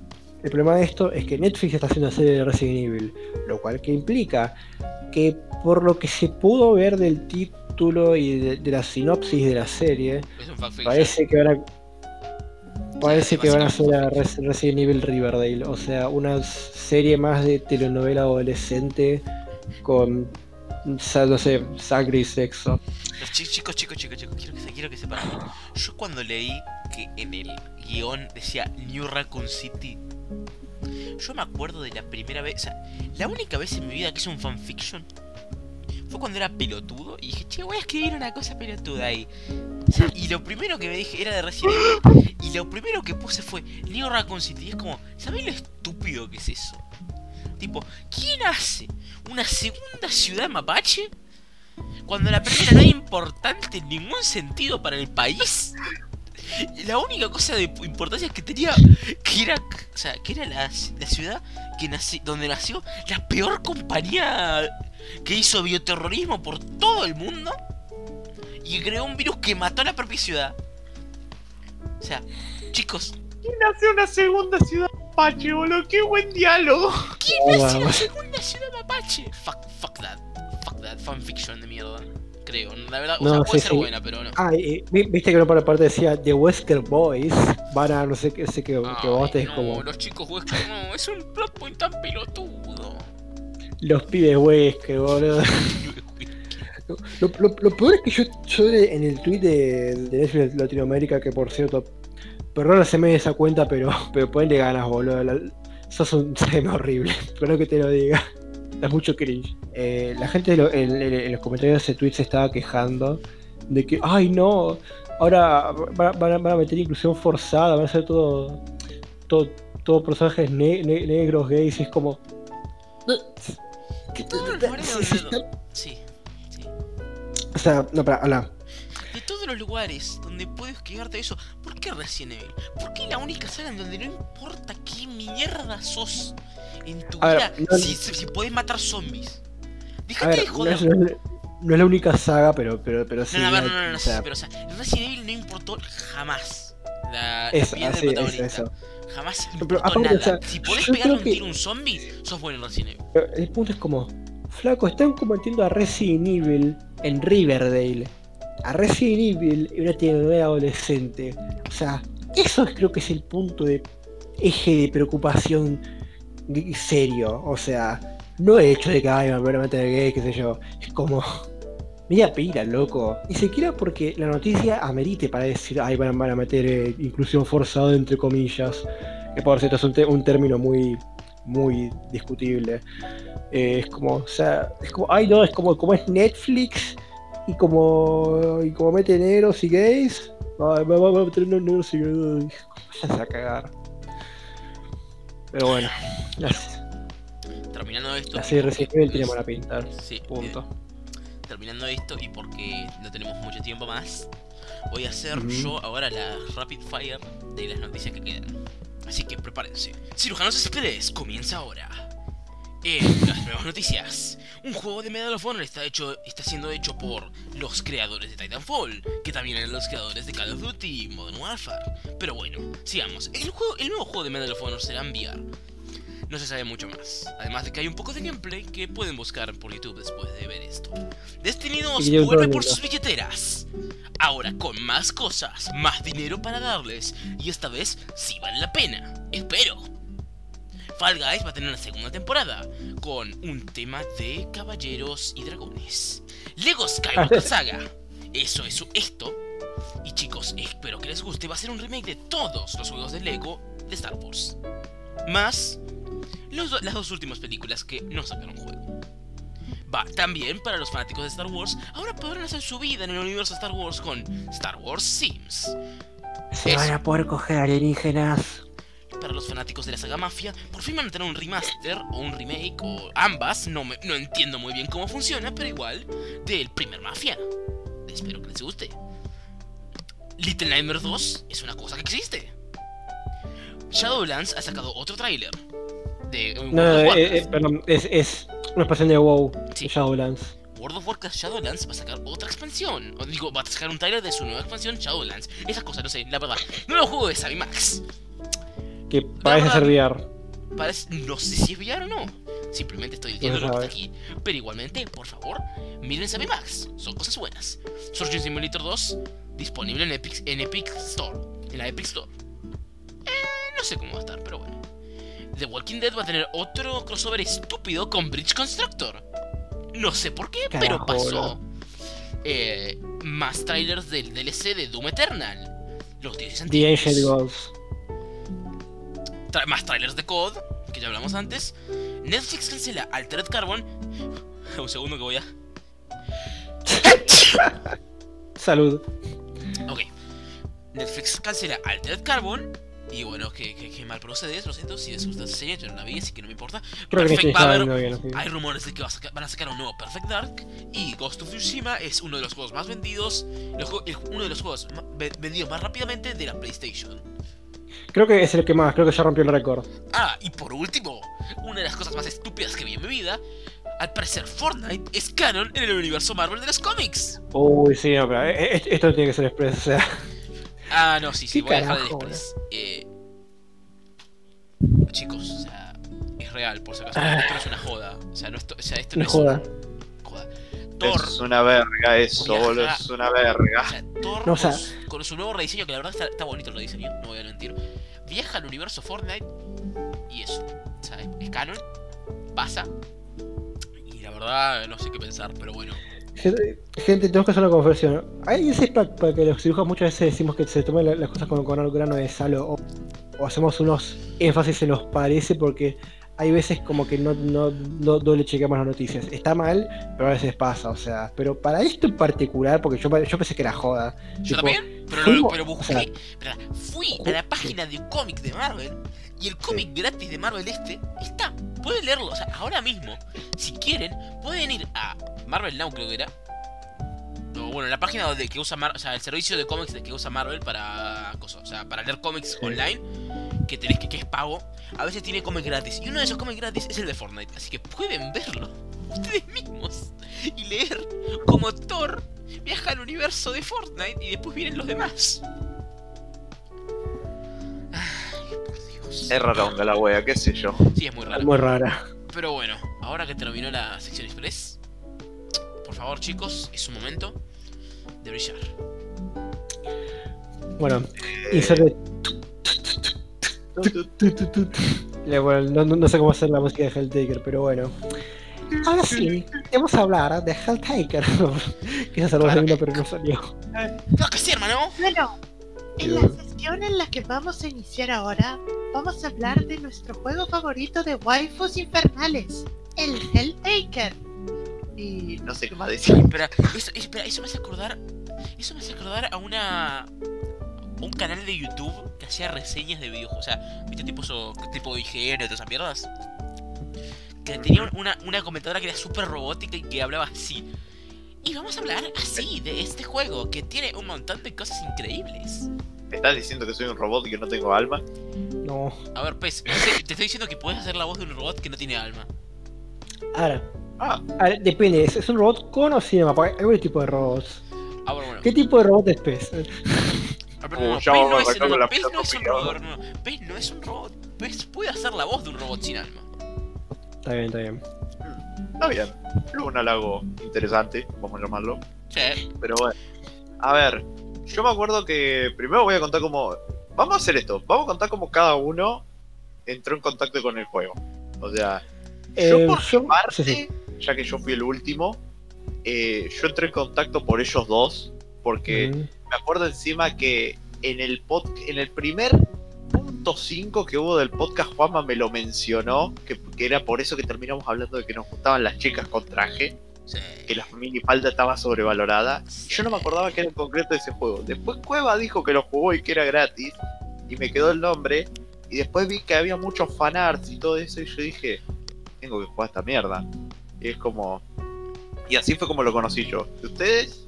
El problema de esto es que Netflix está haciendo una serie de Resident Evil, lo cual que implica que por lo que se pudo ver del título y de, de la sinopsis de la serie, parece que van a parece que van a la Res- Resident Evil Riverdale, o sea, una serie más de telenovela adolescente con no sé, sangre y sexo. Chicos, chicos, chicos, chicos, quiero que, se- quiero que sepan. Yo cuando leí que en el guion decía New Raccoon City, yo me acuerdo de la primera vez, o sea, la única vez en mi vida que hice un fanfiction fue cuando era pelotudo y dije, che, voy a escribir una cosa pelotuda ahí. Y lo primero que me dije era de Resident Evil y lo primero que puse fue New Raccoon City. Y es como, ¿sabés lo estúpido que es eso? Tipo, ¿quién hace una segunda ciudad mapache? Cuando la primera no es importante en ningún sentido para el país. La única cosa de importancia es que tenía que era, o sea, que era la, la ciudad que nací- donde nació la peor compañía que hizo bioterrorismo por todo el mundo y creó un virus que mató a la propia ciudad. O sea, chicos, ¿Quién hace una segunda ciudad Apache, boludo? ¡Qué buen diálogo! ¿quién Oh, hace vamos. segunda ciudad mapache? Fuck, fuck that, fuck that, fanfiction de mierda. Creo, la verdad, o No, sea, puede sí, ser sí. buena, pero no. Ah, y viste que no para la parte decía The Wesker Boys van a no sé qué, sé que, que vos te es no, como los chicos Wesker, no, es un plot point tan pelotudo. Los pibes Wesker, boludo. Lo, lo- lo peor es que yo, yo en el tweet de, de Netflix Latinoamérica, que por cierto, perdón se me esa cuenta, pero, pero ponle ganas, boludo. La, sos un CM horrible, perdón que te lo diga. Da mucho cringe. Eh, la gente en, en- en los comentarios de ese tweet se estaba quejando de que, ay no, ahora van, van a- van a meter inclusión forzada, van a ser todo, todo, todo personajes ne- ne- negros, gays, y es como. De todos los lugares Sí, sí, donde... Sí, sí. O sea, no, para, habla. De todos los lugares donde puedes quedarte eso, ¿por qué Resident Evil? ¿Por qué la única saga en donde no importa qué mierda sos en tu A vida ver, no- si, si, podés matar zombies? Déjate de no joder. no es- no es la única saga, pero, pero, pero sí. No, no, no, no, no, o sea, pero o sea, en Resident Evil no importó jamás la, la es, piel del es protagonista. eso. Jamás Pero importó aparte, nada. o sea, si podés creo un tiro a un zombie, sos bueno en Resident Evil. El punto es como, flaco, están combatiendo a Resident Evil en Riverdale. A Resident Evil en una telenovela adolescente. O sea, eso es- creo que es el punto de eje de preocupación serio. O sea, no el hecho de que ay, me van a meter gay, qué sé yo. Es como. Media pila, loco. Ni siquiera porque la noticia amerite para decir, ay, van, van a meter eh, inclusión forzada, entre comillas. Que por cierto es un, término muy, muy discutible. Eh, es como, o sea, es como, ay, no, es como, como es Netflix y como, y como mete negros y gays. Ay, va, a meter negros y gays. A cagar. Pero bueno, la, Terminando esto. Resident Evil tiene pues, mala pinta. Sí, Punto. eh, terminando esto y porque no tenemos mucho tiempo más, voy a hacer yo ahora la rapid fire de las noticias que quedan. Así que prepárense. Cirujanos Express comienza ahora. En las nuevas noticias, un juego de Medal of Honor está, hecho, está siendo hecho por los creadores de Titanfall, que también eran los creadores de Call of Duty y Modern Warfare. Pero bueno, sigamos. El, juego, el nuevo juego de Medal of Honor será enviar. No se sabe mucho más. Además de que hay un poco de gameplay que pueden buscar por YouTube después de ver esto. Destiny 2 Y yo vuelve por sus billeteras. Ahora con más cosas, más dinero para darles. Y esta vez sí vale la pena. Espero. Fall Guys va a tener una segunda temporada con un tema de caballeros y dragones. Lego Skywalker Saga. Eso es esto. Y chicos, espero que les guste. Va a ser un remake de todos los juegos de Lego de Star Wars. Más los las dos últimas películas que no sacaron juego. Va, también para los fanáticos de Star Wars, ahora podrán hacer su vida en el universo Star Wars con Star Wars Sims. Se Eso. van a poder coger alienígenas. Para los fanáticos de la saga Mafia, por fin van a tener un remaster o un remake o ambas, no, me- no entiendo muy bien cómo funciona, pero igual, del primer Mafia. Espero que les guste. Little Nightmares 2 es una cosa que existe. Shadowlands ha sacado otro tráiler. De No, eh, eh, perdón, es, es una expansión de WoW, Sí. Shadowlands. World of Warcraft Shadowlands va a sacar otra expansión. O digo, va a sacar un trailer de su nueva expansión Shadowlands. Esas cosas, no sé, la verdad. No lo juego de Sammy Max. Que parece ser VR. Parece, no sé si es VR o no. Simplemente estoy diciendo No lo que está aquí. Pero igualmente, por favor, miren Sammy Max. Son cosas buenas. Surgeon Simulator 2, disponible en Epic, en Epic Store. En la Epic Store. Eh, no sé cómo va a estar, pero bueno. The Walking Dead va a tener otro crossover estúpido con Bridge Constructor. No sé por qué, pero pasó. Eh, más trailers del DLC de Doom Eternal. Los dioses The antiguos. Gods. Tra- más trailers de COD, que ya hablamos antes. Netflix cancela Altered Carbon. Un segundo que voy a. Salud. Ok. Netflix cancela Altered Carbon. Y bueno, que, que, que mal procedes, lo siento. Si les gusta esa serie, yo no la vi, así que no me importa. Creo que Perfect ni estaba Power- viendo bien, así. Hay rumores de que va a saca- van a sacar un nuevo Perfect Dark. Y Ghost of Tsushima es uno de los juegos más vendidos. el- uno de los juegos vendidos más rápidamente de la PlayStation. Creo que es el que más, creo que ya rompió el récord. Ah, y por último, una de las cosas más estúpidas que vi en mi vida. Al parecer, Fortnite es canon en el universo Marvel de los cómics. Uy, sí, no, pero eh, eh, esto tiene que ser express, o sea. Ah, no, sí, sí, ¿Qué voy a dejar de carajo, Express. Eh, chicos, o sea, es real, por si acaso. Ah. Esto no es una joda. O sea, no esto, o sea, esto no No es joda. un- joda. Thor, Es una verga eso, boludo, es una o verga. sea, Thor No, o sea- con, su, con su nuevo rediseño, que la verdad está, está bonito el rediseño, no voy a mentir. Viaja al universo Fortnite y eso. O sea, es canon, pasa. Y la verdad, no sé qué pensar, pero bueno. Gente, gente, tenemos que hacer una confesión. Hay ese pack para que los cirujanos muchas veces decimos que se toman la- las cosas con, con algo grano de sal o, o hacemos unos énfasis en los parece porque hay veces como que no, no, no doble chequeamos las noticias. Está mal, pero a veces pasa, o sea. Pero para esto en particular, porque yo, yo pensé que era joda. Yo Tipo, también, pero, fuimos- lo, pero busqué, o sea, espera, fui a la página de un cómic de Marvel y el cómic gratis de Marvel este está. Pueden leerlo, o sea, ahora mismo, si quieren, pueden ir a Marvel Now, creo que era. O bueno, la página de que usa Mar o sea, el servicio de cómics de que usa Marvel para cosas, o sea, para leer cómics online, que tenés que, que es pago, a veces tiene cómics gratis. Y uno de esos cómics gratis es el de Fortnite, así que pueden verlo ustedes mismos y leer como Thor viaja al universo de Fortnite y después vienen los demás. Es raronga la wea, qué sé yo. Sí, es muy raro. muy rara. Pero bueno, ahora que terminó la sección express, por favor chicos, es su momento de brillar. Bueno, Eh, inserte. Le- bueno, no, no- no sé cómo hacer la música de Helltaker, pero bueno. Ahora sí, vamos a hablar de Helltaker. Quise hacerlo Claro segundo, que- pero no salió. Claro que sí, hermano. Bueno, en la sesión en la que vamos a iniciar ahora, vamos a hablar de nuestro juego favorito de waifus infernales, el Helltaker. Y no sé qué más decir. Espera, eso, espera, eso me hace acordar. Eso me hace acordar a una. Un canal de YouTube que hacía reseñas de videojuegos. O sea, ¿viste tipo eso, tipo IGN y todas esas mierdas? Que tenía un- una, una comentadora que era súper robótica y que hablaba así. Y vamos a hablar así de este juego que tiene un montón de cosas increíbles. ¿Me estás diciendo que soy un robot y que no tengo alma? No. A ver, Pez, te estoy diciendo que puedes hacer la voz de un robot que no tiene alma. Ahora, Ah, ahora, depende, ¿es, es un robot con o sin alma? Porque hay varios tipos de robots. Ah, bueno, bueno. ¿Qué tipo de robot es Pez? Ah, pero Uh, no, Pez no es, Pez no es un robot, no. Pez no es un robot. ves, puede hacer la voz de un robot sin alma. Está bien, está bien. Está bien. Un halago interesante, vamos a llamarlo. Sí. Pero bueno. A ver, yo me acuerdo que primero voy a contar cómo. Vamos a hacer esto. Vamos a contar cómo cada uno entró en contacto con el juego. O sea, yo Eh, por yo- parte, sí, sí. ya que yo fui el último, eh, yo entré en contacto por ellos dos. Porque Mm. me acuerdo encima que en el pod, en el primer punto 5 que hubo del podcast, Juanma me lo mencionó, que, que era por eso que terminamos hablando de que nos gustaban las chicas con traje, Sí. que la minifalda estaba sobrevalorada. Y yo no me acordaba que era en concreto ese juego. Después Cueva dijo que lo jugó y que era gratis, y me quedó el nombre. Y después vi que había muchos fanarts y todo eso, y yo dije, tengo que jugar esta mierda. Y es como... Y así fue como lo conocí yo. ¿Y ustedes?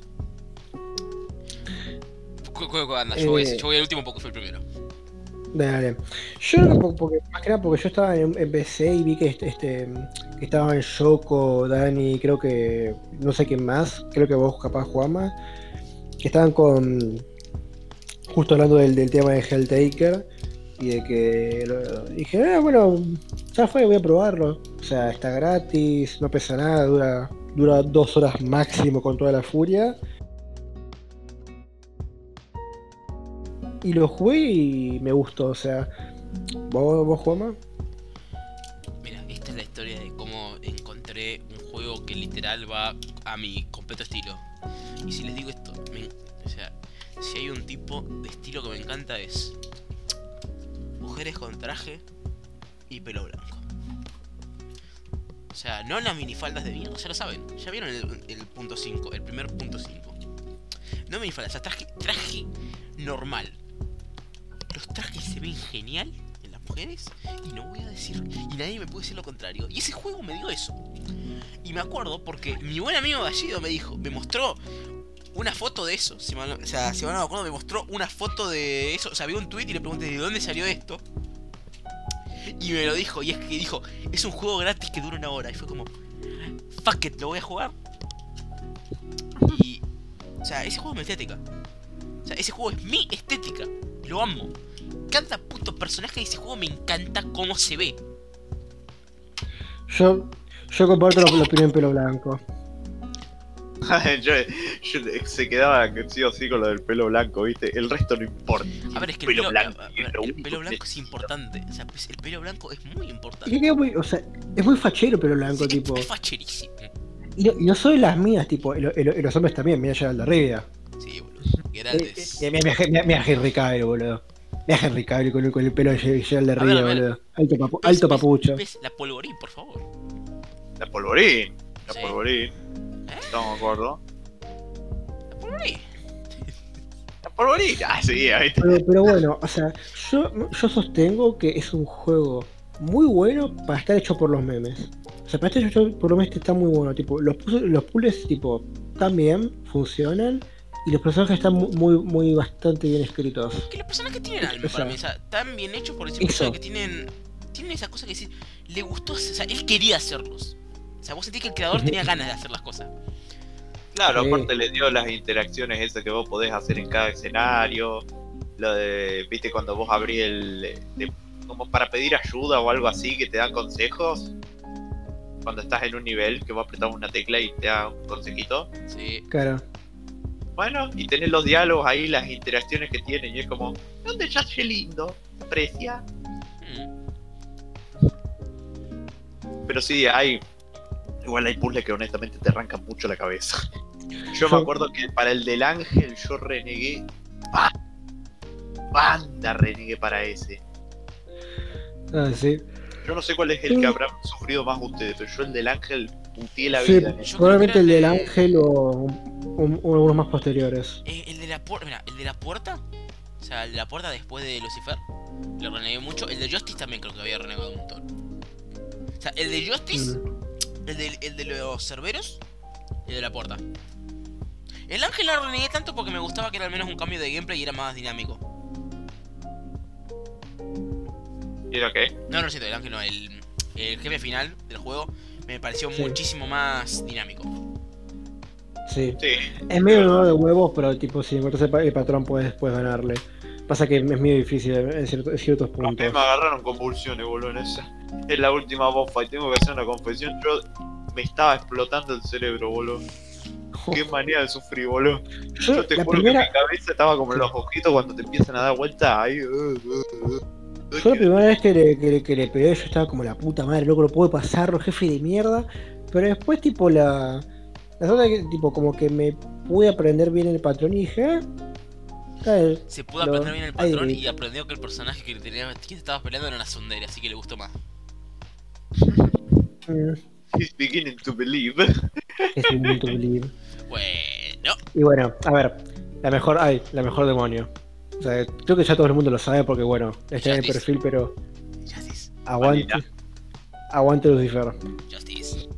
Anda, yo, voy, Eh. yo voy al último porque fue el primero. Dale. Yo creo que po- porque, más que nada porque yo estaba en, en PC y vi que este, este que estaban Yoko, Dani, creo que no sé quién más, creo que vos capaz Juama, que estaban con justo hablando del, del tema de Helltaker y de que dije, ah, bueno, ya fue, voy a probarlo. O sea, está gratis, no pesa nada, dura, dura dos horas máximo con toda la furia. Y lo jugué y me gustó, o sea. ¿Vos, vos? Mira, esta es la historia de cómo encontré un juego que literal va a mi completo estilo. Y si les digo esto, me- o sea, si hay un tipo de estilo que me encanta es mujeres con traje y pelo blanco. O sea, no las minifaldas de mierda, ya lo saben. Ya vieron el, el punto 5, el primer punto 5. No minifaldas, o sea, traje, traje normal. Los trajes se ven genial en las mujeres y no voy a decir y nadie me puede decir lo contrario. Y ese juego me dio eso. Y me acuerdo porque mi buen amigo Gallido me dijo, me mostró una foto de eso. O sea, si mal no me acuerdo, me mostró una foto de eso. O sea, vi un tweet y le pregunté de dónde salió esto. Y me lo dijo, y es que dijo, es un juego gratis que dura una hora. Y fue como, fuck it, lo voy a jugar. Y, o sea, ese juego es mi estética. O sea, ese juego es mi estética. Lo amo. Cada puto personaje de ese juego me encanta cómo se ve. Yo, yo comparto la, la opinión pelo blanco. yo, yo- se quedaba sí o sí con lo del pelo blanco, ¿viste? El resto no importa. A ver, es que el Pelo pelo, blanco, es ver, el pelo blanco es importante. O sea, pues, el pelo blanco es muy Es importante. que queda muy, o sea, es muy fachero pelo blanco, Sí, es- tipo. es facherísimo. Y no, y no soy las mías, tipo, y, lo- y lo- y los hombres también, mira ya la arriba. Sí, boludo. Eh, Grandes. eh, Mira mira- mira Henry Cavill, boludo. Mira Henry Cavill con, el- con el pelo de Gerald de A a ver. boludo. Alto, papu- ¿Ves- alto papucho. la polvorín, por favor. La polvorín. La Sí. polvorín. Estamos de acuerdo. La polvorín. La polvorín. Ah, sí, ¿viste? Pero, pero bueno, o sea, yo, yo sostengo que es un juego muy bueno para estar hecho por los memes. O sea, para estar hecho por los memes está muy bueno. Tipo, los, los puzzles, tipo, también funcionan. Y los personajes están mu- muy, muy, bastante bien escritos. Que los personajes tienen alma O sea, para mí. O sea, tan bien hechos por eso. hecho de que tienen. Tienen esa cosa que decir. Le gustó. O sea, él quería hacerlos. O sea, vos sentís que el creador tenía ganas de hacer las cosas. Claro, Sí. aparte le dio las interacciones esas que vos podés hacer en cada escenario. Lo de, viste, cuando vos abrís el. de- como para pedir ayuda o algo así, que te dan consejos. Cuando estás en un nivel, que vos apretás una tecla y te da un consejito. Sí. Claro. Bueno, y tenés los diálogos ahí, las interacciones que tienen, y es como, ¿dónde ya qué lindo? Aprecia. Mm. Pero sí, hay. Igual hay puzzles que honestamente te arrancan mucho la cabeza. Yo me acuerdo que para el del ángel yo renegué. ¡Ba- Banda renegué para ese. Ah, sí. Yo no sé cuál es el que habrán sufrido más ustedes, pero yo el del ángel puteé la Sí, vida. probablemente el del ángel o un- un- unos más posteriores. Eh, el de la puerta. Mira, el de la puerta. O sea, el de la puerta después de Lucifer. Lo renegué mucho. El de Justice también creo que había renegado un montón. O sea, el de Justice. Mm. El de, el de los cerberos y el de la puerta. El ángel no lo renegué tanto porque me gustaba que era al menos un cambio de gameplay y era más dinámico. ¿Y era qué? No, no lo siento, el ángel no, el, el jefe final del juego me pareció Sí. muchísimo más dinámico. Sí. Sí. Es medio nuevo de huevos, pero tipo, si encuentras el, pa- el patrón puedes, puedes ganarle. Pasa que es medio difícil en, cierto- en ciertos puntos. me agarraron convulsiones, boludo, en esa. Es la última boss fight, tengo que hacer una confesión. Yo me estaba explotando el cerebro, boludo. Qué manía de sufrir, boludo. Yo, Yo te juro primera, que mi cabeza estaba como en los ojitos cuando te empiezan a dar vuelta. Ahí, uh, uh, uh. yo la primera vez que le, que, le- que le pegué, yo estaba como la puta madre, loco, lo puedo pasar, jefe de mierda. Pero después, tipo, la. La segunda que, tipo, como que me pude aprender bien el patrón y dije, ah. Se pudo Lo- aprender bien el patrón y aprendió que el personaje que, tenía, que estabas peleando era una sondera, así que le gustó más. Mm, He's beginning to believe. es un mundo believe. Bueno, Y bueno, a ver, la mejor, ay, la mejor demonio. O sea, creo que ya todo el mundo lo sabe porque bueno, está en el perfil, pero Justice, aguante. Aguante Lucifer. Justice.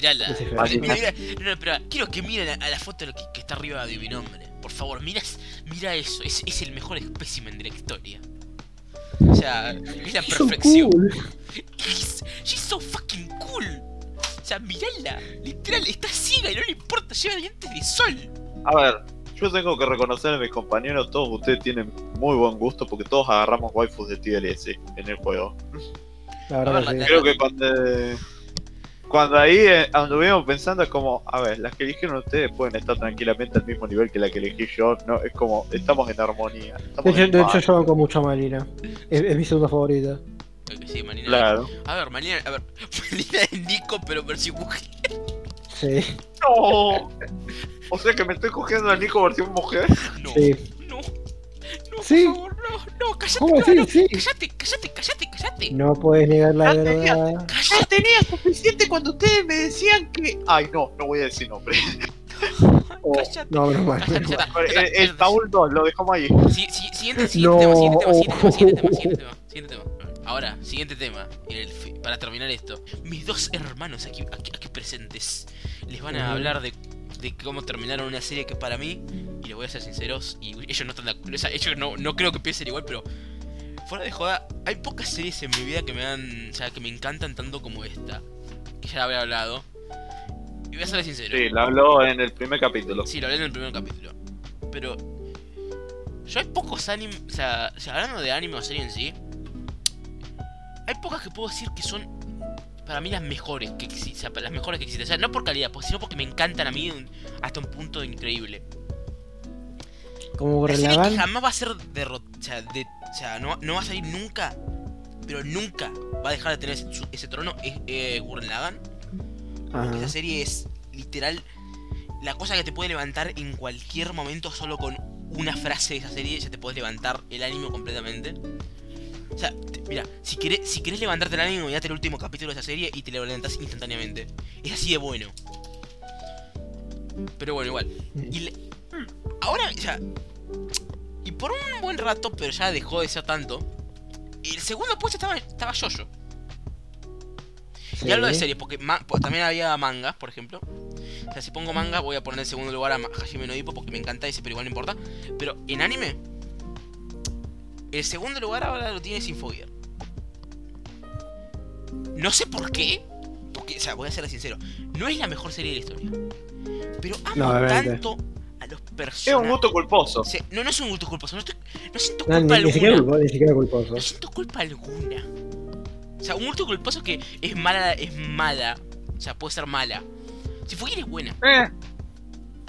Mira, Malina. mira, no, no, espera, quiero que miren a, a la foto que, que está arriba de mi nombre. Por favor, mira, mira eso, es, es el mejor espécimen de la historia. O sea, es la So perfección. cool. She's, she's so fucking cool. O sea, mirala, literal, está ciega y no le importa, lleva dientes de sol. A ver, yo tengo que reconocer a mis compañeros, todos ustedes tienen muy buen gusto porque todos agarramos waifus de TLS en el juego. La verdad que sí. Creo que cuando, cuando ahí eh, anduvimos pensando es como, a ver, las que eligieron ustedes pueden estar tranquilamente al mismo nivel que la que elegí yo, no, es como, estamos en armonía. De Estamos hecho, en de hecho yo banco mucho a Malina. Es, es mi segunda favorita. Que sí, Marina. Claro. A ver, Marina, a ver, Marina es Nico, pero versión mujer. Sí, No. O sea que me estoy cogiendo a Nico versión mujer. No, sí. No, no, Sí. por favor, no, no, cállate, ¿Cómo no, así? no, Sí. cállate, cállate, cállate, cállate. No puedes negar la Ya tenía- verdad. Ya Cállate. tenía suficiente cuando ustedes me decían que. Ay, no, no voy a decir nombre. Oh, Cállate. no, está, ya El. Paul 2, lo dejamos ahí. Sí, sí, siguiente, siguiente No. tema, siguiente tema, siguiente tema, siguiente tema, siguiente tema. Ahora, siguiente tema. para terminar esto. Mis dos hermanos aquí, aquí, aquí presentes les van a hablar de, de cómo terminaron una serie que para mí, y les voy a ser sinceros, y ellos no están de acuerdo, o sea, ellos no, no creo que piensen igual, pero fuera de joda, hay pocas series en mi vida que me dan, o sea, que me encantan tanto como esta, que ya la había hablado. Y voy a ser sincero. Sí, lo habló en el primer capítulo. Sí, lo hablé en el primer capítulo. Pero. Yo hay pocos animes. O sea, o sea, hablando de anime o serie en sí. Hay pocas que puedo decir que son. Para mí las mejores que existen. O sea, las mejores que existen. O sea, no por calidad, pues, sino porque me encantan a mí hasta un punto increíble. Como La serie que jamás va a ser derrotada. O sea, de- o sea no, no va a salir nunca. Pero nunca va a dejar de tener ese, su- ese trono. Es eh, Gurren Lagann. Ajá. Esa serie es literal la cosa que te puede levantar en cualquier momento solo con una frase de esa serie ya te puedes levantar el ánimo completamente. O sea, te- mira, si querés, si querés levantarte el ánimo, mirate el último capítulo de esa serie y te lo levantás instantáneamente. Es así de bueno. Pero bueno, igual. Y le- ahora, o sea, y por un buen rato, pero ya dejó de ser tanto. El segundo puesto estaba, estaba Yoyo. Y hablo de Sí. series, porque pues, también había mangas, por ejemplo. O sea, si pongo manga, voy a poner en segundo lugar a Hajime no Ippo porque me encanta ese, pero igual no importa. Pero en anime, el segundo lugar ahora lo tiene Sinfogear. No sé por qué, porque, o sea, voy a ser sincero, no es la mejor serie de la historia. Pero amo No, tanto a los Es un personajes. gusto culposo. No, no es un gusto culposo, no, estoy- no siento No, culpa ni, ni siquiera alguna. culposo, ni siquiera culposo. No siento culpa alguna. O sea, un gusto culposo que es mala, es mala. O sea, puede ser mala. Si Fugier es buena. Eh,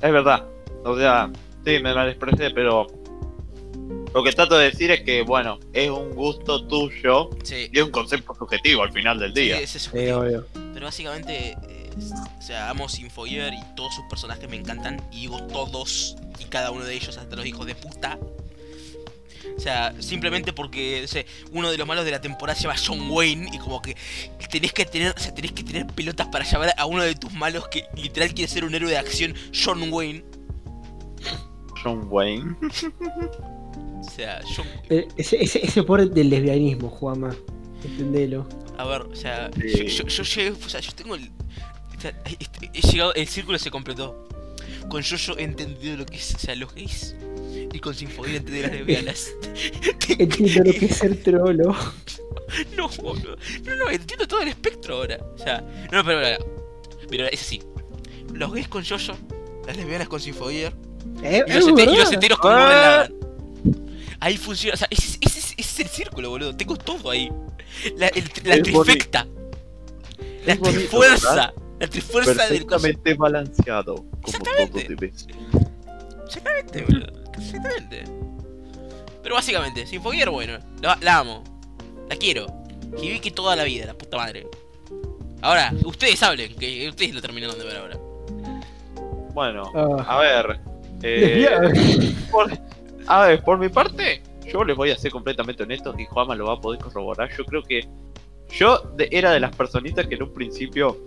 Es verdad. O sea, sí, me malexpresé, pero. Lo que trato de decir es que, bueno, es un gusto tuyo Sí. y es un concepto subjetivo al final del Sí, día. es eso. Sí, obvio. Pero básicamente, eh, o sea, amo Sinfoyer y todos sus personajes me encantan. Y digo todos y cada uno de ellos, hasta los hijos de puta. O sea, simplemente porque, uno de los malos de la temporada se llama John Wayne y como que tenés que tener, o sea, tenés que tener pelotas para llamar a uno de tus malos que literal quiere ser un héroe de acción, John Wayne. John Wayne. O sea. Eh, Ese, ese, ese poder del lesbianismo, Juama. Entendelo. A ver, o sea, Sí. yo, yo, yo llegué, o sea, yo tengo el... o sea, este- he llegado, el círculo se completó. Con Jojo he entendido lo que es, o sea, los gays. Y con Sinfonia entendí las lesbianas. Entiendo lo que es ser trolo. No, boludo. No, no, entiendo todo el espectro ahora. O sea, no, pero, pero, pero es así. Los gays con Jojo, las lesbianas con Sinfonia Eh, y los, hete- y los heteros con Ah. Ahí funciona, o sea, ese, ese- ese es el círculo, boludo. Tengo todo ahí. La, el- la bonito. trifecta. La trifuerza. ¿verdad? La trifuerza del. Perfectamente balanceado. Como Exactamente. todo debe ser. Exactamente, boludo. Exactamente. Pero básicamente, Sinfoguer, bueno, la, la amo. La quiero. Hibiki toda la vida, la puta madre. Ahora, ustedes hablen, que ustedes lo terminaron de ver ahora. Bueno, Ah, a ver. eh, por, a ver, por mi parte, yo les voy a ser completamente honesto y Juanma lo va a poder corroborar. Yo creo que yo de- era de las personitas que en un principio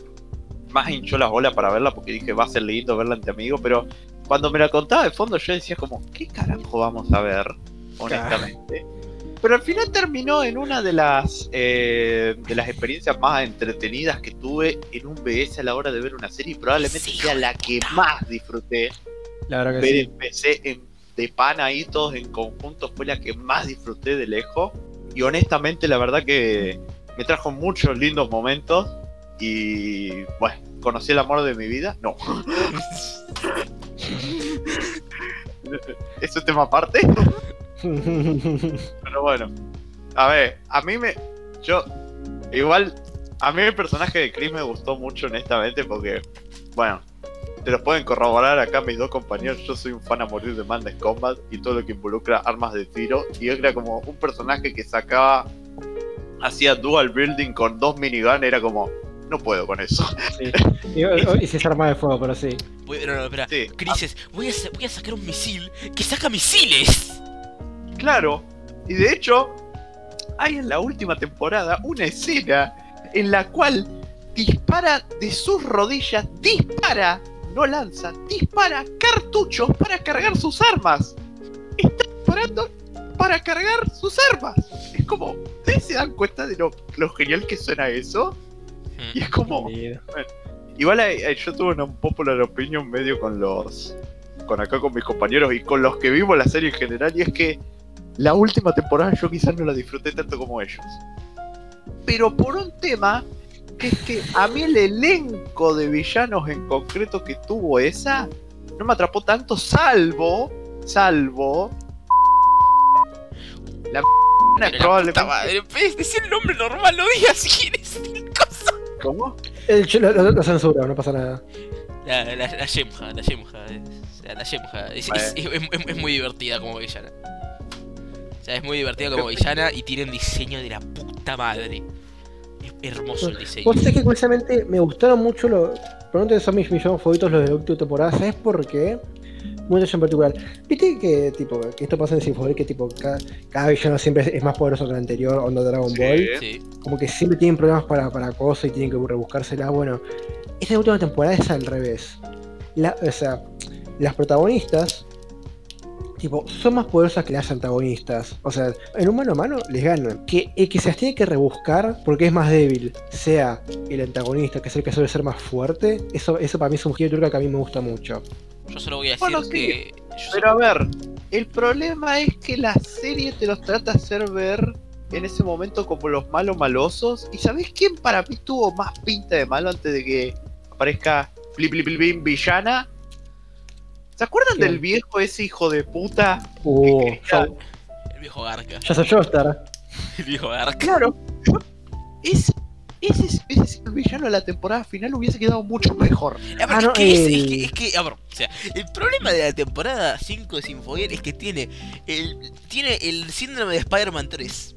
más hinchó las bolas para verla porque dije va a ser lindo verla ante amigos, pero cuando me la contaba de fondo yo decía como, ¿qué carajo vamos a ver? Honestamente. Pero al final terminó en una de las eh, de las experiencias más entretenidas que tuve en un BS a la hora de ver una serie y probablemente Sí, sea la que más disfruté La verdad que ver sí. en PC en, de pana ahí todos en conjunto fue la que más disfruté de lejos. Y honestamente, la verdad que me trajo muchos lindos momentos. Y bueno, conocí el amor de mi vida. No, es un tema aparte. Pero bueno, a ver, a mí me. Yo, igual, a mí el personaje de Chris me gustó mucho, honestamente, porque, bueno, te lo pueden corroborar acá mis dos compañeros. Yo soy un fan a morir de Madness Combat y todo lo que involucra armas de tiro. Y él era como un personaje que sacaba, hacía dual building con dos minigun, era como, no puedo con eso. Sí. Y, y si es arma de fuego, pero sí. Voy, no, no, espera. Sí, Chris es, voy a, voy a sacar un misil que saca misiles. Claro, y de hecho, hay en la última temporada una escena en la cual dispara de sus rodillas, dispara, no lanza, dispara cartuchos para cargar sus armas. Está disparando para cargar sus armas. Es como, ¿ustedes se dan cuenta de lo, lo genial que suena eso? Y es como. Igual eh, eh, yo tuve una popular opinion medio con los. con acá con mis compañeros y con los que vimos la serie en general, y es que la última temporada yo quizás no la disfruté tanto como ellos. Pero por un tema que es que a mí el elenco de villanos en concreto que tuvo esa no me atrapó tanto, salvo. salvo. La Pero es la probablemente. decí el nombre normal, no digas si quieres. cosa. ¿Cómo? El lo, lo- lo censura, no pasa nada. La, la, la Yemja, la Yemja, es- la, la Yemja. Es, Bueno. es- es- es- es muy divertida como villana. O sea, es muy divertida como villana y tiene un diseño de la puta madre. Es hermoso el diseño. Vos sabés que curiosamente me gustaron mucho los. Probablemente son mis millones favoritos los de la última temporada. ¿Sabes por qué? Muy en particular. Viste que tipo que esto pasa en Sinfonia que tipo cada, cada villano siempre es, es más poderoso que el anterior, onda Dragon Sí. Ball. Sí. Como que siempre tienen problemas para, para cosas y tienen que rebuscársela. Bueno, esta última temporada es al revés. La- o sea, las protagonistas tipo, son más poderosas que las antagonistas. O sea, en un mano a mano les ganan. Que el que se las tiene que rebuscar porque es más débil, sea el antagonista, que es el que suele ser más fuerte, eso, eso para mí es un giro de tuerca que a mí me gusta mucho. Yo solo voy a decir Bueno, sí, que. yo Pero a ver, el problema es que la serie te los trata de hacer ver en ese momento como los malos malosos. ¿Y sabés quién para mí tuvo más pinta de malo antes de que aparezca Blip Blip Blip Villana? ¿Se acuerdan del viejo ese hijo de puta? Uh, Que ya, quería- El viejo Garca. ya soy Joestar. El viejo Garca. Claro, yo- ese, ese, ese villano de la temporada final hubiese quedado mucho mejor. Ah, pero Ah, es, no, que es, que, es que, a ver, o sea, el problema de la temporada 5 de Sinfoguer es que tiene el, tiene el síndrome de Spider-Man 3.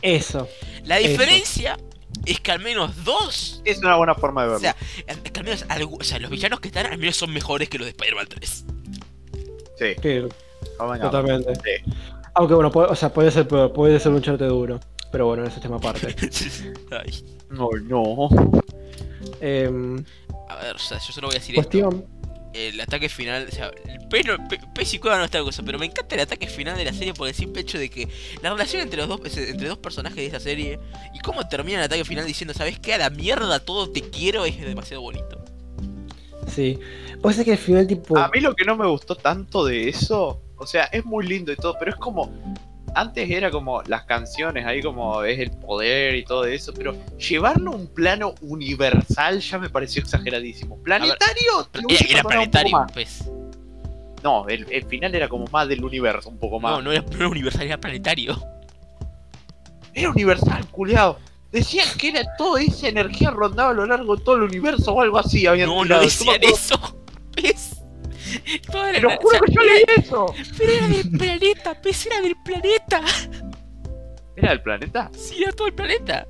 Eso. La Eso. Es que al menos dos, Es una buena forma de o verlo. sea, es que al menos, algu- o sea, los villanos que están al menos son mejores que los de Spider-Man 3. sí, Sí, convengamos. totalmente. Sí. Aunque bueno, puede, o sea, puede ser peor, puede ser un charte duro. Pero bueno, ese es tema aparte. Ay, No, no. Em, a ver, o sea, yo solo voy a decir esto. El ataque final, o sea, el pelo, pe, pez y cueva no está cosa, pero me encanta el ataque final de la serie por el simple hecho de que la relación entre los dos, entre dos personajes de esa serie y cómo termina el ataque final diciendo, ¿sabes qué? A la mierda todo te quiero es demasiado bonito. Sí. Vos sabés que al final, tipo. A mí lo que no me gustó tanto de eso, o sea, es muy lindo y todo, pero es como. Antes era como las canciones, ahí como es el poder y todo eso, pero llevarlo a un plano universal ya me pareció exageradísimo. ¿Planetario? lo Era, era planetario, pues. No, el, el final era como más del universo, un poco más. No, no era, no era universal, era planetario. Era universal, culiao. Decían que era toda esa energía rondaba a lo largo de todo el universo o algo así. Habían No, no tirado. Decían eso. ¿Ves? Toda la Te lo o juro sea, que yo leí eso. Pero era del planeta, pez era del planeta. ¿Era del planeta? Sí, era todo el planeta.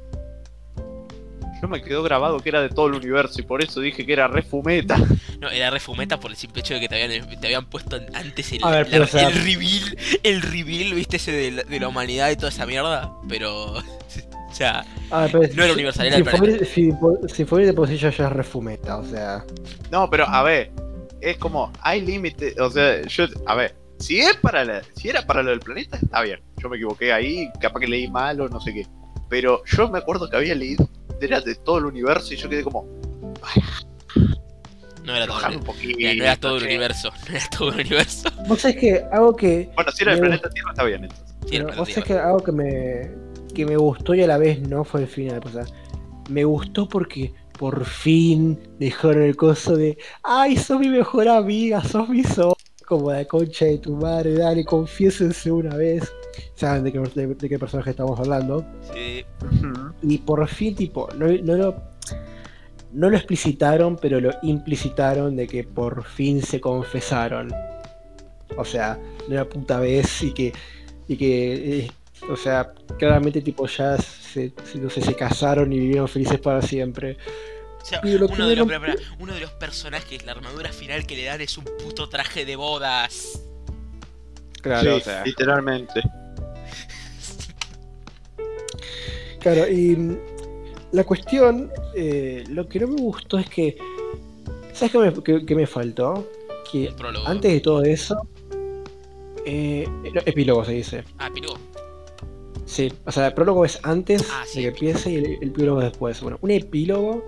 Yo me quedó grabado que era de todo el universo y por eso dije que era re fumeta. No, era re fumeta por el simple hecho de que te habían, te habían puesto antes el, ver, la- pero, o sea- el reveal, el reveal, viste, ese de la, de la humanidad y toda esa mierda. Pero, o sea, pero No era universal, era si el planeta. fue, si, si fue de por sí ya ya es refumeta, o sea. No, pero a ver, es como, hay límites, o sea, yo, a ver, si es para la, si era para lo del planeta, está bien. Yo me equivoqué ahí, capaz que leí mal o no sé qué. Pero yo me acuerdo que había leído, era de todo el universo y yo quedé como, no era todo, el- un poquito. mira, no era todo el universo. No era todo el universo. Vos sabés que algo que. Bueno, si era del Me planeta Tierra, está bien entonces. Sí, Pero vos sabés que algo que me, que me gustó y a la vez no fue el final. O sea, me gustó porque por fin dejaron el coso de Ay, sos mi mejor amiga, sos mi so como la concha de tu madre, dale, confiésense una vez. Saben de qué, de- de qué personaje estamos hablando. Sí, Y por fin, tipo, no, no lo. No lo explicitaron, pero lo implicitaron de que por fin se confesaron. O sea, de una puta vez y que. Y que. eh, o sea, claramente tipo ya se, no sé, se casaron y vivieron felices para siempre. O sea, uno que de, los, uno de personajes, la armadura final que le dan es un puto traje de bodas. Claro, Sí, o sea. literalmente. Claro, y mm, la cuestión, eh, lo que no me gustó es que. ¿Sabes qué me, qué- qué me faltó? Que antes de todo eso. Eh, epílogo se dice. Ah, pero. Sí, o sea, el prólogo es antes Ah, sí, de que empiece y el, el epílogo después. Bueno, un epílogo,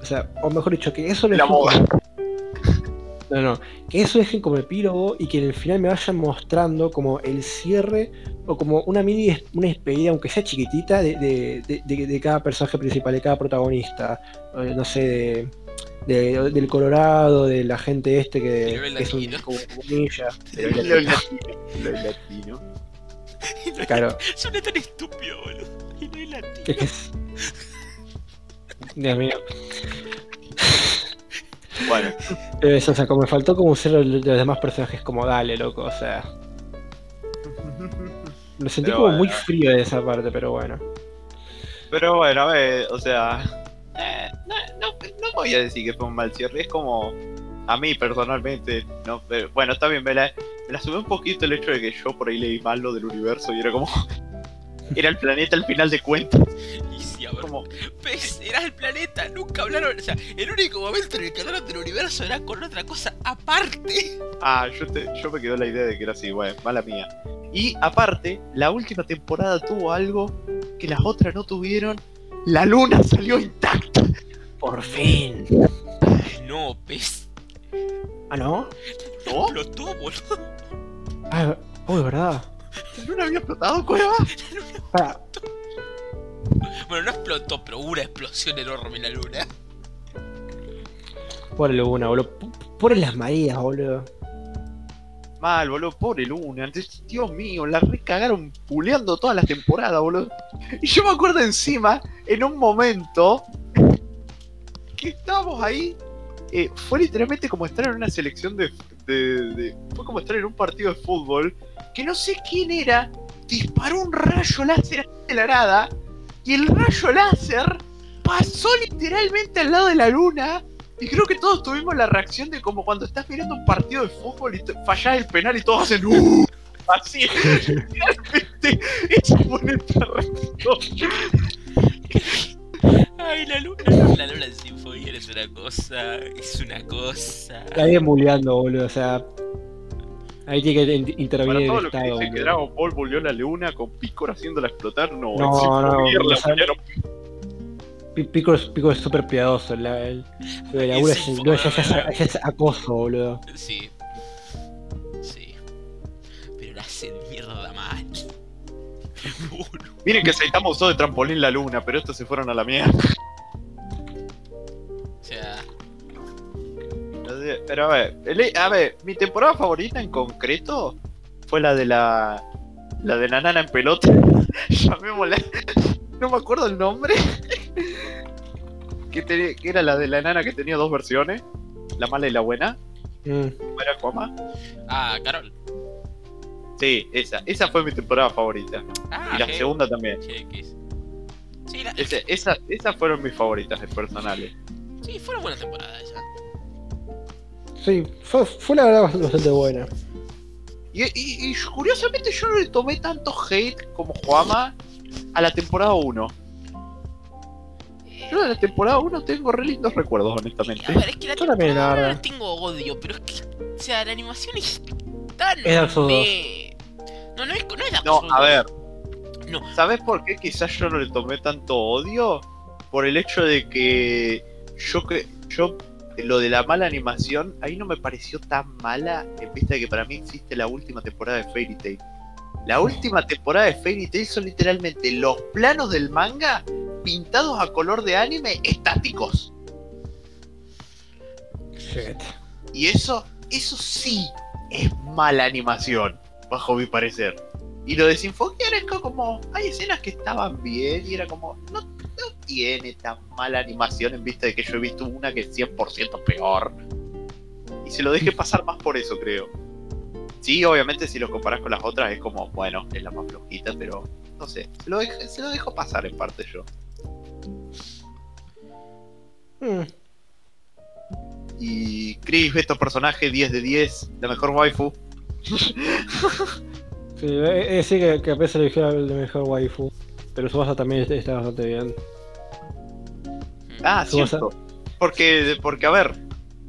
o sea, o mejor dicho, que eso lo La como- No, no, que eso dejen como epílogo y que en el final me vayan mostrando como el cierre o como una mini, una despedida, aunque sea chiquitita, de, de- de- de- de cada personaje principal, de cada protagonista. Eh, No sé, de, de- del Colorado, de la gente este que, Del que es un latino. como comunilla. Lo latino. Lo latino. Claro, Suena tan estúpido, boludo. Y no es latino. Es es- Dios mío. Bueno, eso, o sea, como me faltó como ser de los demás personajes, como dale, loco, o sea. Me sentí Pero como bueno. muy frío de esa parte, pero bueno. pero bueno, a ver, o sea, eh, no, no, no voy a decir que fue un mal cierre, es como, a mí personalmente, no, pero, bueno, está bien, me la, me la sube un poquito el hecho de que yo por ahí leí mal lo del universo y era como, era el planeta al final de cuentas, Y sí, a ver. como, Pez, era el planeta. Nunca hablaron. O sea, el único momento en el que hablaron del universo era con otra cosa aparte. ah, yo, te, yo me quedó la idea de que era así, bueno, mala mía. Y aparte, la última temporada tuvo algo que las otras no tuvieron, la luna salió intacta. Por fin. No, pez. ¿Ah, no? ¿No? Explotó, boludo. Ah, oh, de verdad. ¿La luna había explotado, cueva? Para, Bueno, no explotó, pero hubo una explosión enorme en la luna. pobre Luna, boludo. Pobre las Marías, boludo. Mal, boludo, pobre Luna. Dios mío, la recagaron puleando todas las temporadas, boludo. Y yo me acuerdo encima, en un momento, que estábamos ahí. eh, fue literalmente como estar en una selección de, Fue como estar en un partido de fútbol. Que no sé quién era. Disparó un rayo láser de la nada. Y el rayo láser pasó literalmente al lado de la luna. Y creo que todos tuvimos la reacción de como cuando estás mirando un partido de fútbol y fallás el penal y todos hacen "Uh", Así, realmente, esa fue nuestra reacción. Ay, la luna. La luna en Sinfonía es una cosa. Es una cosa. La vienen bulleando, boludo, o sea. Ahí tiene que in- Para intervenir todo el lo que Estado. dice que. Dragon Ball volvió la luna con Picor haciéndola explotar, no. No, no, la Pico es, Pico es súper piadoso. La, el, la ya, es- es acoso, boludo. Sí. Sí. Pero la hacen mierda mal. Boludo. Miren que Saitama usó de trampolín la luna, pero estos se fueron a la mierda. O sea. Pero a ver, el- a ver, mi temporada favorita en concreto fue la de la. La de la nana en pelota. Llamémosla. No me acuerdo el nombre. que, te- que era la de la nana que tenía dos versiones. La mala y la buena. Mm. ¿Cómo era Cuama? Ah, Carol. Sí, esa. Esa fue mi temporada favorita. Ah, y la segunda también. Sí, la- Ese- esa- esas fueron mis favoritas de personales. sí, fue una buena temporada esa. Sí, fue, fue la verdad bastante, buena. Y, y- y curiosamente yo no le tomé tanto hate como Juama a la temporada 1. Yo de la temporada 1 tengo re lindos recuerdos, honestamente. A ver, es que la Yo también, la temporada verdad. no le tengo odio, pero es que, o sea, la animación es tan... Es Souls meh. No, no es, no es a 2. ver. No. ¿Sabes por qué quizás yo no le tomé tanto odio? Por el hecho de que yo que yo lo de la mala animación ahí no me pareció tan mala en vista de que para mí existe la última temporada de Fairy Tail. La última temporada de Fairy Tail son literalmente los planos del manga pintados a color de anime estáticos. Shit. Y eso, eso sí es mala animación, bajo mi parecer. Y lo de Sinfonia es como, hay escenas que estaban bien y era como, no, no tiene tan mala animación en vista de que yo he visto una que es 100% peor. Y se lo dejé pasar más por eso, creo. Sí, obviamente si lo comparas con las otras es como, bueno, es la más flojita, pero no sé, se lo, dej- se lo dejo pasar en parte yo. Mm. Y Chris, estos personaje 10 de 10, la mejor waifu. Sí, eh, eh, sí que, que a veces eligió el de mejor waifu. Pero su base también está, está bastante bien. Ah, Su base- cierto. Porque, porque, a ver,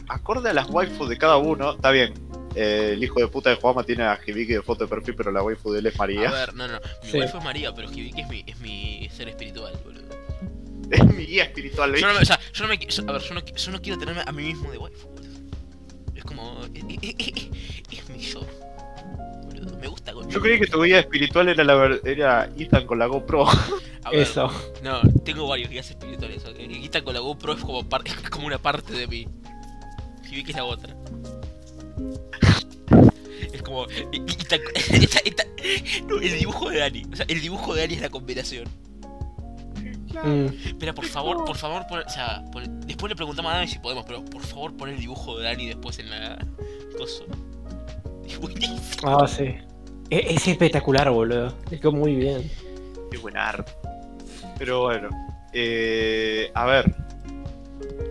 acorde a las waifus de cada uno, está bien. eh, el hijo de puta de Juama tiene a Hibiki de foto de perfil, pero la waifu de él es A María. ver, no, no, mi Sí. waifu es María, pero Hibiki es mi, es mi ser espiritual, boludo. Es mi guía espiritual. Yo no, me, o sea, yo no me, yo- a ver, yo no, qui- yo no quiero tenerme a mí mismo de waifu, boludo. Es como, es, es- es mi yo. Me gusta con Yo creí que tu guía espiritual era, la, era Ethan con la GoPro. A ver, Eso. No, tengo varios guías espirituales. Guita con la GoPro es como, par- es como una parte de mí. Hibiki es la otra. Es como. esta- esta- no, el dibujo de Dani. O sea, el dibujo de Dani es la combinación. Mm. Espera, por favor, por favor, pon- o sea, después le preguntamos a Dani si podemos, pero por favor pon el dibujo de Dani después en la. Es buenísimo. Ah, sí. Es, es espectacular, boludo. Es como muy bien. Qué buen arte. Pero bueno. Eh, a ver.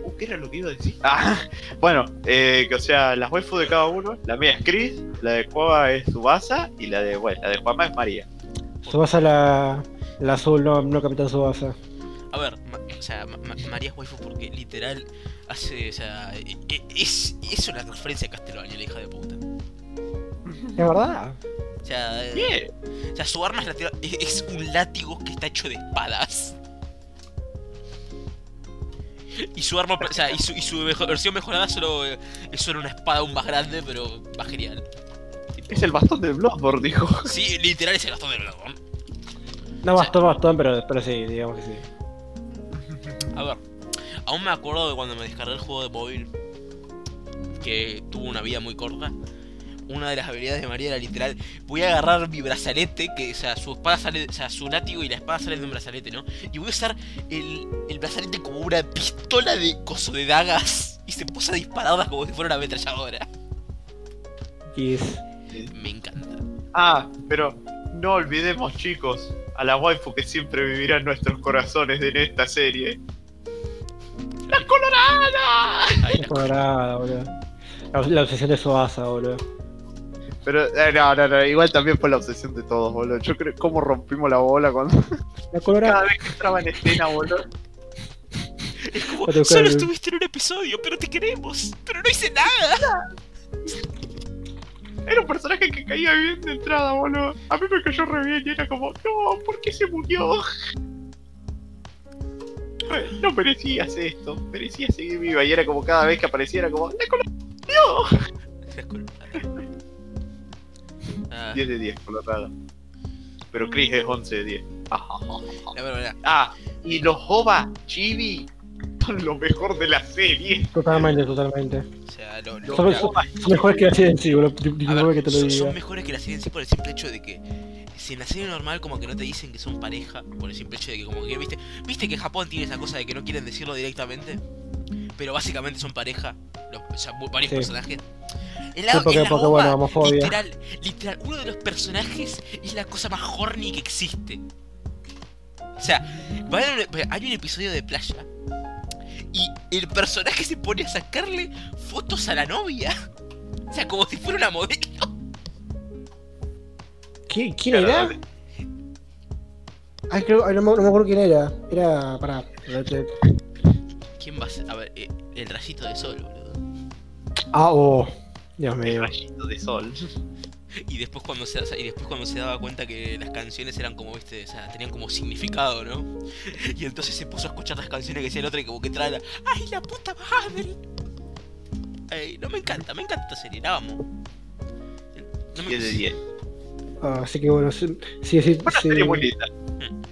Uh, ¿Qué era lo que iba a decir? Ah, bueno, eh, que o sea, las waifus de cada uno. La mía es Chris, la de Juama es Subasa y la de, bueno, la de Juama es María. Subasa la, la azul, no, no Capitán Subasa. A ver, ma- o sea, ma- ma- María es waifu porque literal hace, o sea, e- e- es, es una referencia a Castlevania, la hija de puta. ¿Es verdad? O sea, o sea su arma es, la es, un látigo que está hecho de espadas. Y su arma, o sea, y su, y su mejo- versión mejorada solo eh, es solo una espada aún más grande, pero más genial. Es el bastón de Bloodborne, dijo. Sí, literal es el bastón de dragón. No, O sea- bastón, bastón, pero, pero sí, digamos que sí. A ver, aún me acuerdo de cuando me descargué el juego de móvil, que tuvo una vida muy corta. Una de las habilidades de María era literal, voy a agarrar mi brazalete, que o sea, su espada sale, o sea, su látigo y la espada salen de un brazalete, ¿no? Y voy a usar el, el brazalete como una pistola de coso de dagas y se posa a dispararlas como si fuera una ametralladora. Y es... Me encanta. Ah, pero no olvidemos, chicos, a la waifu que siempre vivirá en nuestros corazones en esta serie. ¡La colorada! La- colorada, boludo. La, la obsesión de Subasa, boludo. Pero, eh, no, no, no, igual también fue la obsesión de todos, boludo. Yo creo cómo rompimos la bola cuando La colorada. cada vez que entraba en escena, boludo. Es como, solo estuviste en un episodio, pero te queremos, pero no hice nada. Era un personaje que caía bien de entrada, boludo. A mí me cayó re bien y era como, no, ¿por qué se murió? No merecías esto, merecías seguir viva. Y era como cada vez que aparecía, era como, ¡la colorada! Ah, 10 de 10, colorada. Pero Chris es 11 de 10. la verdad, Ah, y los Hoba Chibi son lo mejor de la serie. Totalmente, totalmente. O sea, lo, lo- Son, la- son- son mejores que la serie en sí, ver, que te lo son, diga. son mejores que la serie en sí por el simple hecho de que si en la serie normal como que no te dicen que son pareja, por el simple hecho de que como que viste, viste que Japón tiene esa cosa de que no quieren decirlo directamente, pero básicamente son pareja, los, o sea, varios Sí. personajes. En la, Sí, porque- en la porque, bueno, homofobia. literal, literal, uno de los personajes es la cosa más horny que existe. O sea, hay un episodio de playa y el personaje se pone a sacarle fotos a la novia. O sea, como si fuera una modelo. ¿Qui- ¿Quién era? Ay, creo, ay, no, me, no me acuerdo quién era. Era. Pará. ¿Quién va a ser? A ver, eh, el rayito de sol, boludo. Ah, oh. Dios El mío. rayito de sol. Y después cuando se, y después cuando se daba cuenta que las canciones eran como, viste, o sea, tenían como significado, ¿no? Y entonces se puso a escuchar las canciones que decía el otro y como que trae la, ¡Ay, la puta madre! Ay, no me encanta, me encanta esta serie, la amo. No me- 10 de 10. Ah, así que bueno, sí, sí, sí, Una sí. serie muy linda.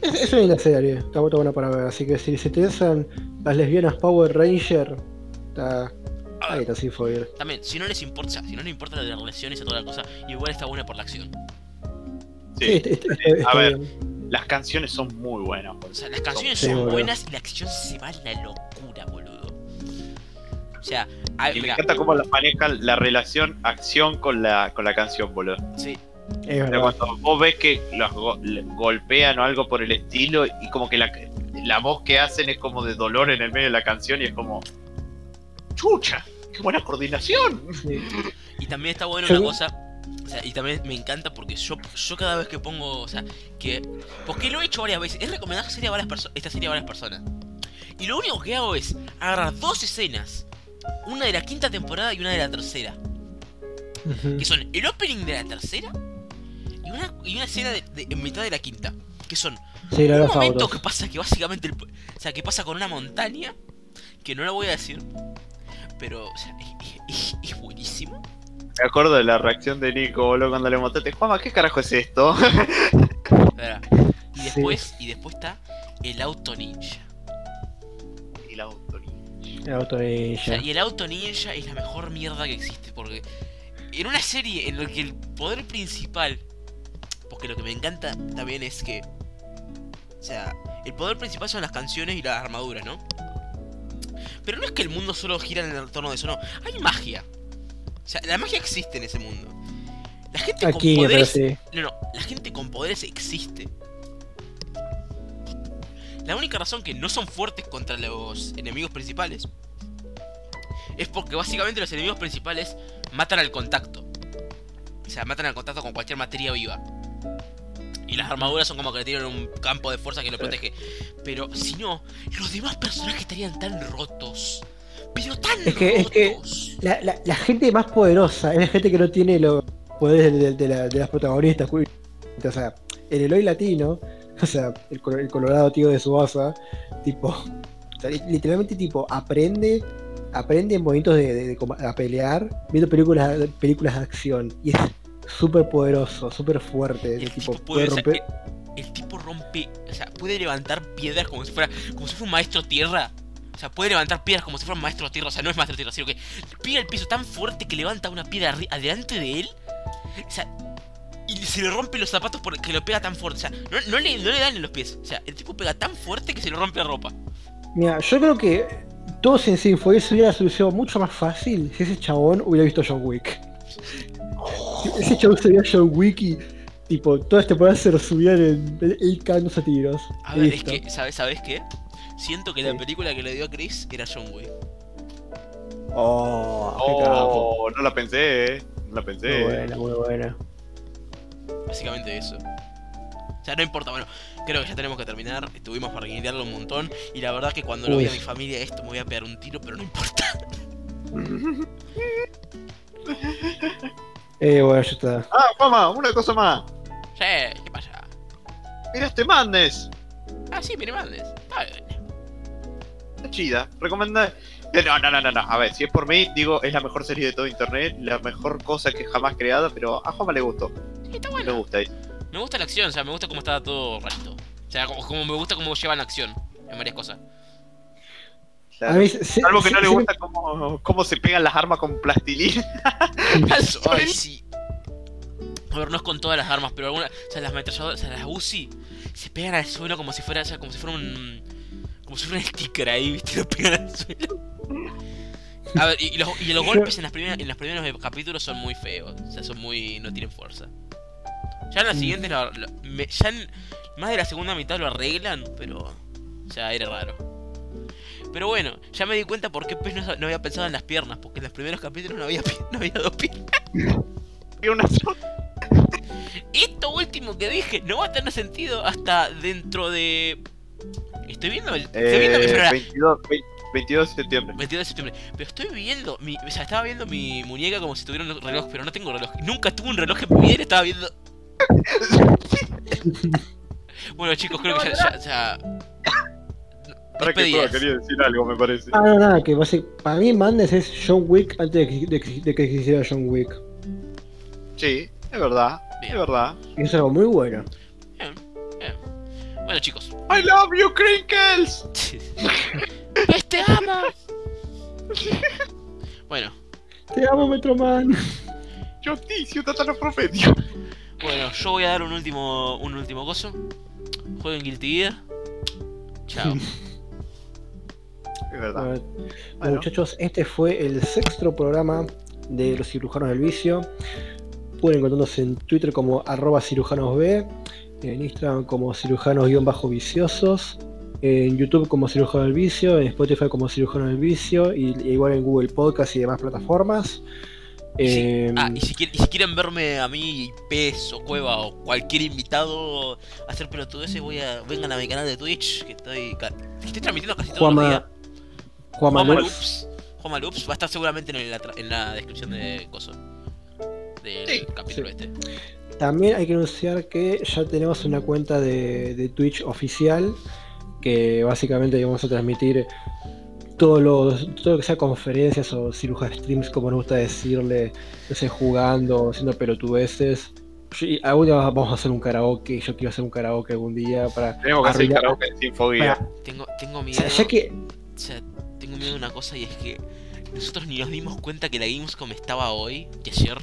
Es, es una linda serie, está, buena para ver. Así que si se te interesan las lesbianas Power Ranger, está. A Ahí está sin foil. también, si no les importa, o sea, si no les importa las relaciones y toda la cosa, igual está buena por la acción. Sí, Sí. está, está- está- está A ver. bien. Las canciones son muy buenas. O sea, las canciones Sí, son buenas y la acción se va a la locura, boludo. O sea, a- Y me mira, encanta cómo las manejan la relación acción con la, con la canción, boludo. sí, Es cuando vos ves que los go- golpean o algo por el estilo y como que la, la voz que hacen es como de dolor en el medio de la canción y es como... ¡Chucha! ¡Qué buena coordinación! Sí. Y también está bueno una cosa. O sea, y también me encanta porque yo, yo cada vez que pongo. O sea, que. Porque lo he hecho varias veces. Es recomendar esta serie a varias, esta serie a varias personas. Y lo único que hago es agarrar dos escenas. Una de la quinta temporada y una de la tercera. Que son el opening de la tercera. Y una, y una escena de, de- en mitad de la quinta. Que son Sí, de un los momento autos. que pasa que básicamente. el- o sea, que pasa con una montaña. Que no la voy a decir. Pero, o sea, es, es- es buenísimo. Me acuerdo de la reacción de Nico, boludo, cuando le montaste. Juanma, ¿qué carajo es esto? Espera. Y Sí. después, y después está el auto ninja. y la autoría. El auto O sea, ninja. y el auto ninja es la mejor mierda que existe. Porque en una serie en la que el poder principal. Porque lo que me encanta también es que. O sea, el poder principal son las canciones y las armaduras, ¿no? Pero no es que el mundo solo gira en el torno de eso, no. Hay magia. O sea, la magia existe en ese mundo. La gente Aquí, con poderes sí. No, no, la gente con poderes existe. La única razón que no son fuertes contra los enemigos principales es porque básicamente los enemigos principales matan al contacto. O sea, matan al contacto con cualquier materia viva. Y las armaduras son como que le tienen un campo de fuerza que lo protege. Pero si no, los demás personajes estarían tan rotos. Pero tan Es que- es que- rotos. La, la, la gente más poderosa es la gente que no tiene los poderes de, de- de la- de las protagonistas. cu- O sea, el Eloy latino, o sea, el, colo- el colorado tío de Subasa, tipo, o sea, li- literalmente tipo, aprende, aprende en momentos de, de- de a pelear, viendo películas, películas de acción. Y es súper poderoso, súper fuerte. El tipo tipo puede puede, o sea, romper. el, el tipo rompe, o sea, puede levantar piedras como si fuera, como si fuera un maestro tierra. O sea, puede levantar piedras como si fuera un maestro tierra. O sea, no es maestro tierra, sino que pega el piso tan fuerte que levanta una piedra adelante de él. O sea, y se le rompe los zapatos porque lo pega tan fuerte. O sea, no, no le, no le dan en los pies. O sea, el tipo pega tan fuerte que se le rompe la ropa. Mira, yo creo que todos en Sinfoy se hubiera solucionado mucho más fácil si ese chabón hubiera visto John Wick. Ese chabón se veía John Wick y tipo, toda esta temporada se resumía en él cagándose a tiros. A ver, es que, ¿sabes, ¿sabes qué? Siento que la película que le dio a Chris era John Wick. Oh. Oh, no la pensé, eh. No la Muy pensé. buena, muy buena. Básicamente eso. O sea, no importa, bueno, creo que ya tenemos que terminar. Estuvimos para guiarlo un montón. Y la verdad que cuando lo Uy. vea mi familia esto me voy a pegar un tiro, pero no importa. Eh, bueno, ya está. ah, Juanma, una cosa más. Sí, ¿qué pasa? Mira este Madness. Ah, sí, mire mandes. Está bien. Está chida. Recomenda. Eh, No, no, no, no, no. A ver, si es por mí, digo, es la mejor serie de todo internet, la mejor cosa que jamás creada, pero a Juanma le gustó. Sí, está Le bueno. gusta. Me gusta la acción, o sea, me gusta cómo está todo rarito. O sea, como, como me gusta cómo llevan la acción en varias cosas. A mí, se- Algo que no le gusta cómo, cómo se pegan las armas con plastilina. Ay, sí. A ver, no es con todas las armas, pero algunas. O sea, las ametralladoras, o sea, las Uzi se pegan al suelo como si fuera, o sea, como si fuera un. Como si fuera un sticker ahí, ¿viste? Lo pegan al suelo. A ver, y, y los, y los golpes en, las primeras, en los primeros capítulos son muy feos. O sea, son muy. no tienen fuerza. Ya en las Mm. siguientes, lo- lo- me- ya en más de la segunda mitad lo arreglan, pero. O sea, era raro. Pero bueno, ya me di cuenta por qué Pez no, no había pensado en las piernas, porque en los primeros capítulos no había, no había dos piernas. Y una sola. Esto último que dije no va a tener sentido hasta dentro de. Estoy viendo el. Estoy viendo mi. Eh, espera, 22, 20 22 de septiembre. 22 de septiembre. Pero estoy viendo. Mi, o sea, estaba viendo mi muñeca como si tuviera un reloj, pero no tengo reloj. Nunca tuve un reloj en mi vida y estaba viendo. bueno, chicos, creo que ya. ya, ya... Ahora que Despedidas. Quería decir algo, me parece. Ah, no, nada, que basi- para mí Mandes es John Wick antes de que, de que- de que existiera John Wick. Sí, es verdad. Bien. Es verdad. Y es algo muy bueno. Bien, bien. Bueno, chicos. I love you, Crinkles. ¡Pez te ama! bueno, Te amo, Metroman. Yo ticio, tatano profetio. bueno, yo voy a dar un último. un último coso. Jueguen Guilty Gear. Chao. Es verdad. Bueno, Bueno. Muchachos, este fue el sexto programa de los cirujanos del vicio. Pueden encontrarnos en Twitter como arroba cirujanosb, en Instagram como cirujanos-viciosos, en YouTube como cirujanos del vicio, en Spotify como cirujanos del vicio, y, y igual en Google Podcast y demás plataformas. Eh, ah, y si, quieren, y si quieren verme a mí, Pez o Cueva o cualquier invitado a hacer pelotudeces, voy a, vengan a mi canal de Twitch, que estoy, que estoy transmitiendo casi todos los Loops. Juanma Loops va a estar seguramente en la, tra- en la descripción de Coso. Del Sí, capítulo sí. este. También hay que anunciar que ya tenemos una cuenta de, de Twitch oficial que básicamente vamos a transmitir todo lo, todo lo que sea conferencias o ciruja streams, como nos gusta decirle, no sé, jugando, haciendo pelotudeces. Y algún día vamos a hacer un karaoke, yo quiero hacer un karaoke algún día para... Tenemos que hacer karaoke sin fobia. para- Tengo, tengo o miedo. sea, ya que O sea, una cosa y es que nosotros ni nos dimos cuenta que la Gamescom estaba hoy, que ayer.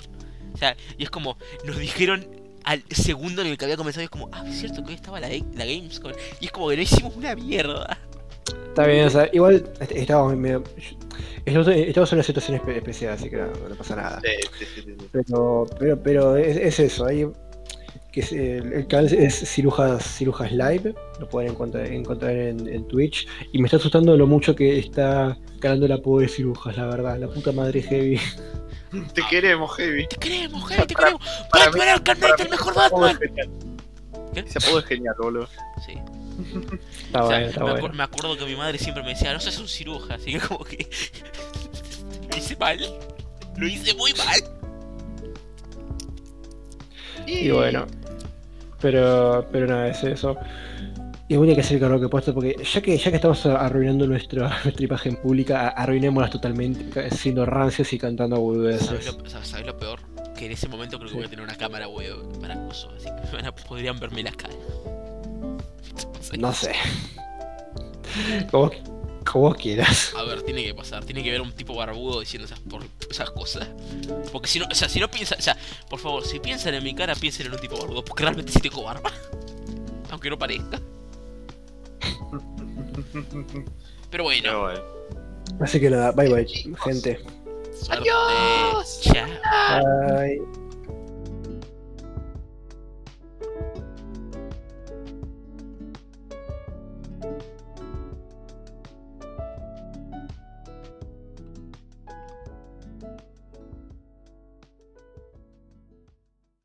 O sea, y es como, nos dijeron al segundo en el que había comenzado, y es como, ah, es cierto que hoy estaba la, la Gamescom. Y es como que no hicimos una mierda. está bien, o sea, igual est- estábamos medio... Estamos, en una situación espe- especial, así que no, no pasa nada. Sí, sí, sí, sí, sí. Pero, pero, pero es, es eso, hay que es el, el canal es Cirujas, Cirujas Live, lo pueden encontrar, encontrar en, en Twitch. Y me está asustando lo mucho que está ganando la pobre Cirujas, la verdad, la puta madre heavy. Te queremos, Heavy. Te queremos, Javi, te Para- queremos. para Batman mí- Arkham para Knight, el mejor apodo Batman. ¿Qué? Ese apodo es genial, boludo. Sí. Está O sea, está me, acu- me acuerdo que mi madre siempre me decía, no seas un ciruja, así que como que lo hice mal. Lo hice muy mal. Y bueno, pero, pero nada, es eso. Y bueno, hay que hacer el karaoke puesto porque ya que, ya que estamos arruinando nuestra, nuestra imagen pública, a- arruinémoslas totalmente, siendo rancios y cantando ¿Sabes boludeces. lo, sabes- sabes lo peor? Que en ese momento creo que Sí. voy a tener una cámara web para acoso, así que van a- podrían verme la cara. No sé. Como, como vos quieras. A ver, tiene que pasar, tiene que ver un tipo barbudo diciendo esas, por, esas cosas. Porque si no, o sea, si no piensan, o sea, por favor, si piensan en mi cara, piensen en un tipo barbudo, porque realmente sí tengo barba. Aunque no parezca. Pero bueno, Pero bueno. Así que nada, bye bye, gente. suerte. Adiós. Chao. Bye.